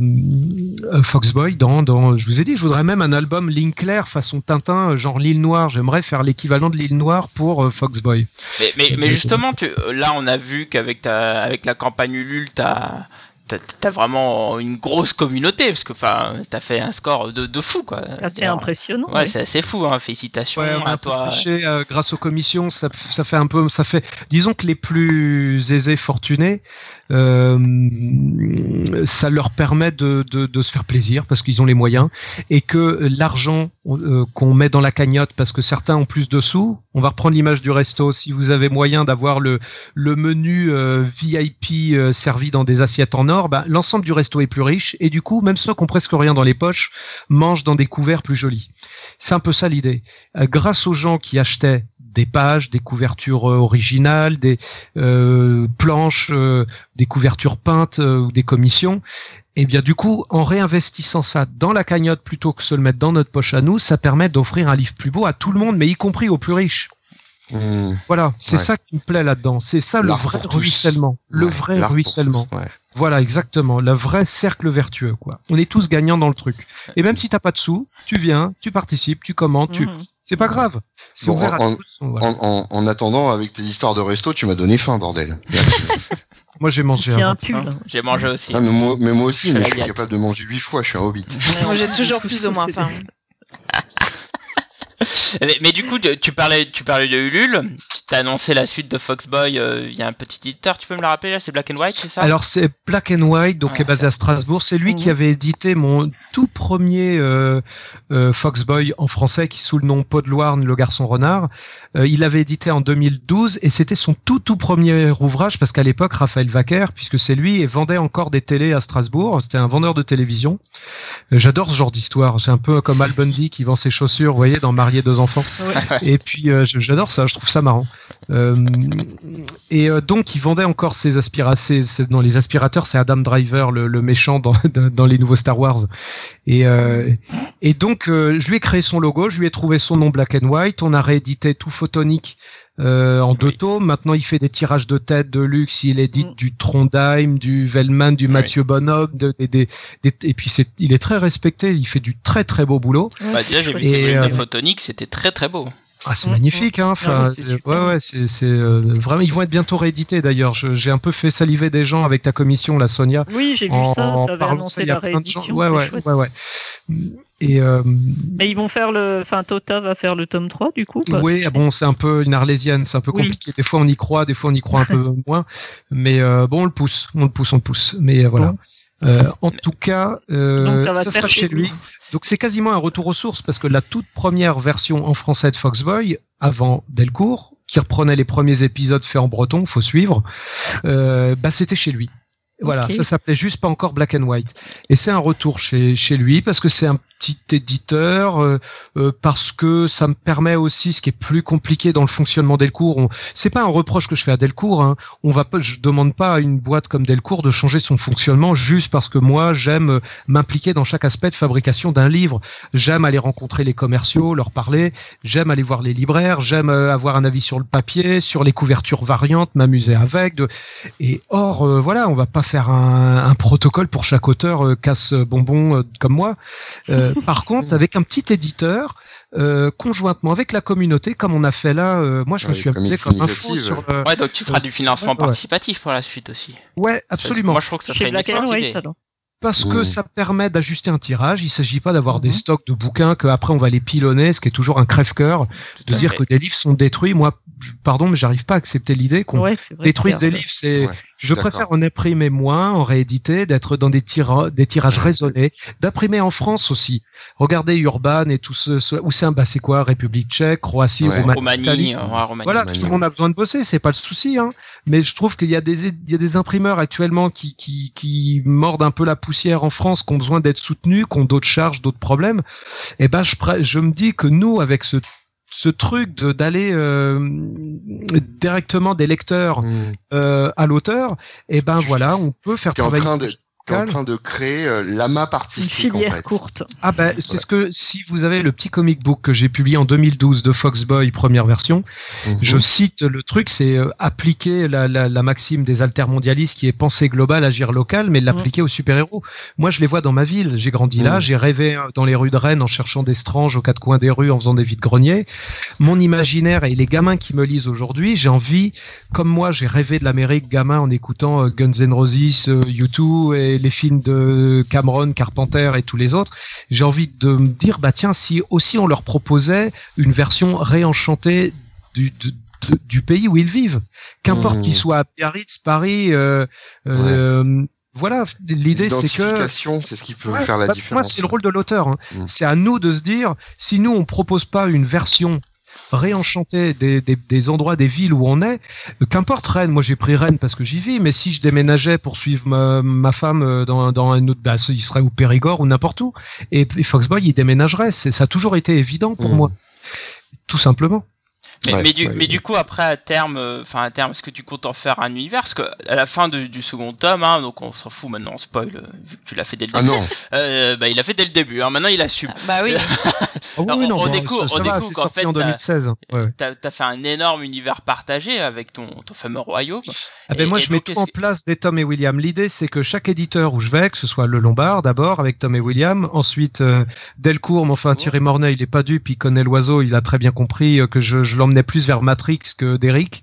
euh, Foxboy dans, dans. Je vous ai dit, je voudrais même un album Linkler façon Tintin, euh, genre l'île Noire. J'aimerais faire l'équivalent de l'île Noire pour euh, Foxboy. Mais, mais, mais justement, tu, là, on a vu qu'avec ta, avec la campagne Ulule, t'as, t'as vraiment une grosse communauté parce que enfin t'as fait un score de, de fou quoi. Assez Alors, impressionnant. Ouais, oui. c'est assez fou, hein. Félicitations Ouais, on a à toi. triché, euh, grâce aux commissions, ça, ça fait un peu, ça fait, disons que les plus aisés, fortunés, euh, ça leur permet de, de, de se faire plaisir parce qu'ils ont les moyens et que l'argent euh, qu'on met dans la cagnotte parce que certains ont plus de sous, on va reprendre l'image du resto. Si vous avez moyen d'avoir le, le menu euh, VIP euh, servi dans des assiettes en or, bah, l'ensemble du resto est plus riche et du coup, même ceux qui ont presque rien dans les poches mangent dans des couverts plus jolis. C'est un peu ça l'idée. Euh, grâce aux gens qui achetaient des pages, des couvertures euh, originales, des euh, planches, euh, des couvertures peintes ou des commissions, et bien du coup, en réinvestissant ça dans la cagnotte plutôt que se le mettre dans notre poche à nous, ça permet d'offrir un livre plus beau à tout le monde, mais y compris aux plus riches. Mmh. Voilà, c'est Ouais. ça qui me plaît là-dedans. C'est ça le vrai ruissellement. Le vrai ruissellement. tous, ouais. Voilà, exactement. Le vrai cercle vertueux, quoi. On est tous gagnants dans le truc. Et même si t'as pas de sous, tu viens, tu participes, tu commentes, tu, Mhm. c'est pas grave. C'est Bon, en- tous. Voilà. En, en, en attendant, avec tes histoires de resto, tu m'as donné faim, bordel. <laughs> Moi, j'ai mangé Tiens un. un pull. Hein, J'ai mangé aussi. Ah, mais, moi, mais moi aussi, Je mais je la suis capable de manger huit fois, je suis un hobbit. Moi, j'ai toujours plus ou moins faim. Mais, mais du coup, tu parlais, tu parlais de Ulule. T'as annoncé la suite de Foxboy. euh, Il y a un petit éditeur. Tu peux me le rappeler C'est Black and White, c'est ça? Alors c'est Black and White, donc Ah, qui est basé à Strasbourg. C'est lui qui Mhm. avait édité mon tout premier euh, euh, Foxboy en français, qui sous le nom de Loire, le garçon renard. Euh, il l'avait édité en 2012 et c'était son tout tout premier ouvrage parce qu'à l'époque Raphaël Vaquer, puisque c'est lui, et vendait encore des télés à Strasbourg. C'était un vendeur de télévision. Euh, J'adore ce genre d'histoire. C'est un peu comme Al Bundy qui vend ses chaussures, vous voyez, dans Marier deux enfants. Ouais. Et puis euh, j'adore ça, je trouve ça marrant. Euh, et euh, donc il vendait encore ses aspirateurs, dans les aspirateurs, c'est Adam Driver, le, le méchant <laughs> dans, dans les nouveaux Star Wars. Et, euh, et donc euh, je lui ai créé son logo, je lui ai trouvé son nom Black and White, on a réédité tout photonique euh, en deux tomes. Maintenant il fait des tirages de tête de luxe, il édite Mm. du Trondheim, du Vellman, du Oui. Mathieu Bonhomme, de- des- des- des- et puis c'est, il est très respecté, il fait du très très beau boulot. Bah, déjà, j'ai vu Et, euh, de Photonique, c'était très très beau. Ah, c'est Mm, magnifique, hein. Enfin, Ah ouais, ouais, c'est, euh, vraiment. Ils vont être bientôt réédités d'ailleurs. J'ai un peu fait saliver des gens avec ta commission, la Sonia. Oui, j'ai vu en ça. De annoncé ça, la gens. réédition. Ouais, ouais, ouais, ouais. Et euh, Mais ils vont faire le. Enfin, Tota va faire le tome 3 du coup. quoi. oui, ah bon, c'est un peu une arlésienne, c'est un peu Oui. compliqué. Des fois on y croit, des fois on y croit un peu <laughs> moins. Mais euh, bon, on le pousse, on le pousse, on le pousse. Mais voilà. Bon. Euh, en tout cas, euh, ça sera chez lui. lui. Donc c'est quasiment un retour aux sources parce que la toute première version en français de Foxboy, avant Delcourt, qui reprenait les premiers épisodes faits en breton, faut suivre, euh, bah c'était chez lui. Voilà, ça s'appelait juste pas encore Black and White. Et c'est un retour chez, chez lui parce que c'est un petit éditeur, euh, euh, parce que ça me permet aussi, ce qui est plus compliqué dans le fonctionnement Delcourt, on, c'est pas un reproche que je fais à Delcourt, hein, on va pas, je demande pas à une boîte comme Delcourt de changer son fonctionnement juste parce que moi j'aime euh, m'impliquer dans chaque aspect de fabrication d'un livre. J'aime aller rencontrer les commerciaux, leur parler, j'aime aller voir les libraires, j'aime euh, avoir un avis sur le papier, sur les couvertures variantes, m'amuser avec. De... Et or, euh, voilà, on va pas faire un, un protocole pour chaque auteur euh, casse bonbon euh, comme moi. Euh, <laughs> par contre, avec un petit éditeur, euh, conjointement avec la communauté, comme on a fait là, euh, moi je me suis amusé comme un fou sur le... Ouais, donc tu feras du financement ouais, ouais. participatif pour la suite aussi. Ouais, absolument. Moi, je trouve que ça serait une excellente White, idée. Parce que ça permet d'ajuster un tirage. Il s'agit pas d'avoir des Mhm. stocks de bouquins que après on va les pilonner, ce qui est toujours un crève-cœur de dire fait. que des livres sont détruits. Moi, pardon, mais j'arrive pas à accepter l'idée qu'on Ouais, détruise des livres. C'est, Ouais, je préfère en imprimer moins, en rééditer, d'être dans des, tira- des tirages raisonnés, d'imprimer en France aussi. Regardez Urban et tout ce, ce- où c'est un, bah c'est quoi, République Tchèque, Croatie, Ouais. Roumanie, euh, ouais, Roumanie. Voilà, Roumanie. tout le monde a besoin de bosser, c'est pas le souci, hein. Mais je trouve qu'il y a des, il y a des imprimeurs actuellement qui, qui, qui mordent un peu la poussière en France, qui ont besoin d'être soutenus, qui ont d'autres charges, d'autres problèmes. Et ben, je, je me dis que nous, avec ce, ce truc de d'aller euh, directement des lecteurs Mmh. euh, à l'auteur, et ben voilà, on peut faire en travailler. train de, en train de créer euh, l'amas Une en filière fait. courte. Ah ben, c'est ce que si vous avez le petit comic book que j'ai publié en 2012 de Foxboy première version, Mhm. je cite le truc, c'est euh, appliquer la, la, la maxime des altermondialistes qui est penser global, agir local, mais l'appliquer aux super-héros. Moi, je les vois dans ma ville. J'ai grandi là, Mhm. j'ai rêvé euh, dans les rues de Rennes en cherchant des stranges aux quatre coins des rues, en faisant des vides greniers. Mon imaginaire et les gamins qui me lisent aujourd'hui, j'ai envie, comme moi, j'ai rêvé de l'Amérique gamin en écoutant euh, Guns N' Roses, euh, U2 et les films de Cameron, Carpenter et tous les autres. J'ai envie de me dire, bah tiens, si aussi on leur proposait une version réenchantée du, de- de- du pays où ils vivent, qu'importe Mmh. qu'ils soient à Biarritz, Paris, euh, euh, voilà, l'idée c'est que c'est ce qui peut Ouais, faire la bah, différence. Moi, c'est le rôle de l'auteur. hein. Mm. C'est à nous de se dire, si nous, on propose pas une version réenchantée des, des, des endroits, des villes où on est, qu'importe Rennes, moi j'ai pris Rennes parce que j'y vis, mais si je déménageais pour suivre ma, ma femme euh, dans, dans un autre, bah, il serait au Périgord ou n'importe où, et, et Foxboy, il déménagerait. C'est, ça a toujours été évident pour Mm. moi. Tout simplement. Mais, Ouais, mais du, ouais, mais ouais. du coup, après, à terme, euh, enfin, à terme, est-ce que tu comptes en faire un univers? Parce que à la fin de- du second tome, hein, donc on s'en fout maintenant, on spoil, euh, vu que tu l'as fait dès le Ah début. non, Euh, bah, il a fait dès le début, hein, maintenant il assume. Bah oui. <laughs> Ah oui, Alors, oui, non, on bon, découvre- ça, on va, découvre c'est qu'en sorti fait, en t'as- 2016. Ouais, ouais. T'as as fait un énorme univers partagé avec ton, ton fameux royaume. Ah ben moi, et je mets tout en place des Tom et William. L'idée, c'est que chaque éditeur où je vais, que ce soit le Lombard d'abord avec Tom et William, ensuite euh, Delcourt, mais enfin Thierry Mornay, il est pas dupe, il connaît l'oiseau, il a très bien compris que je, je plus vers Matrix que d'Eric,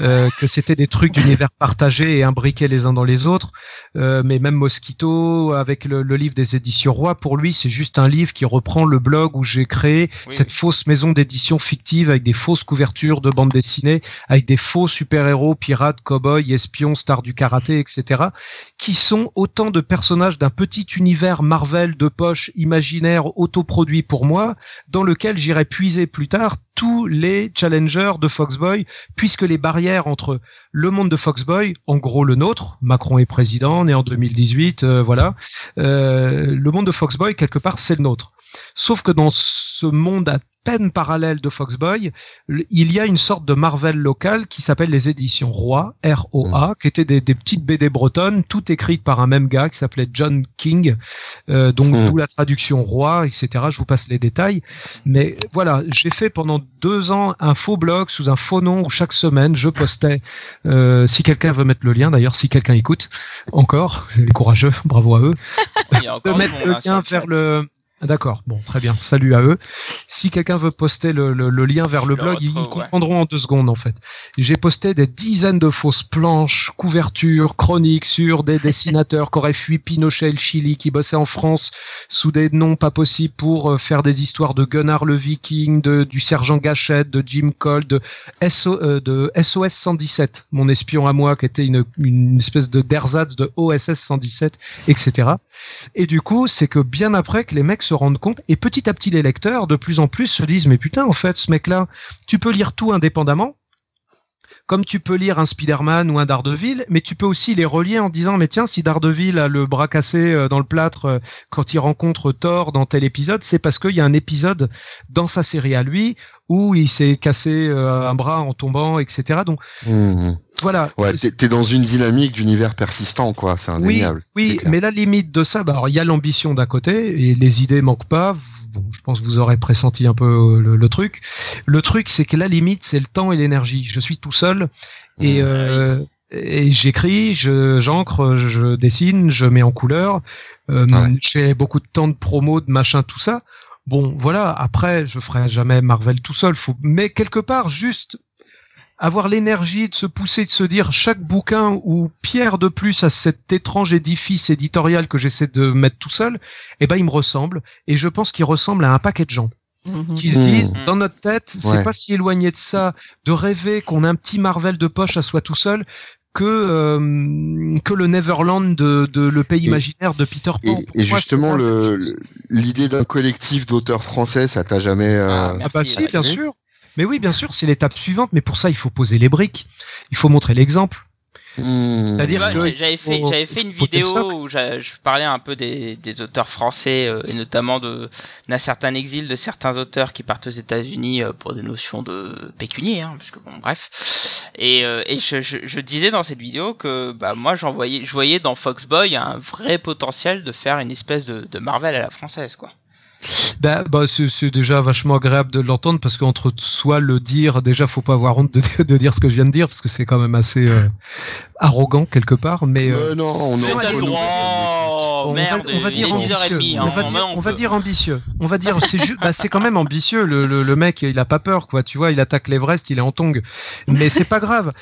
euh, que c'était des trucs d'univers partagés et imbriqués les uns dans les autres. Euh, mais même Mosquito, avec le, le livre des éditions Roy, pour lui, c'est juste un livre qui reprend le blog où j'ai créé Oui, cette oui. fausse maison d'édition fictive avec des fausses couvertures de bandes dessinées avec des faux super-héros, pirates, cow-boys, espions, stars du karaté, etc., qui sont autant de personnages d'un petit univers Marvel de poche imaginaire autoproduit pour moi, dans lequel j'irai puiser plus tard tous les challengers de Foxboy, puisque les barrières entre le monde de Foxboy, en gros le nôtre, Macron est président, né en 2018, euh, voilà, euh, le monde de Foxboy, quelque part, c'est le nôtre. Sauf que dans ce monde à peine parallèle de Foxboy, il y a une sorte de Marvel local qui s'appelle les éditions Roi, R-O-A, qui étaient des, des petites BD bretonnes, toutes écrites par un même gars qui s'appelait John King, euh, donc Hmm. d'où la traduction Roi, etc. Je vous passe les détails. Mais voilà, j'ai fait pendant deux ans un faux blog sous un faux nom où chaque semaine je postais, euh, si quelqu'un veut mettre le lien, d'ailleurs si quelqu'un écoute, encore, <laughs> les courageux, <laughs> bravo à eux, du mettre le hein, lien vers le. Ah, D'accord, bon, très bien. Salut à eux. Si quelqu'un veut poster le, le- le lien vers le blog, ils retrouve, ils ouais. comprendront en deux secondes en fait. J'ai posté des dizaines de fausses planches, couvertures, chroniques sur des <laughs> dessinateurs qui auraient fui Pinochet et le Chili, qui bossaient en France sous des noms pas possibles pour euh, faire des histoires de Gunnar le Viking, de, du sergent Gachette, de Jim Cole, de, SO, euh, de SOS 117, mon espion à moi, qui était une, une espèce de d'ersatz de OSS 117, etc. Et du coup, c'est que bien après que les mecs se rendent compte, et petit à petit les lecteurs, de plus en plus, se disent, mais putain, en fait, ce mec-là, tu peux lire tout indépendamment, comme tu peux lire un Spider-Man ou un Daredevil, mais tu peux aussi les relier en disant, mais tiens, si Daredevil a le bras cassé euh, dans le plâtre euh, quand il rencontre Thor dans tel épisode, c'est parce qu'il y a un épisode dans sa série à lui où il s'est cassé euh, un bras en tombant, etc. Donc Mmh. Voilà. Ouais, t'es t'es dans une dynamique d'univers persistant, quoi. C'est Oui, indéniable. oui, clair. mais la limite de ça, bah, alors il y a l'ambition d'un côté et les idées manquent pas. Bon, je pense que vous aurez pressenti un peu euh, le, le truc. Le truc, c'est que la limite, c'est le temps et l'énergie. Je suis tout seul et, Mmh. euh, et j'écris, je j'encre, je dessine, je mets en couleur. Euh, Ouais. Je fais beaucoup de temps de promo, de machin, tout ça. Bon, voilà. Après, je ferai jamais Marvel tout seul. Faut, mais quelque part, juste avoir l'énergie de se pousser, de se dire chaque bouquin ou pierre de plus à cet étrange édifice éditorial que j'essaie de mettre tout seul, eh ben il me ressemble et je pense qu'il ressemble à un paquet de gens Mhm. qui se Mmh. disent Mmh. dans notre tête, c'est Ouais. pas si éloigné de ça de rêver qu'on a un petit Marvel de poche à soi tout seul que euh, que le Neverland de, de le pays Et- imaginaire de Peter Pan. Et, et justement, l'idée d'un collectif d'auteurs français, ça t'a jamais. euh, Ah, Ah bah si, bien sûr. Mais oui, bien sûr, c'est l'étape suivante. Mais pour ça, il faut poser les briques. Il faut montrer l'exemple. mmh. C'est-à-dire que j'ai- j'avais fait, faut- j'avais fait une vidéo où je parlais un peu des, des auteurs français euh, et notamment de d'un certain exil de certains auteurs qui partent aux États-Unis euh, pour des notions de pécunier, hein, parce que bon, bref. Et, euh, et je, je, je disais dans cette vidéo que bah moi j'en voyais, je voyais dans Foxboy un vrai potentiel de faire une espèce de, de Marvel à la française quoi. Bah, bah c'est c'est déjà vachement agréable de l'entendre parce qu'entre soi le dire, déjà faut pas avoir honte de, de dire ce que je viens de dire parce que c'est quand même assez euh, arrogant quelque part. Mais euh, Euh, non, on droit. on, merde, va, on va il dire ambitieux. 10h30, on va dire, on on va peut. dire ambitieux. On va dire c'est juste, bah, c'est quand même ambitieux. Le, le, le mec, il a pas peur, quoi. Tu vois, il attaque l'Everest, il est en tong. Mais c'est pas grave.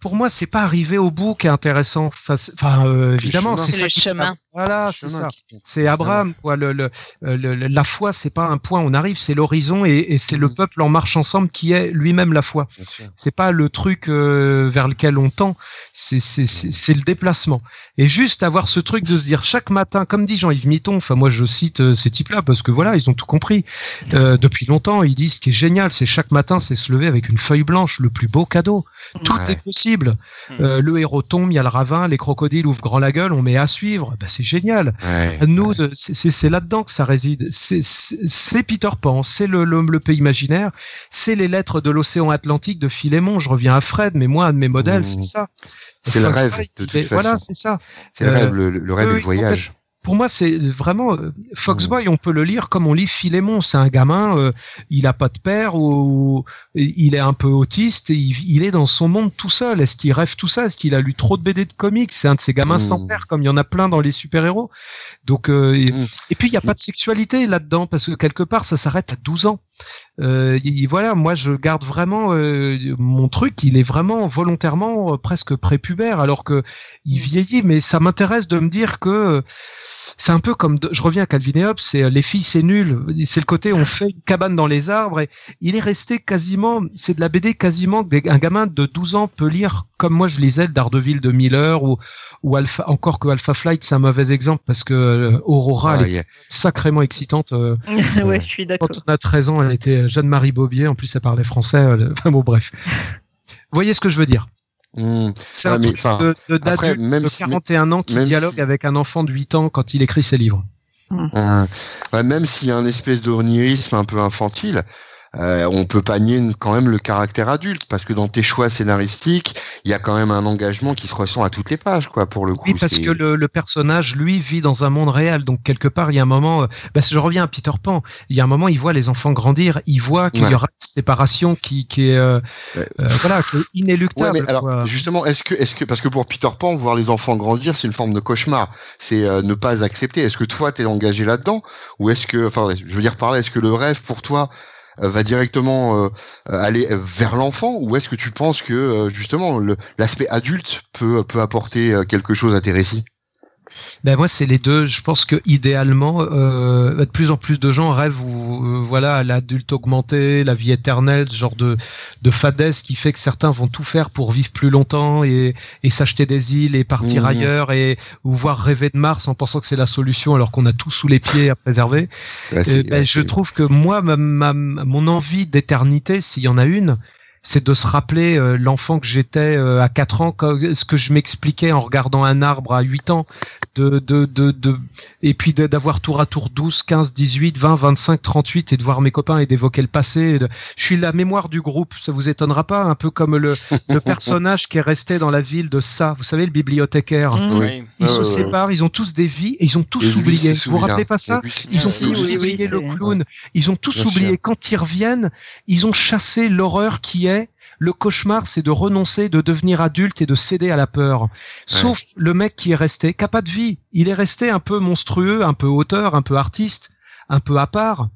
Pour moi, c'est pas arriver au bout qui est intéressant. Enfin, euh, évidemment, c'est ça. le qui- chemin. Voilà, c'est ça. C'est Abraham, quoi. Le, le, euh, le- le- la foi, c'est pas un point, on arrive, c'est l'horizon et, et c'est le Mhm. peuple en marche ensemble qui est lui-même la foi. C'est pas le truc euh, vers lequel on tend, c'est c'est c'est c'est le déplacement. Et juste avoir ce truc de se dire chaque matin, comme dit Jean-Yves Mitton, enfin moi je cite euh, ces types-là parce que voilà, ils ont tout compris. Euh, depuis longtemps, ils disent ce qui est génial, c'est chaque matin, c'est se lever avec une feuille blanche, le plus beau cadeau. Tout Ouais. est possible. Mm. Euh, le héros tombe, il y a le ravin, les crocodiles ouvrent grand la gueule, on met à suivre. Ben, c'est génial. Ouais. Nous, c'est- là-dedans que ça réside. C'est- Peter Pan, c'est le, le, le pays imaginaire, c'est les lettres de l'océan Atlantique de Philémon. Je reviens à Fred, mais moi, un de mes modèles, Mmh. c'est ça. C'est le rêve, de toute Voilà, c'est ça. C'est le rêve, le, le rêve oui, voyage. Pour moi, c'est vraiment euh, Foxboy. On peut le lire comme on lit Philémon. C'est un gamin, euh, il a pas de père ou il est un peu autiste. Et il, il est dans son monde tout seul. Est-ce qu'il rêve tout ça? Est-ce qu'il a lu trop de BD de comics? C'est un de ces gamins sans père, comme il y en a plein dans les super héros. Donc, euh, et, Mm. et puis il y a pas de sexualité là-dedans parce que quelque part ça s'arrête à 12 ans. Euh, y- voilà, moi je garde vraiment euh, mon truc. Il est vraiment volontairement euh, presque prépubère alors que il vieillit. Mais ça m'intéresse de me dire que euh, c'est un peu comme de- je reviens à Calvin et Hobbes, c'est euh, les filles c'est nul. C'est le côté on fait une cabane dans les arbres et il est resté quasiment, c'est de la BD quasiment un gamin de 12 ans peut lire comme moi je lisais le Daredevil de Miller ou ou Alpha encore que Alpha Flight c'est un mauvais exemple parce que euh, Aurora elle Ah, est sacrément excitante. euh, <laughs> ouais, je suis d'accord. quand on a 13 ans, elle était Jeanne-Marie Bobier. En plus, elle parlait français. elle- <laughs> Enfin bon, bref. Vous voyez ce que je veux dire Hmm. C'est Ouais, un mais, truc de, de, après, même de si- 41 ans qui dialogue si- avec un enfant de 8 ans quand il écrit ses livres. Euh, ouais, même s'il y a un espèce d'onirisme un peu infantile, euh, on peut pas nier quand même le caractère adulte, parce que dans tes choix scénaristiques, il y a quand même un engagement qui se ressent à toutes les pages, quoi, pour le coup. Oui, parce que le, le personnage, lui, vit dans un monde réel. Donc, quelque part, il y a un moment... bah, je reviens à Peter Pan. Il y a un moment, il voit les enfants grandir. Il voit qu'il Ouais. y aura une séparation qui, qui est... euh, Ouais. euh, voilà, Ouais, inéluctable. mais alors justement, est-ce que, est-ce que, parce que pour Peter Pan, voir les enfants grandir, c'est une forme de cauchemar. C'est euh, ne pas accepter. Est-ce que toi, t'es engagé là-dedans, ou est-ce que, enfin, je veux dire par là, est-ce que le rêve pour toi va directement euh, euh, aller vers l'enfant, ou est-ce que tu penses que euh, justement l'aspect adulte peut peut apporter euh, quelque chose à tes récits? Ben moi c'est les deux. Je pense que idéalement, euh, de plus en plus de gens rêvent ou euh, voilà à l'adulte augmenté, la vie éternelle, ce genre de de fadesse qui fait que certains vont tout faire pour vivre plus longtemps et et s'acheter des îles et partir Mhm. ailleurs et ou voir rêver de Mars en pensant que c'est la solution alors qu'on a tout sous les pieds à préserver. Euh, ben, je trouve que moi, ma, ma- mon envie d'éternité, s'il y en a une, c'est de se rappeler euh, l'enfant que j'étais euh, à 4 ans, ce que je m'expliquais en regardant un arbre à 8 ans, de, de, de, de et puis d'avoir tour à tour 12, 15, 18, 20, 25, 38 et de voir mes copains et d'évoquer le passé. de- Je suis la mémoire du groupe, ça vous étonnera pas, un peu comme le, le <laughs> personnage qui est resté dans la ville de ça, vous savez, le bibliothécaire. Mm. Oui. Ils Ouais, se ouais, ouais. séparent, ils ont tous des vies et ils ont tous Et oublié. Vous vous rappelez pas ça lui ils ont tous oui, oui, oublié le clown. Ils ont tous Bien oublié. sûr. Quand ils reviennent, ils ont chassé l'horreur qui est le cauchemar, c'est de renoncer, de devenir adulte et de céder à la peur. Sauf le mec qui est resté, qui a pas de vie. Il est resté un peu monstrueux, un peu auteur, un peu artiste, un peu à part.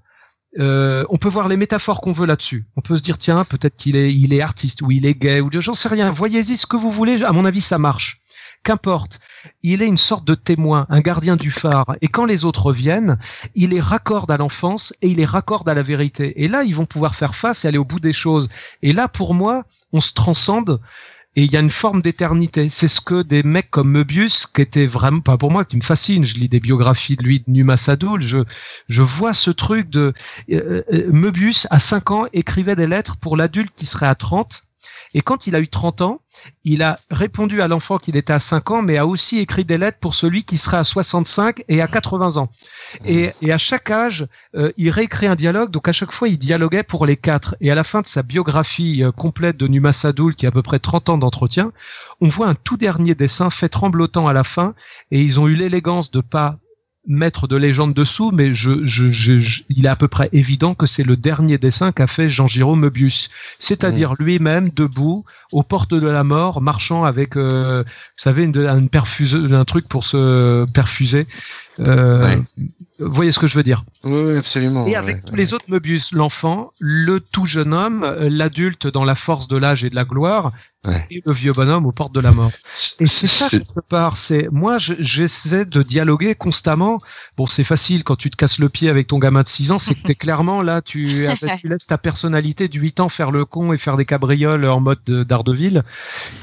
Euh, on peut voir les métaphores qu'on veut là-dessus. On peut se dire tiens peut-être qu'il est il est artiste ou il est gay ou j'en sais rien. Voyez-y ce que vous voulez. À mon avis ça marche. Qu'importe. Il est une sorte de témoin, un gardien du phare. Et quand les autres viennent, il les raccorde à l'enfance et il les raccorde à la vérité. Et là, ils vont pouvoir faire face et aller au bout des choses. Et là, pour moi, on se transcende et il y a une forme d'éternité. C'est ce que des mecs comme Möbius, qui était vraiment, pas pour moi, qui me fascine. Je lis des biographies de lui, de Numa Sadoul. Je, je vois ce truc de, euh, euh, Möbius, à 5 ans, écrivait des lettres pour l'adulte qui serait à 30 Et quand il a eu 30 ans, il a répondu à l'enfant qu'il était à 5 ans, mais a aussi écrit des lettres pour celui qui serait à 65 et à 80 ans. Et, et à chaque âge, euh, il réécrit un dialogue. Donc à chaque fois, il dialoguait pour les quatre. Et à la fin de sa biographie euh, complète de Numa Sadoul, qui a à peu près 30 ans d'entretien, on voit un tout dernier dessin fait tremblotant à la fin. Et ils ont eu l'élégance de pas mettre de légende dessous, mais je, je, je, il est à peu près évident que c'est le dernier dessin qu'a fait Jean-Giraud Möbius, c'est-à-dire lui-même debout aux portes de la mort, marchant avec, euh, vous savez, une, une perfuseuse, un truc pour se perfuser. Euh, Ouais. Vous voyez ce que je veux dire? Oui, absolument. Et avec ouais, les autres Möbius, l'enfant, le tout jeune homme, euh, l'adulte dans la force de l'âge et de la gloire, Ouais. et le vieux bonhomme aux portes de la mort. Et c'est ça quelque part. C'est moi, je- j'essaie de dialoguer constamment. Bon, c'est facile quand tu te casses le pied avec ton gamin de 6 ans, c'est que t'es <laughs> clairement là, tu, tu laisses ta personnalité de 8 ans faire le con et faire des cabrioles en mode de- d'Ardeville.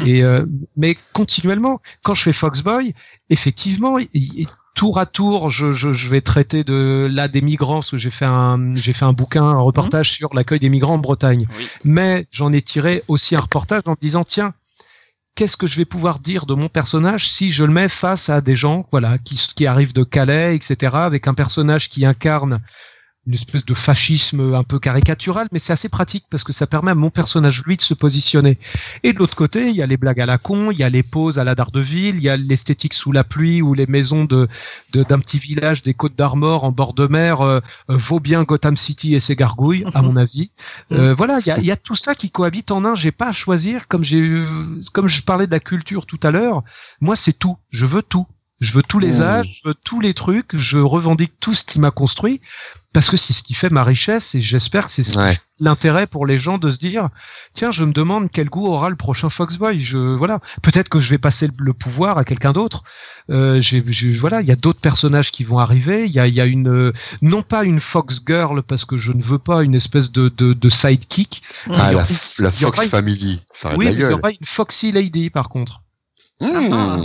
Et euh, mais continuellement, quand je fais Foxboy, effectivement, il- il- tour à tour, je, je, je vais traiter de là des migrants parce que j'ai fait un j'ai fait un bouquin, un reportage sur l'accueil des migrants en Bretagne. Oui. Mais j'en ai tiré aussi un reportage en me disant tiens qu'est-ce que je vais pouvoir dire de mon personnage si je le mets face à des gens voilà qui, qui arrivent de Calais etc avec un personnage qui incarne une espèce de fascisme un peu caricatural, mais c'est assez pratique parce que ça permet à mon personnage, lui, de se positionner. Et de l'autre côté, il y a les blagues à la con, il y a les poses à la Daredevil, il y a l'esthétique sous la pluie ou les maisons de de- d'un petit village des Côtes d'Armor en bord de mer euh, euh, vaut bien Gotham City et ses gargouilles, à mon avis. Euh, voilà, il y a, il y a tout ça qui cohabite en un. J'ai pas à choisir, comme j'ai eu- comme je parlais de la culture tout à l'heure. Moi, c'est tout. Je veux tout. Je veux tous les Mmh. âges, je veux tous les trucs. Je revendique tout ce qui m'a construit parce que c'est ce qui fait ma richesse et j'espère que c'est ce qui Ouais. fait l'intérêt pour les gens de se dire tiens je me demande quel goût aura le prochain Foxboy. Je voilà. Peut-être que je vais passer le, pouvoir à quelqu'un d'autre. Euh, j'ai voilà il y a d'autres personnages qui vont arriver. Il y a y a une euh, non pas une Fox Girl parce que je ne veux pas une espèce de de, de sidekick. Ah, la, aura- Fox Family. Ça oui il y aura une Foxy Lady par contre Mmh.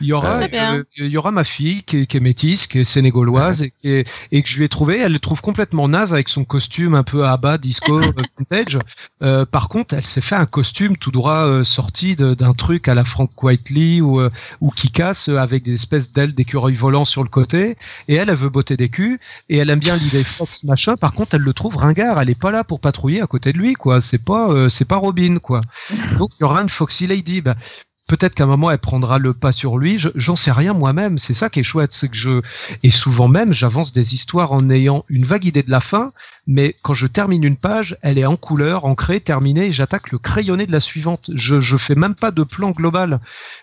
il y aura, euh, il y aura ma fille qui est, qui est métisse, qui est sénégaloise et, qui est- et que je lui ai trouvé. Elle le trouve complètement naze avec son costume un peu à bas, disco, <laughs> vintage. Euh, par contre, elle s'est fait un costume tout droit euh, sorti d'un truc à la Frank Whiteley ou euh, ou qui casse avec des espèces d'ailes d'écureuil volant sur le côté. Et elle, elle veut botter des culs et elle aime bien l'idée Fox machin. Par contre, elle le trouve ringard. Elle est pas là pour patrouiller à côté de lui, quoi. C'est pas, euh, c'est pas Robin, quoi. Donc il y aura une Foxy Lady. Bah, peut-être qu'à un moment elle prendra le pas sur lui. Je- J'en sais rien moi-même. C'est ça qui est chouette, c'est que je et souvent même j'avance des histoires en ayant une vague idée de la fin, mais quand je termine une page, elle est en couleur, ancrée, terminée, et j'attaque le crayonné de la suivante. Je je fais même pas de plan global.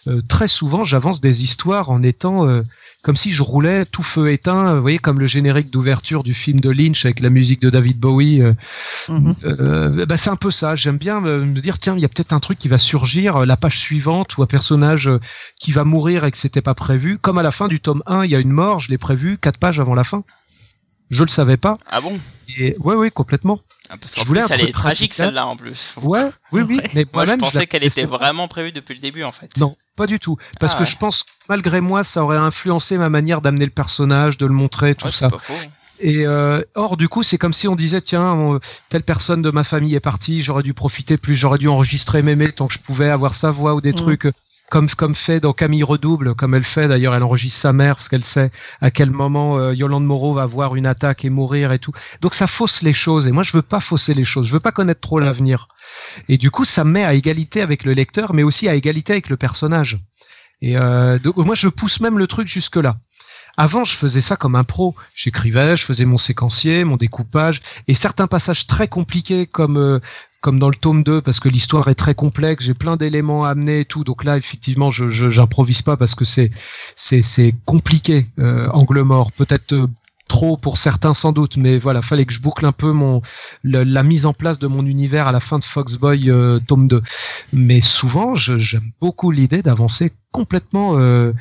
Euh, très souvent, j'avance des histoires en étant euh, comme si je roulais tout feu éteint, vous voyez, comme le générique d'ouverture du film de Lynch avec la musique de David Bowie. euh, Mhm. euh, bah, c'est un peu ça. J'aime bien euh, me dire tiens, il y a peut-être un truc qui va surgir la page suivante ou un personnage qui va mourir et que c'était pas prévu. Comme à la fin du tome 1, il y a une mort, je l'ai prévu quatre pages avant la fin. Je le savais pas. Ah bon? Et ouais, ouais, complètement. Ah, Parce Je qu'en voulais plus, un elle est tragique celle-là en plus. Ouais, oui, oui. Ouais. Mais Moi, je pensais qu'elle était vraiment prévue depuis le début en fait. Non, pas du tout. Parce Ah que ouais. je pense que malgré moi, ça aurait influencé ma manière d'amener le personnage, de le montrer, tout Ouais, ça. c'est pas faux. Et euh, or, du coup, c'est comme si on disait tiens, on- telle personne de ma famille est partie, j'aurais dû profiter plus, j'aurais dû enregistrer Mémé tant que je pouvais avoir sa voix ou des Mhm. trucs comme fait dans Camille Redouble, comme elle fait d'ailleurs, elle enregistre sa mère parce qu'elle sait à quel moment euh, Yolande Moreau va avoir une attaque et mourir et tout. Donc ça fausse les choses et moi je veux pas fausser les choses, je veux pas connaître trop l'avenir. Et du coup, ça me met à égalité avec le lecteur, mais aussi à égalité avec le personnage. Et euh, donc moi je pousse même le truc jusque là. Avant, je faisais ça comme un pro. J'écrivais, je faisais mon séquencier, mon découpage, et certains passages très compliqués comme euh, comme dans le tome 2, parce que l'histoire est très complexe, j'ai plein d'éléments à amener et tout. Donc là, effectivement, je j'improvise pas parce que c'est c'est compliqué. Euh, angle mort, peut-être euh, trop pour certains sans doute, mais voilà, fallait que je boucle un peu mon la mise en place de mon univers à la fin de Foxboy euh, tome 2. Mais souvent, j'aime beaucoup l'idée d'avancer complètement. euh,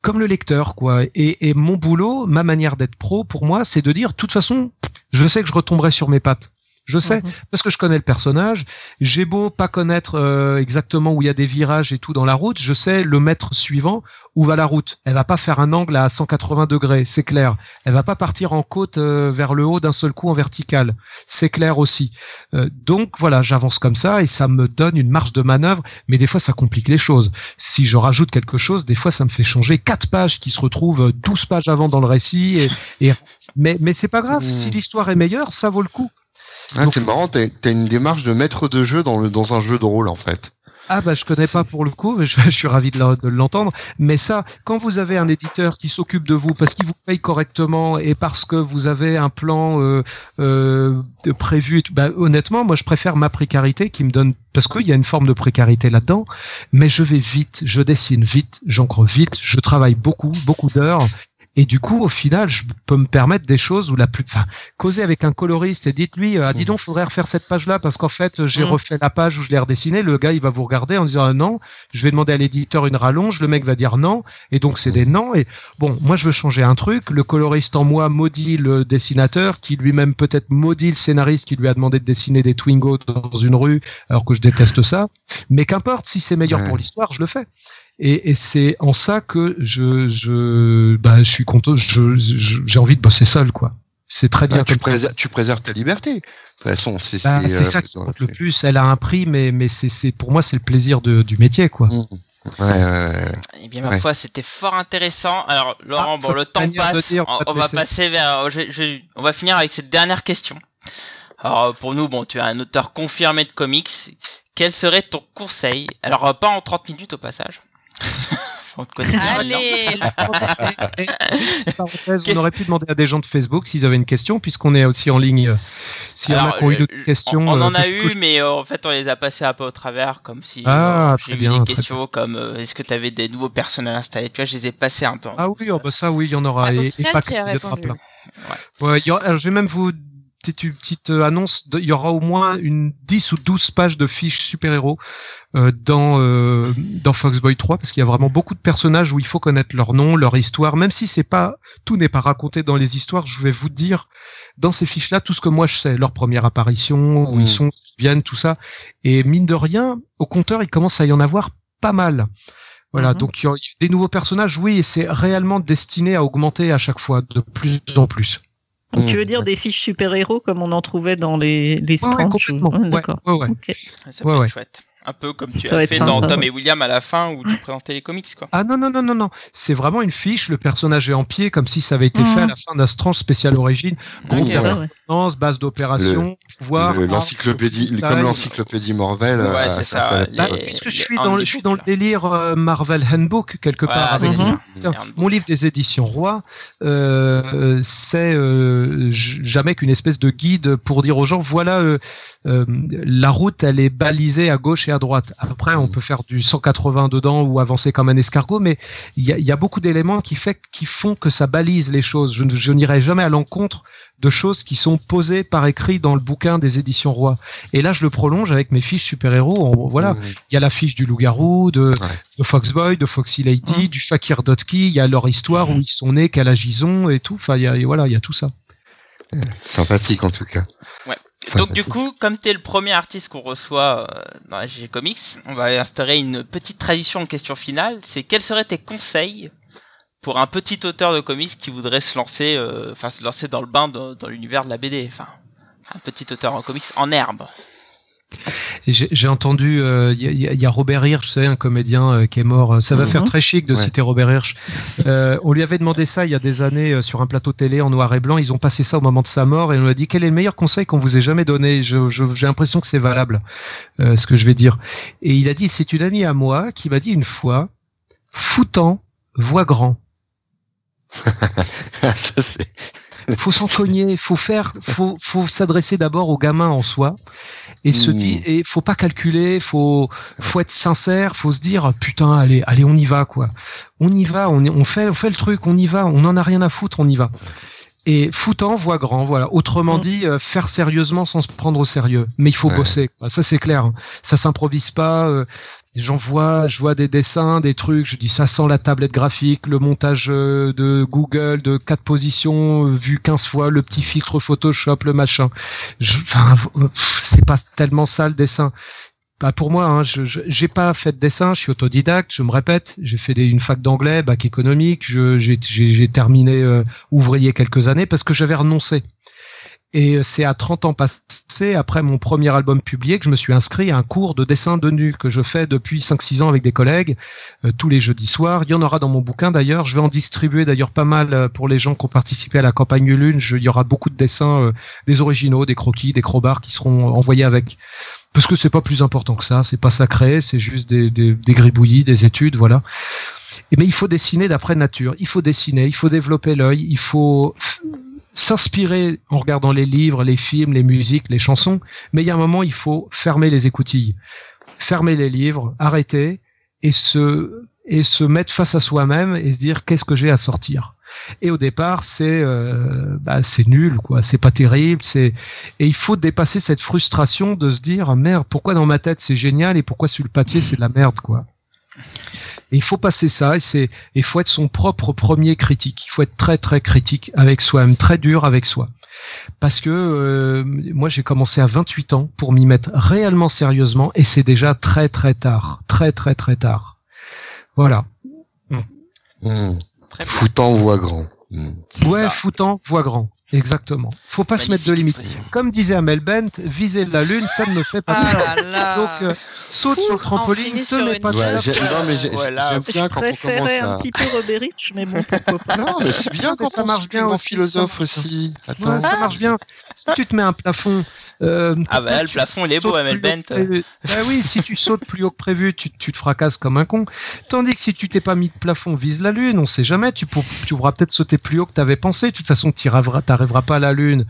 comme le lecteur, quoi. Et, et mon boulot, ma manière d'être pro, pour moi, c'est de dire, de toute façon, je sais que je retomberai sur mes pattes. Je sais Mhm. parce que je connais le personnage. J'ai beau pas connaître euh, exactement où il y a des virages et tout dans la route, je sais le mètre suivant où va la route. Elle va pas faire un angle à 180 degrés, c'est clair. Elle va pas partir en côte euh, vers le haut d'un seul coup en vertical, c'est clair aussi. Euh, donc voilà, j'avance comme ça et ça me donne une marge de manœuvre, mais des fois ça complique les choses. Si je rajoute quelque chose, des fois ça me fait changer quatre pages qui se retrouvent 12 pages avant dans le récit. Et, et- mais mais c'est pas grave. Mmh. Si l'histoire est meilleure, ça vaut le coup. Ah, c'est marrant, t'as une démarche de maître de jeu dans, le, dans un jeu de rôle en fait. Ah bah je connais pas pour le coup, mais je, <laughs> je suis ravi de l'entendre. Mais ça, quand vous avez un éditeur qui s'occupe de vous parce qu'il vous paye correctement et parce que vous avez un plan euh, euh, prévu, et tout, bah, honnêtement, moi je préfère ma précarité qui me donne parce qu'il y a une forme de précarité là-dedans. Mais je vais vite, je dessine vite, j'encre vite, je travaille beaucoup, beaucoup d'heures. Et du coup, au final, je peux me permettre des choses où la plus, enfin, causer avec un coloriste et dites-lui, ah, dis donc, faudrait refaire cette page-là parce qu'en fait, j'ai Mm. refait la page où je l'ai redessiné. Le gars, il va vous regarder en disant ah, non. Je vais demander à l'éditeur une rallonge. Le mec va dire non. Et donc, c'est des non. Et bon, moi, je veux changer un truc. Le coloriste en moi maudit le dessinateur qui lui-même peut-être maudit le scénariste qui lui a demandé de dessiner des Twingo dans une rue alors que je déteste ça. Mais qu'importe, si c'est meilleur Ouais. pour l'histoire, je le fais. Et, et c'est en ça que je, je, bah, je suis content. Je, je- j'ai envie de bosser seul, quoi. C'est très bien Bah, tu, ça. préserves, tu préserves ta liberté. De toute façon, c'est Bah, c'est euh, ça qui compte le plus. Elle a un prix, mais, mais c'est, c'est, pour moi, c'est le plaisir de, du métier, quoi. Mmh. Ouais, ouais, ouais. Eh bien, ma Ouais. foi, c'était fort intéressant. Alors, Laurent, Ah, bon, le temps passe. dire, on on, va passer vers. je- je- on va finir avec cette dernière question. Alors, pour nous, bon, tu es un auteur confirmé de comics. Quel serait ton conseil? Alors, pas en 30 minutes au passage. <laughs> on te connaît. Allez, on aurait pu demander à des gens de Facebook s'ils avaient une question, puisqu'on est aussi en ligne. S'il y en a qui ont eu d'autres questions. On, on euh, en a eu, que mais euh, en fait, on les a passés un peu au travers, comme si Ah, euh, très eu bien, des très questions comme euh, est-ce que tu avais des nouveaux personnages installés? Tu vois, je les ai passés un peu. en Ah oui, oh, bah ça, oui, il y en aura. Ah, et, et pas que y en aura plein. Ouais, il y aura- alors, je vais même vous petite, une petite euh, annonce. de- Il y aura au moins une 10 ou 12 pages de fiches super-héros euh, dans euh, dans Foxboy 3 parce qu'il y a vraiment beaucoup de personnages où il faut connaître leur nom, leur histoire, même si c'est pas tout n'est pas raconté dans les histoires. Je vais vous dire dans ces fiches-là tout ce que moi je sais, leur première apparition, où Mm. ils sont, où ils viennent, tout ça. Et mine de rien, au compteur, il commence à y en avoir pas mal. Voilà, Mhm. donc il y a des nouveaux personnages, oui, et c'est réellement destiné à augmenter à chaque fois de plus en plus. Donc, tu Mmh. veux dire des fiches super-héros comme on en trouvait dans les, les Ouais, ouais, Strange complètement. ou- Ouais, Ouais, d'accord. ouais, ouais. Ok. Ça Ouais, peut ouais. être chouette. Un peu comme tu Ça as fait dans Tom ouais. et William à la fin où tu présentais les comics, quoi. Ah non, non, non, non, non. C'est vraiment une fiche, le personnage est en pied, comme si ça avait été fait à la fin d'un Strange spécial origine. Gros Ok, Ça, ouais. base d'opération, pouvoir. L'encyclopédie, taille. comme l'encyclopédie Marvel. Ouais, euh, c'est ça, fait- les- Bah, les- puisque je suis dans, le- je suis dans le délire euh, Marvel Handbook quelque part. avec Mhm. handbooks. Mon livre des éditions Roi, euh, c'est euh, jamais qu'une espèce de guide pour dire aux gens voilà euh, euh, la route elle est balisée à gauche et à droite. Après on peut faire du 180 dedans ou avancer comme un escargot, mais il y a, il y a beaucoup d'éléments qui fait qui font que ça balise les choses. Je, n'irai jamais à l'encontre de choses qui sont posées par écrit dans le bouquin des éditions Roi. Et là je le prolonge avec mes fiches super héros. Voilà, Mmh. il y a la fiche du loup-garou, de, Ouais. de Foxboy, de Foxy Lady, Mhm. du Fakir Dotki, il y a leur histoire, où ils sont nés, quel âge ils ont et tout. Enfin, il y a, et voilà, il y a tout ça. Sympathique en tout cas. Ouais. Donc du coup, comme t'es le premier artiste qu'on reçoit euh, dans la GG Comics, on va instaurer une petite tradition en question finale. C'est quels seraient tes conseils pour un petit auteur de comics qui voudrait se lancer, euh, enfin se lancer dans le bain dans l'univers de la BD, enfin un petit auteur en comics en herbe? J'ai entendu, euh, il y, a- il y a Robert Hirsch, un comédien euh, qui est mort. Ça va Mhm. faire très chic de Ouais. citer Robert Hirsch. Euh, on lui avait demandé ça il y a des années euh, sur un plateau télé en noir et blanc. Ils ont passé ça au moment de sa mort et on lui a dit quel est le meilleur conseil qu'on vous ait jamais donné? J'ai l'impression que c'est valable, euh, ce que je vais dire. Et il a dit, c'est une amie à moi qui m'a dit une fois, foutant, voix grand. <laughs> Ça, faut s'en cogner, faut faire, faut, faut s'adresser d'abord au gamin en soi et se Mmh. dire, et faut pas calculer, faut, faut être sincère, faut se dire, putain, allez, allez, on y va, quoi. On y va, on, on fait, on fait le truc, on y va, on en a rien à foutre, on y va. Et foutant voit grand, voilà. Autrement Mm. dit, euh, faire sérieusement sans se prendre au sérieux. Mais il faut Ouais. bosser. quoi. Ça c'est clair. hein. Ça s'improvise pas. euh, J'en vois, je vois des dessins, des trucs. Je dis ça sent la tablette graphique, le montage euh, de Google de quatre positions euh, vu 15 fois, le petit filtre Photoshop, le machin. Je- Enfin, c'est pas tellement ça le dessin. Bah pour moi, hein, je j'ai pas fait de dessin, je suis autodidacte, je me répète, j'ai fait des- une fac d'anglais, bac économique, j'ai terminé euh, ouvrier quelques années parce que j'avais renoncé. Et euh, c'est à 30 ans passés, après mon premier album publié, que je me suis inscrit à un cours de dessin de nu que je fais depuis 5-6 ans avec des collègues, euh, tous les jeudis soirs. Il y en aura dans mon bouquin d'ailleurs. Je vais en distribuer d'ailleurs pas mal pour les gens qui ont participé à la campagne Lune. Il y aura beaucoup de dessins, des originaux, des croquis, des crowbars qui seront envoyés avec. Parce que c'est pas plus important que ça, c'est pas sacré, c'est juste des, des, des gribouillis, des études, voilà. Mais il faut dessiner d'après nature, il faut dessiner, il faut développer l'œil, il faut s'inspirer en regardant les livres, les films, les musiques, les chansons, mais il y a un moment, il faut fermer les écoutilles, fermer les livres, arrêter et se et se mettre face à soi-même et se dire qu'est-ce que j'ai à sortir? Et au départ, c'est euh, bah, c'est nul, quoi. C'est pas terrible. C'est et il faut dépasser cette frustration de se dire merde, pourquoi dans ma tête c'est génial et pourquoi sur le papier c'est de la merde, quoi. Et il faut passer ça et c'est il faut être son propre premier critique. Il faut être très très critique avec soi-même, très dur avec soi. Parce que euh, moi j'ai commencé à 28 ans pour m'y mettre réellement sérieusement et c'est déjà très très tard, très très très tard. Voilà. Très bien. Foutant voit grand. Hmm. Ouais, ça. foutant, voix grand. Exactement. Faut pas se mettre de expression. Comme disait Amel Bent, viser la lune, ça ne me fait pas Ah peur. là. Donc, euh, saute sur le trampoline, te mets pas de Ouais, non, mais Voilà. j'aime Je bien quand on commence à. un petit peu Roberich, mais bon, pourquoi pas. Non, mais c'est <laughs> bien quand ça marche bien mon aussi, philosophe aussi. Attends. ça marche bien. Si tu te mets un plafond, euh, Ah bah là, le plafond, il est beau, Amel Bent. Bah oui, si tu sautes plus haut que prévu, tu, tu te fracasses comme un con. Tandis que si tu t'es pas mis de plafond, vise la lune, on sait jamais, tu, pour- tu pourras peut-être sauter plus haut que tu avais pensé. De toute façon, tu n'arriveras pas à la lune.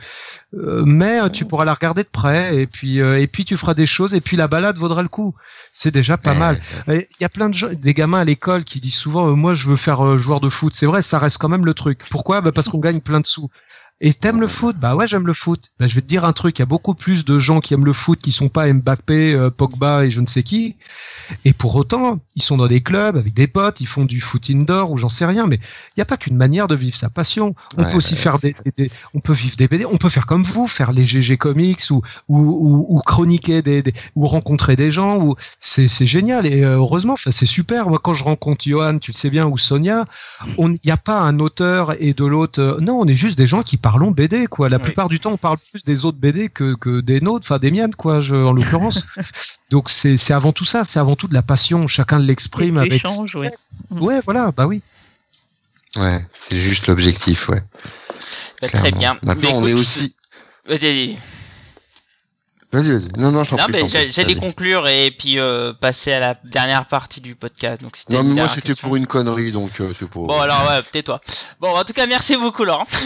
Euh, mais euh, tu pourras la regarder de près et puis euh, et puis tu feras des choses et puis la balade vaudra le coup. C'est déjà pas mal. Il y a plein de gens, des gamins à l'école qui disent souvent euh, moi je veux faire euh, joueur de foot. C'est vrai, ça reste quand même le truc. Pourquoi? Bah parce qu'on gagne plein de sous. Et t'aimes le foot? Bah ouais, j'aime le foot. Bah, je vais te dire un truc, il y a beaucoup plus de gens qui aiment le foot qui sont pas Mbappé, euh, Pogba et je ne sais qui. Et pour autant, ils sont dans des clubs avec des potes, ils font du foot indoor ou j'en sais rien. Mais il n'y a pas qu'une manière de vivre sa passion. On Ouais, peut aussi faire des, des- on peut vivre des BD, on peut faire comme vous, faire les GG comics ou ou, ou, ou chroniquer des, des- ou rencontrer des gens. Ou c'est c'est génial et euh, heureusement, c'est super. Moi, quand je rencontre Johan, tu le sais bien, ou Sonia, on il n'y a pas un auteur et de l'autre. euh, non, on est juste des gens qui parlons BD quoi. La Oui. plupart du temps, on parle plus des autres BD que que des nôtres, enfin des miennes quoi, je, en l'occurrence. <laughs> Donc c'est c'est avant tout ça, c'est avant tout de la passion. Chacun l'exprime Et avec. l'échange, ouais. Ouais, voilà, bah oui. Ouais, c'est juste l'objectif, ouais. Bah, très bien. Maintenant, Mais on est aussi. Vas-y, Vas-y, vas-y. Non, non, je t'en Non, prie. mais j'ai- prie. j'allais conclure et puis euh, passer à la dernière partie du podcast. Donc c'était Non, mais moi, c'était pour une connerie, donc euh, c'est pour. Bon alors ouais, tais-toi. Bon en tout cas merci beaucoup Laurent. <laughs>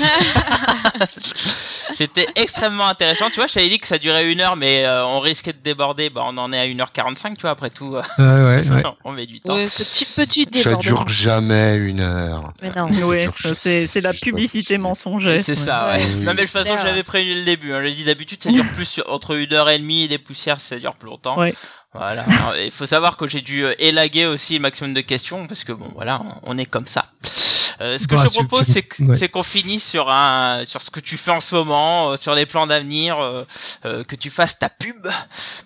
C'était extrêmement intéressant. Tu vois, je t'avais dit que ça durait une heure, mais euh, on risquait de déborder. Bah on en est à 1h45, tu vois. Après tout, euh, Ouais, ouais, <laughs> on met du temps. Ouais, petit, petit Ça dure jamais une heure. Mais non. Ouais, c'est la publicité mensongère. C'est ouais. ça, ouais. Non, mais de toute façon, j'avais prévenu le début. Hein. J'ai dit d'habitude, ça dure plus sur- entre une heure et demie des poussières, ça dure plus longtemps. Ouais. Voilà. Il faut savoir que j'ai dû euh, élaguer aussi le maximum de questions parce que bon, voilà, on est comme ça. Euh, ce que Bah, je propose, c'est ouais. qu'on finisse sur un, sur ce que tu fais en ce moment, euh, sur les plans d'avenir, euh, euh, que tu fasses ta pub,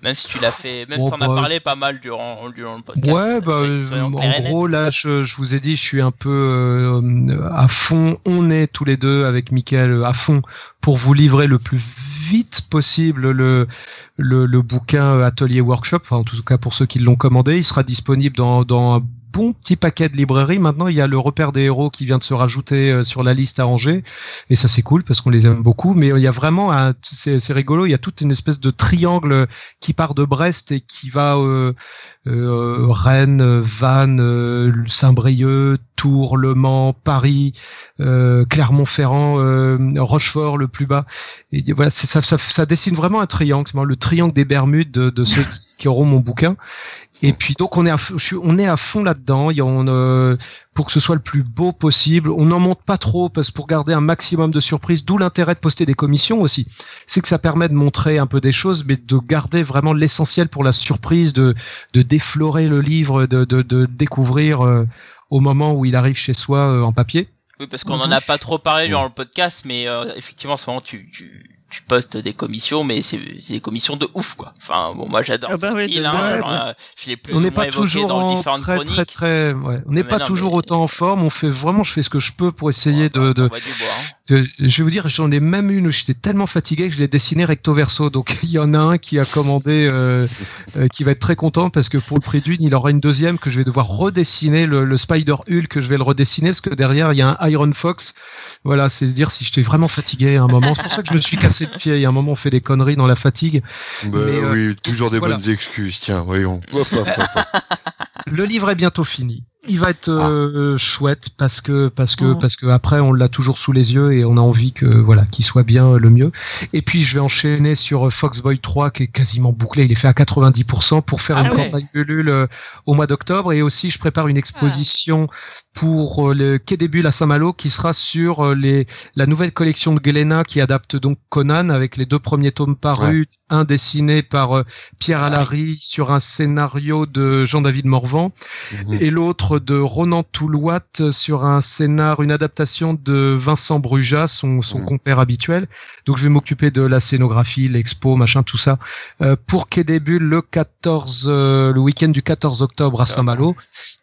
même si tu l'as fait, même Oh, si t'en as bah, parlé pas mal durant, durant le podcast. Ouais, bah, euh, en gros, là, je, je vous ai dit, je suis un peu euh, à fond. On est tous les deux avec Mickaël euh, à fond pour vous livrer le plus vite possible le, le, le bouquin Atelier Workshop. Enfin, en tout cas, pour ceux qui l'ont commandé, il sera disponible dans, dans bon petit paquet de librairies. Maintenant, il y a le repère des héros qui vient de se rajouter euh, sur la liste à Angers. Et ça, c'est cool parce qu'on les aime beaucoup. Mais il y a vraiment, un- c'est c'est rigolo, il y a toute une espèce de triangle qui part de Brest et qui va euh, euh, Rennes, Vannes, euh, Saint-Brieuc, Tours, Le Mans, Paris, euh, Clermont-Ferrand, euh, Rochefort, le plus bas. Et voilà, c'est ça, ça, ça dessine vraiment un triangle, le triangle des Bermudes de, de ceux auront mon bouquin. Et puis donc on est à, f- je suis- on est à fond là-dedans. Il y a- on, euh, pour que ce soit le plus beau possible. On n'en monte pas trop parce que pour garder un maximum de surprises. D'où l'intérêt de poster des commissions aussi. C'est que ça permet de montrer un peu des choses, mais de garder vraiment l'essentiel pour la surprise, de de déflorer le livre, de de, de découvrir euh, au moment où il arrive chez soi euh, en papier. Oui, parce qu'on en a pas trop parlé durant le podcast, mais euh, effectivement, en ce moment, tu, tu, tu postes des commissions, mais c'est c'est des commissions de ouf, quoi. Enfin, bon, moi, j'adore Ah bah ce oui, style, hein, ouais, genre, ouais. euh, je l'ai plus on n'est pas toujours dans en très, chroniques. très très ouais. on n'est pas non, toujours mais- autant en forme on fait vraiment je fais ce que je peux pour essayer de, de, On va du bois, hein. Je vais vous dire j'en ai même une où j'étais tellement fatigué que je l'ai dessiné recto verso donc <laughs> il y en a un qui a commandé euh, euh, qui va être très content parce que pour le prix d'une il aura une deuxième que je vais devoir redessiner le, le Spider Hulk que je vais le redessiner parce que derrière il y a un Iron Fox voilà c'est dire si j'étais vraiment fatigué à un moment c'est pour ça que je me suis cassé le pied il y a un moment on fait des conneries dans la fatigue Bah Mais, euh, oui, toujours des voilà. bonnes excuses. Tiens, voyons. Hop, hop, hop, hop. <laughs> Le livre est bientôt fini. Il va être euh, chouette parce que parce que Mhm. parce que après on l'a toujours sous les yeux et on a envie que voilà qu'il soit bien euh, le mieux. Et puis je vais enchaîner sur euh, Foxboy 3 qui est quasiment bouclé. Il est fait à 90% pour faire Ah une ouais. campagne Ulule euh, au mois d'octobre et aussi je prépare une exposition pour le Quai des Bulles à Saint-Malo qui sera sur les la nouvelle collection de Glénat qui adapte donc Conan avec les deux premiers tomes parus. Un dessiné par euh, Pierre Allary sur un scénario de Jean-David Morvan Mhm. et l'autre de Ronan Toulouat sur un scénar, une adaptation de Vincent Bruja, son, son Mhm. compère habituel. Donc je vais m'occuper de la scénographie, l'expo, machin, tout ça. Euh, pour des Bulles, le 14, euh, le week-end du 14 octobre à Saint-Malo.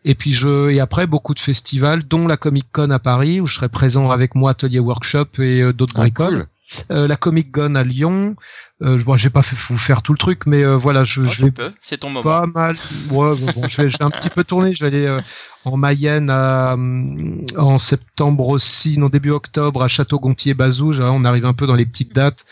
Et puis je, et après beaucoup de festivals, dont la Comic Con à Paris, où je serai présent avec moi, atelier workshop et euh, d'autres Ah, cool. Euh, la Comic Con à Lyon. Euh, je- bon, j'ai pas fait vous faire tout le truc, mais euh, voilà, je, Oh, je vais peux, c'est ton moment. pas mal. Ouais, bon, bon, je, vais, je vais un petit peu tourner. Je vais aller euh, en Mayenne à, en septembre aussi, non début octobre à Château-Gontier-Bazouge. hein, on arrive un peu dans les petites dates.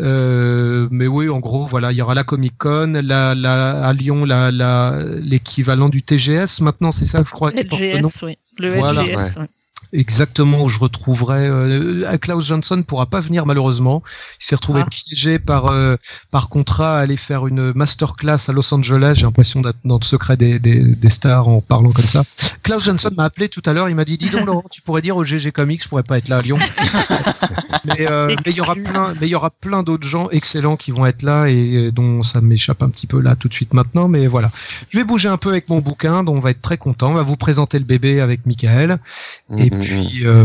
Euh, mais oui, en gros, voilà, il y aura la Comic Con, la, la, à Lyon, la, la, l'équivalent du TGS. Maintenant, c'est ça, je crois. le. LGS, oui. Le Voilà, LGS, oui. Exactement où je retrouverai euh, Klaus Johnson pourra pas venir malheureusement. Il s'est retrouvé Ah. piégé par euh, par contrat à aller faire une masterclass à Los Angeles. J'ai l'impression d'être dans le secret des, des, des stars en parlant comme ça. Klaus Johnson m'a appelé tout à l'heure. Il m'a dit dis donc Laurent, tu pourrais dire au GG Comics, je pourrais pas être là à Lyon. <laughs> mais euh, mais il y aura plein mais il y aura plein d'autres gens excellents qui vont être là et euh, dont ça m'échappe un petit peu là tout de suite maintenant. Mais voilà, je vais bouger un peu avec mon bouquin dont on va être très content. On va vous présenter le bébé avec Michael. Mhm, puis, euh,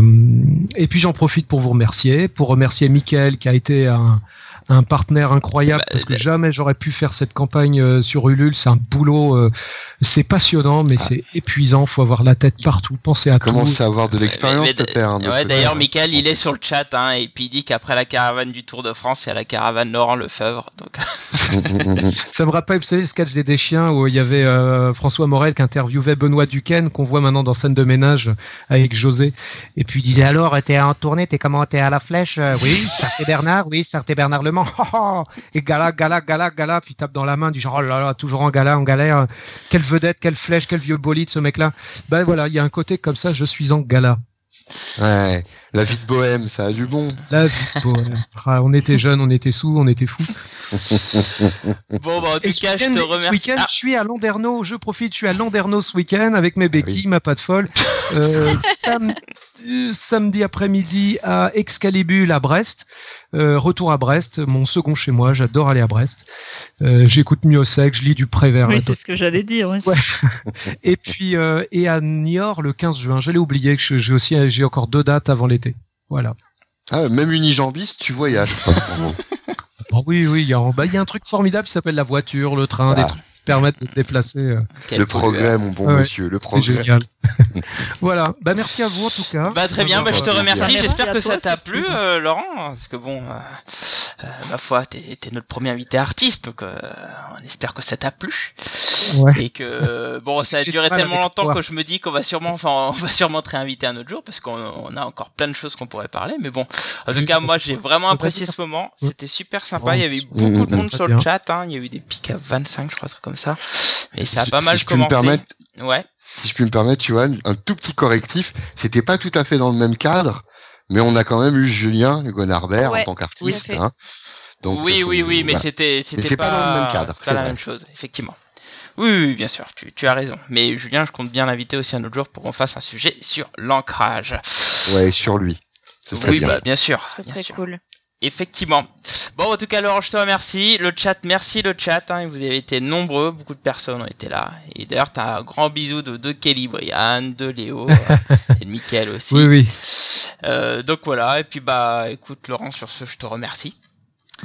et puis j'en profite pour vous remercier, pour remercier Mickaël qui a été un, un partenaire incroyable Bah, parce que euh, jamais j'aurais pu faire cette campagne euh, sur Ulule. C'est un boulot, euh, c'est passionnant, mais c'est épuisant. Faut avoir la tête partout, penser à tout. Commence à avoir de l'expérience, le père. hein, Ouais, d'ailleurs, Michael, il est sur le chat, hein, et puis il dit qu'après la caravane du Tour de France, il y a la caravane Laurent Lefebvre. Donc. <laughs> Ça me rappelle, vous savez, le sketch des Deschiens où il y avait euh, François Morel qui interviewait Benoît Duquesne, qu'on voit maintenant dans Scène de ménage avec José. Et puis il disait alors, t'es en tournée, t'es comment, t'es à la flèche Oui, Sarté Bernard, oui, Sarté Bernard Le <laughs> Oh, oh. Et gala, gala, gala, gala, puis il tape dans la main du genre, oh là là, toujours en gala, en galère. Quelle vedette, quelle flèche, quel vieux bolide ce mec-là. Ben voilà, il y a un côté comme ça, je suis en gala. Ouais, la vie de bohème, ça a du bon. La vie, bon, ah, on était jeunes, on était sous, on était fous. <laughs> bon, bah, en tout ce cas, je week-end- te Ce remercie. week-end, Ah, je suis à Landerneau. Je profite, je suis à Landerneau ce week-end avec mes béquilles, ma patte folle. <laughs> Euh, sam- euh, samedi après-midi à Excalibur à Brest. Euh, retour à Brest, mon second chez moi. J'adore aller à Brest. Euh, J'écoute mieux sec, je lis du Prévert. Oui, c'est ce que j'allais dire. Oui. Ouais. <laughs> et puis euh, et à Niort le 15 juin. Je l'ai oublié que je- j'ai aussi j'ai encore deux dates avant l'été. Voilà. Ah, même unijambiste, tu voyages. <laughs> quoi. Bon, oui, oui, il y, a, bah, il y a un truc formidable qui s'appelle la voiture, le train, des Ah. trucs qui permettent de te déplacer. euh, quel le progrès, mon bon Ouais, monsieur, le C'est progrès. génial. <laughs> voilà. Bah, merci à vous en tout cas. Bah très bien, bah, je te remercie. Merci J'espère que toi, ça t'a plu, euh, Laurent, parce que bon, euh, ma foi, t'es notre premier invité artiste, donc euh, on espère que ça t'a plu Ouais. et que euh, bon, ça a duré tellement longtemps toi. que je me dis qu'on va sûrement, enfin, <laughs> on va sûrement te réinviter un autre jour parce qu'on on a encore plein de choses qu'on pourrait parler, mais bon, en tout cas, moi j'ai vraiment apprécié ce moment. C'était super sympa. Il y avait beaucoup de monde sur le chat. Hein. Il y a eu des pics à 25, je crois, un truc comme ça. Et ça a Si- pas si mal je peux me commencé. permettre, Ouais. si je puis me permettre, tu vois, un tout petit correctif. C'était pas tout à fait dans le même cadre, mais on a quand même eu Julien Gonarbert Ouais, en tant qu'artiste. Hein. Donc, oui, oui, oui, mais c'était, c'était c'est pas dans le même cadre, c'est pas la vrai. même chose, effectivement. Oui, oui, oui, bien sûr, tu, tu as raison. Mais Julien, je compte bien l'inviter aussi un autre jour pour qu'on fasse un sujet sur l'ancrage. Ouais, sur lui. Ce serait Oui, bien. bah, bien sûr. Ça bien serait sûr. cool. Effectivement. Bon, en tout cas, Laurent, je te remercie. Le chat, merci le chat. Hein, vous avez été nombreux, beaucoup de personnes ont été là. Et d'ailleurs, t'as un grand bisou de, de Kelly Brian, de Léo <laughs> euh, et de Mickaël aussi. Oui, oui. Euh, donc voilà. Et puis bah, écoute, Laurent, sur ce, je te remercie.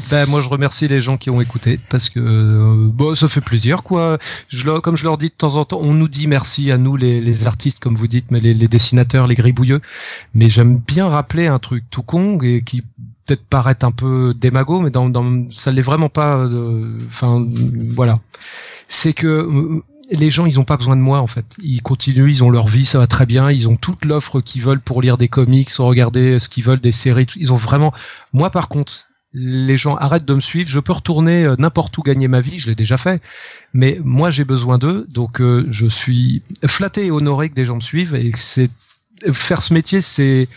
Ben moi je remercie les gens qui ont écouté parce que euh, bon ça fait plaisir quoi. Je leur, comme je leur dis de temps en temps, on nous dit merci à nous les, les artistes comme vous dites, mais les, les dessinateurs, les gribouilleux. Mais j'aime bien rappeler un truc tout con et qui peut-être paraît un peu démago, mais dans, dans ça l'est vraiment pas. euh, Enfin voilà, c'est que euh, les gens, ils ont pas besoin de moi en fait. Ils continuent, ils ont leur vie, ça va très bien. Ils ont toute l'offre qu'ils veulent pour lire des comics, regarder ce qu'ils veulent, des séries. Ils ont vraiment. Moi, par contre, les gens arrêtent de me suivre. Je peux retourner euh, n'importe où gagner ma vie. Je l'ai déjà fait, mais moi, j'ai besoin d'eux. Donc, euh, je suis flatté et honoré que des gens me suivent. Et c'est faire ce métier, c'est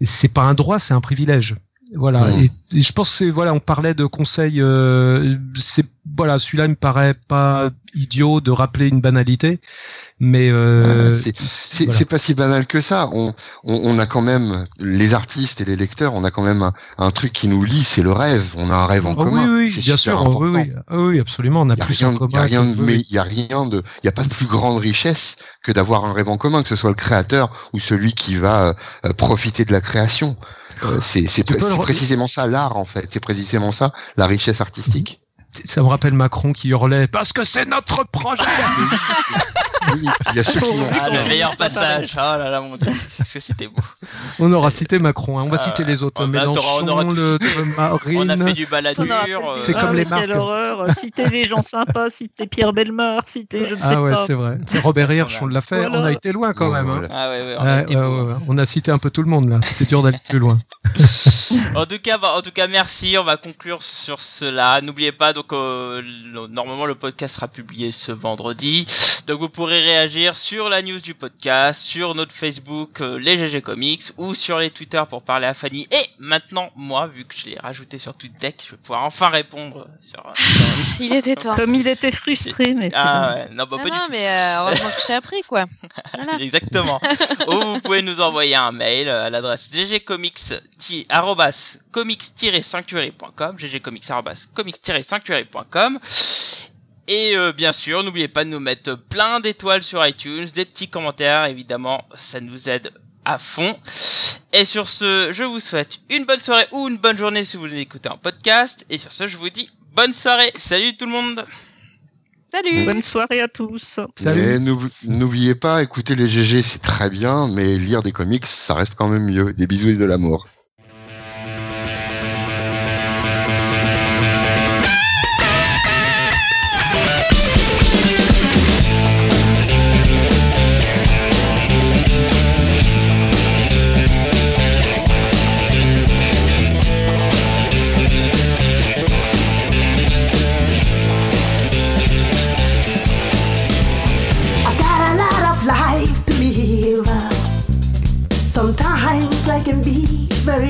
c'est pas un droit, c'est un privilège. Voilà. Mmh. Et, et je pense que c'est- voilà, on parlait de conseils. euh, c'est voilà, celui-là il me paraît pas idiot de rappeler une banalité, mais euh, Ah, c'est- voilà. pas si banal que ça. On, on, on a quand même les artistes et les lecteurs, on a quand même un, un truc qui nous lie, c'est le rêve. On a un rêve en Ah commun. oui, oui, bien sûr, oui, oui, Ah oui, absolument, on a y a plus rien, en commun. il y a rien de, il y a pas de plus grande richesse que d'avoir un rêve en commun, que ce soit le créateur ou celui qui va euh, profiter de la création. Euh, c'est précisément ça l'art en fait. C'est précisément ça la richesse artistique. Ça me rappelle Macron qui hurlait parce que c'est notre projet. Oui, <laughs> il y a ceux qui l'ont. Ah, le meilleur passage. Oh là là, mon dieu. Qu'est-ce que c'était beau. on aura cité Macron, hein. on va Ah, citer les autres. on Mélenchon, on aura le <laughs> cité. de On a fait Marine. du baladure. On aura fait euh, C'est Ah comme les marques. Quelle horreur. Citer des gens sympas, citer Pierre Bellemare, citer je ne sais Ah ouais, c'est vrai. C'est Robert Hirsch, on l'a fait. Voilà. On a été loin quand même. hein. Ah ouais, ouais, on a Ouais, été ouais, beau. ouais, ouais. On a cité un peu tout le monde là. C'était dur d'aller plus loin. <laughs> En tout cas, bah, en tout cas, merci. On va conclure sur cela. N'oubliez pas, donc euh, le- normalement le podcast sera publié ce vendredi. Donc vous pourrez réagir sur la news du podcast, sur notre Facebook euh, les GG Comics ou sur les Twitter pour parler à Fanny. Et maintenant, moi, vu que je l'ai rajouté sur TweetDeck, je vais pouvoir enfin répondre sur. sur- <laughs> Il était temps. Comme il était frustré, mais c'est ah ouais, non, bah, Non, pas du non, tout. mais euh, heureusement que j'ai appris, quoi. <laughs> Voilà. Exactement. <laughs> Ou vous pouvez nous envoyer un mail à l'adresse ggcomics-comics-sanctuary.com et euh, bien sûr, n'oubliez pas de nous mettre plein d'étoiles sur iTunes, des petits commentaires, évidemment, ça nous aide à fond. Et sur ce, je vous souhaite une bonne soirée ou une bonne journée si vous nous écoutez en podcast. Et sur ce, je vous dis bonne soirée. Salut tout le monde. Salut Bonne soirée à tous. Salut. N'oubliez pas, écouter les GG, c'est très bien, mais lire des comics, ça reste quand même mieux. Des bisous et de l'amour.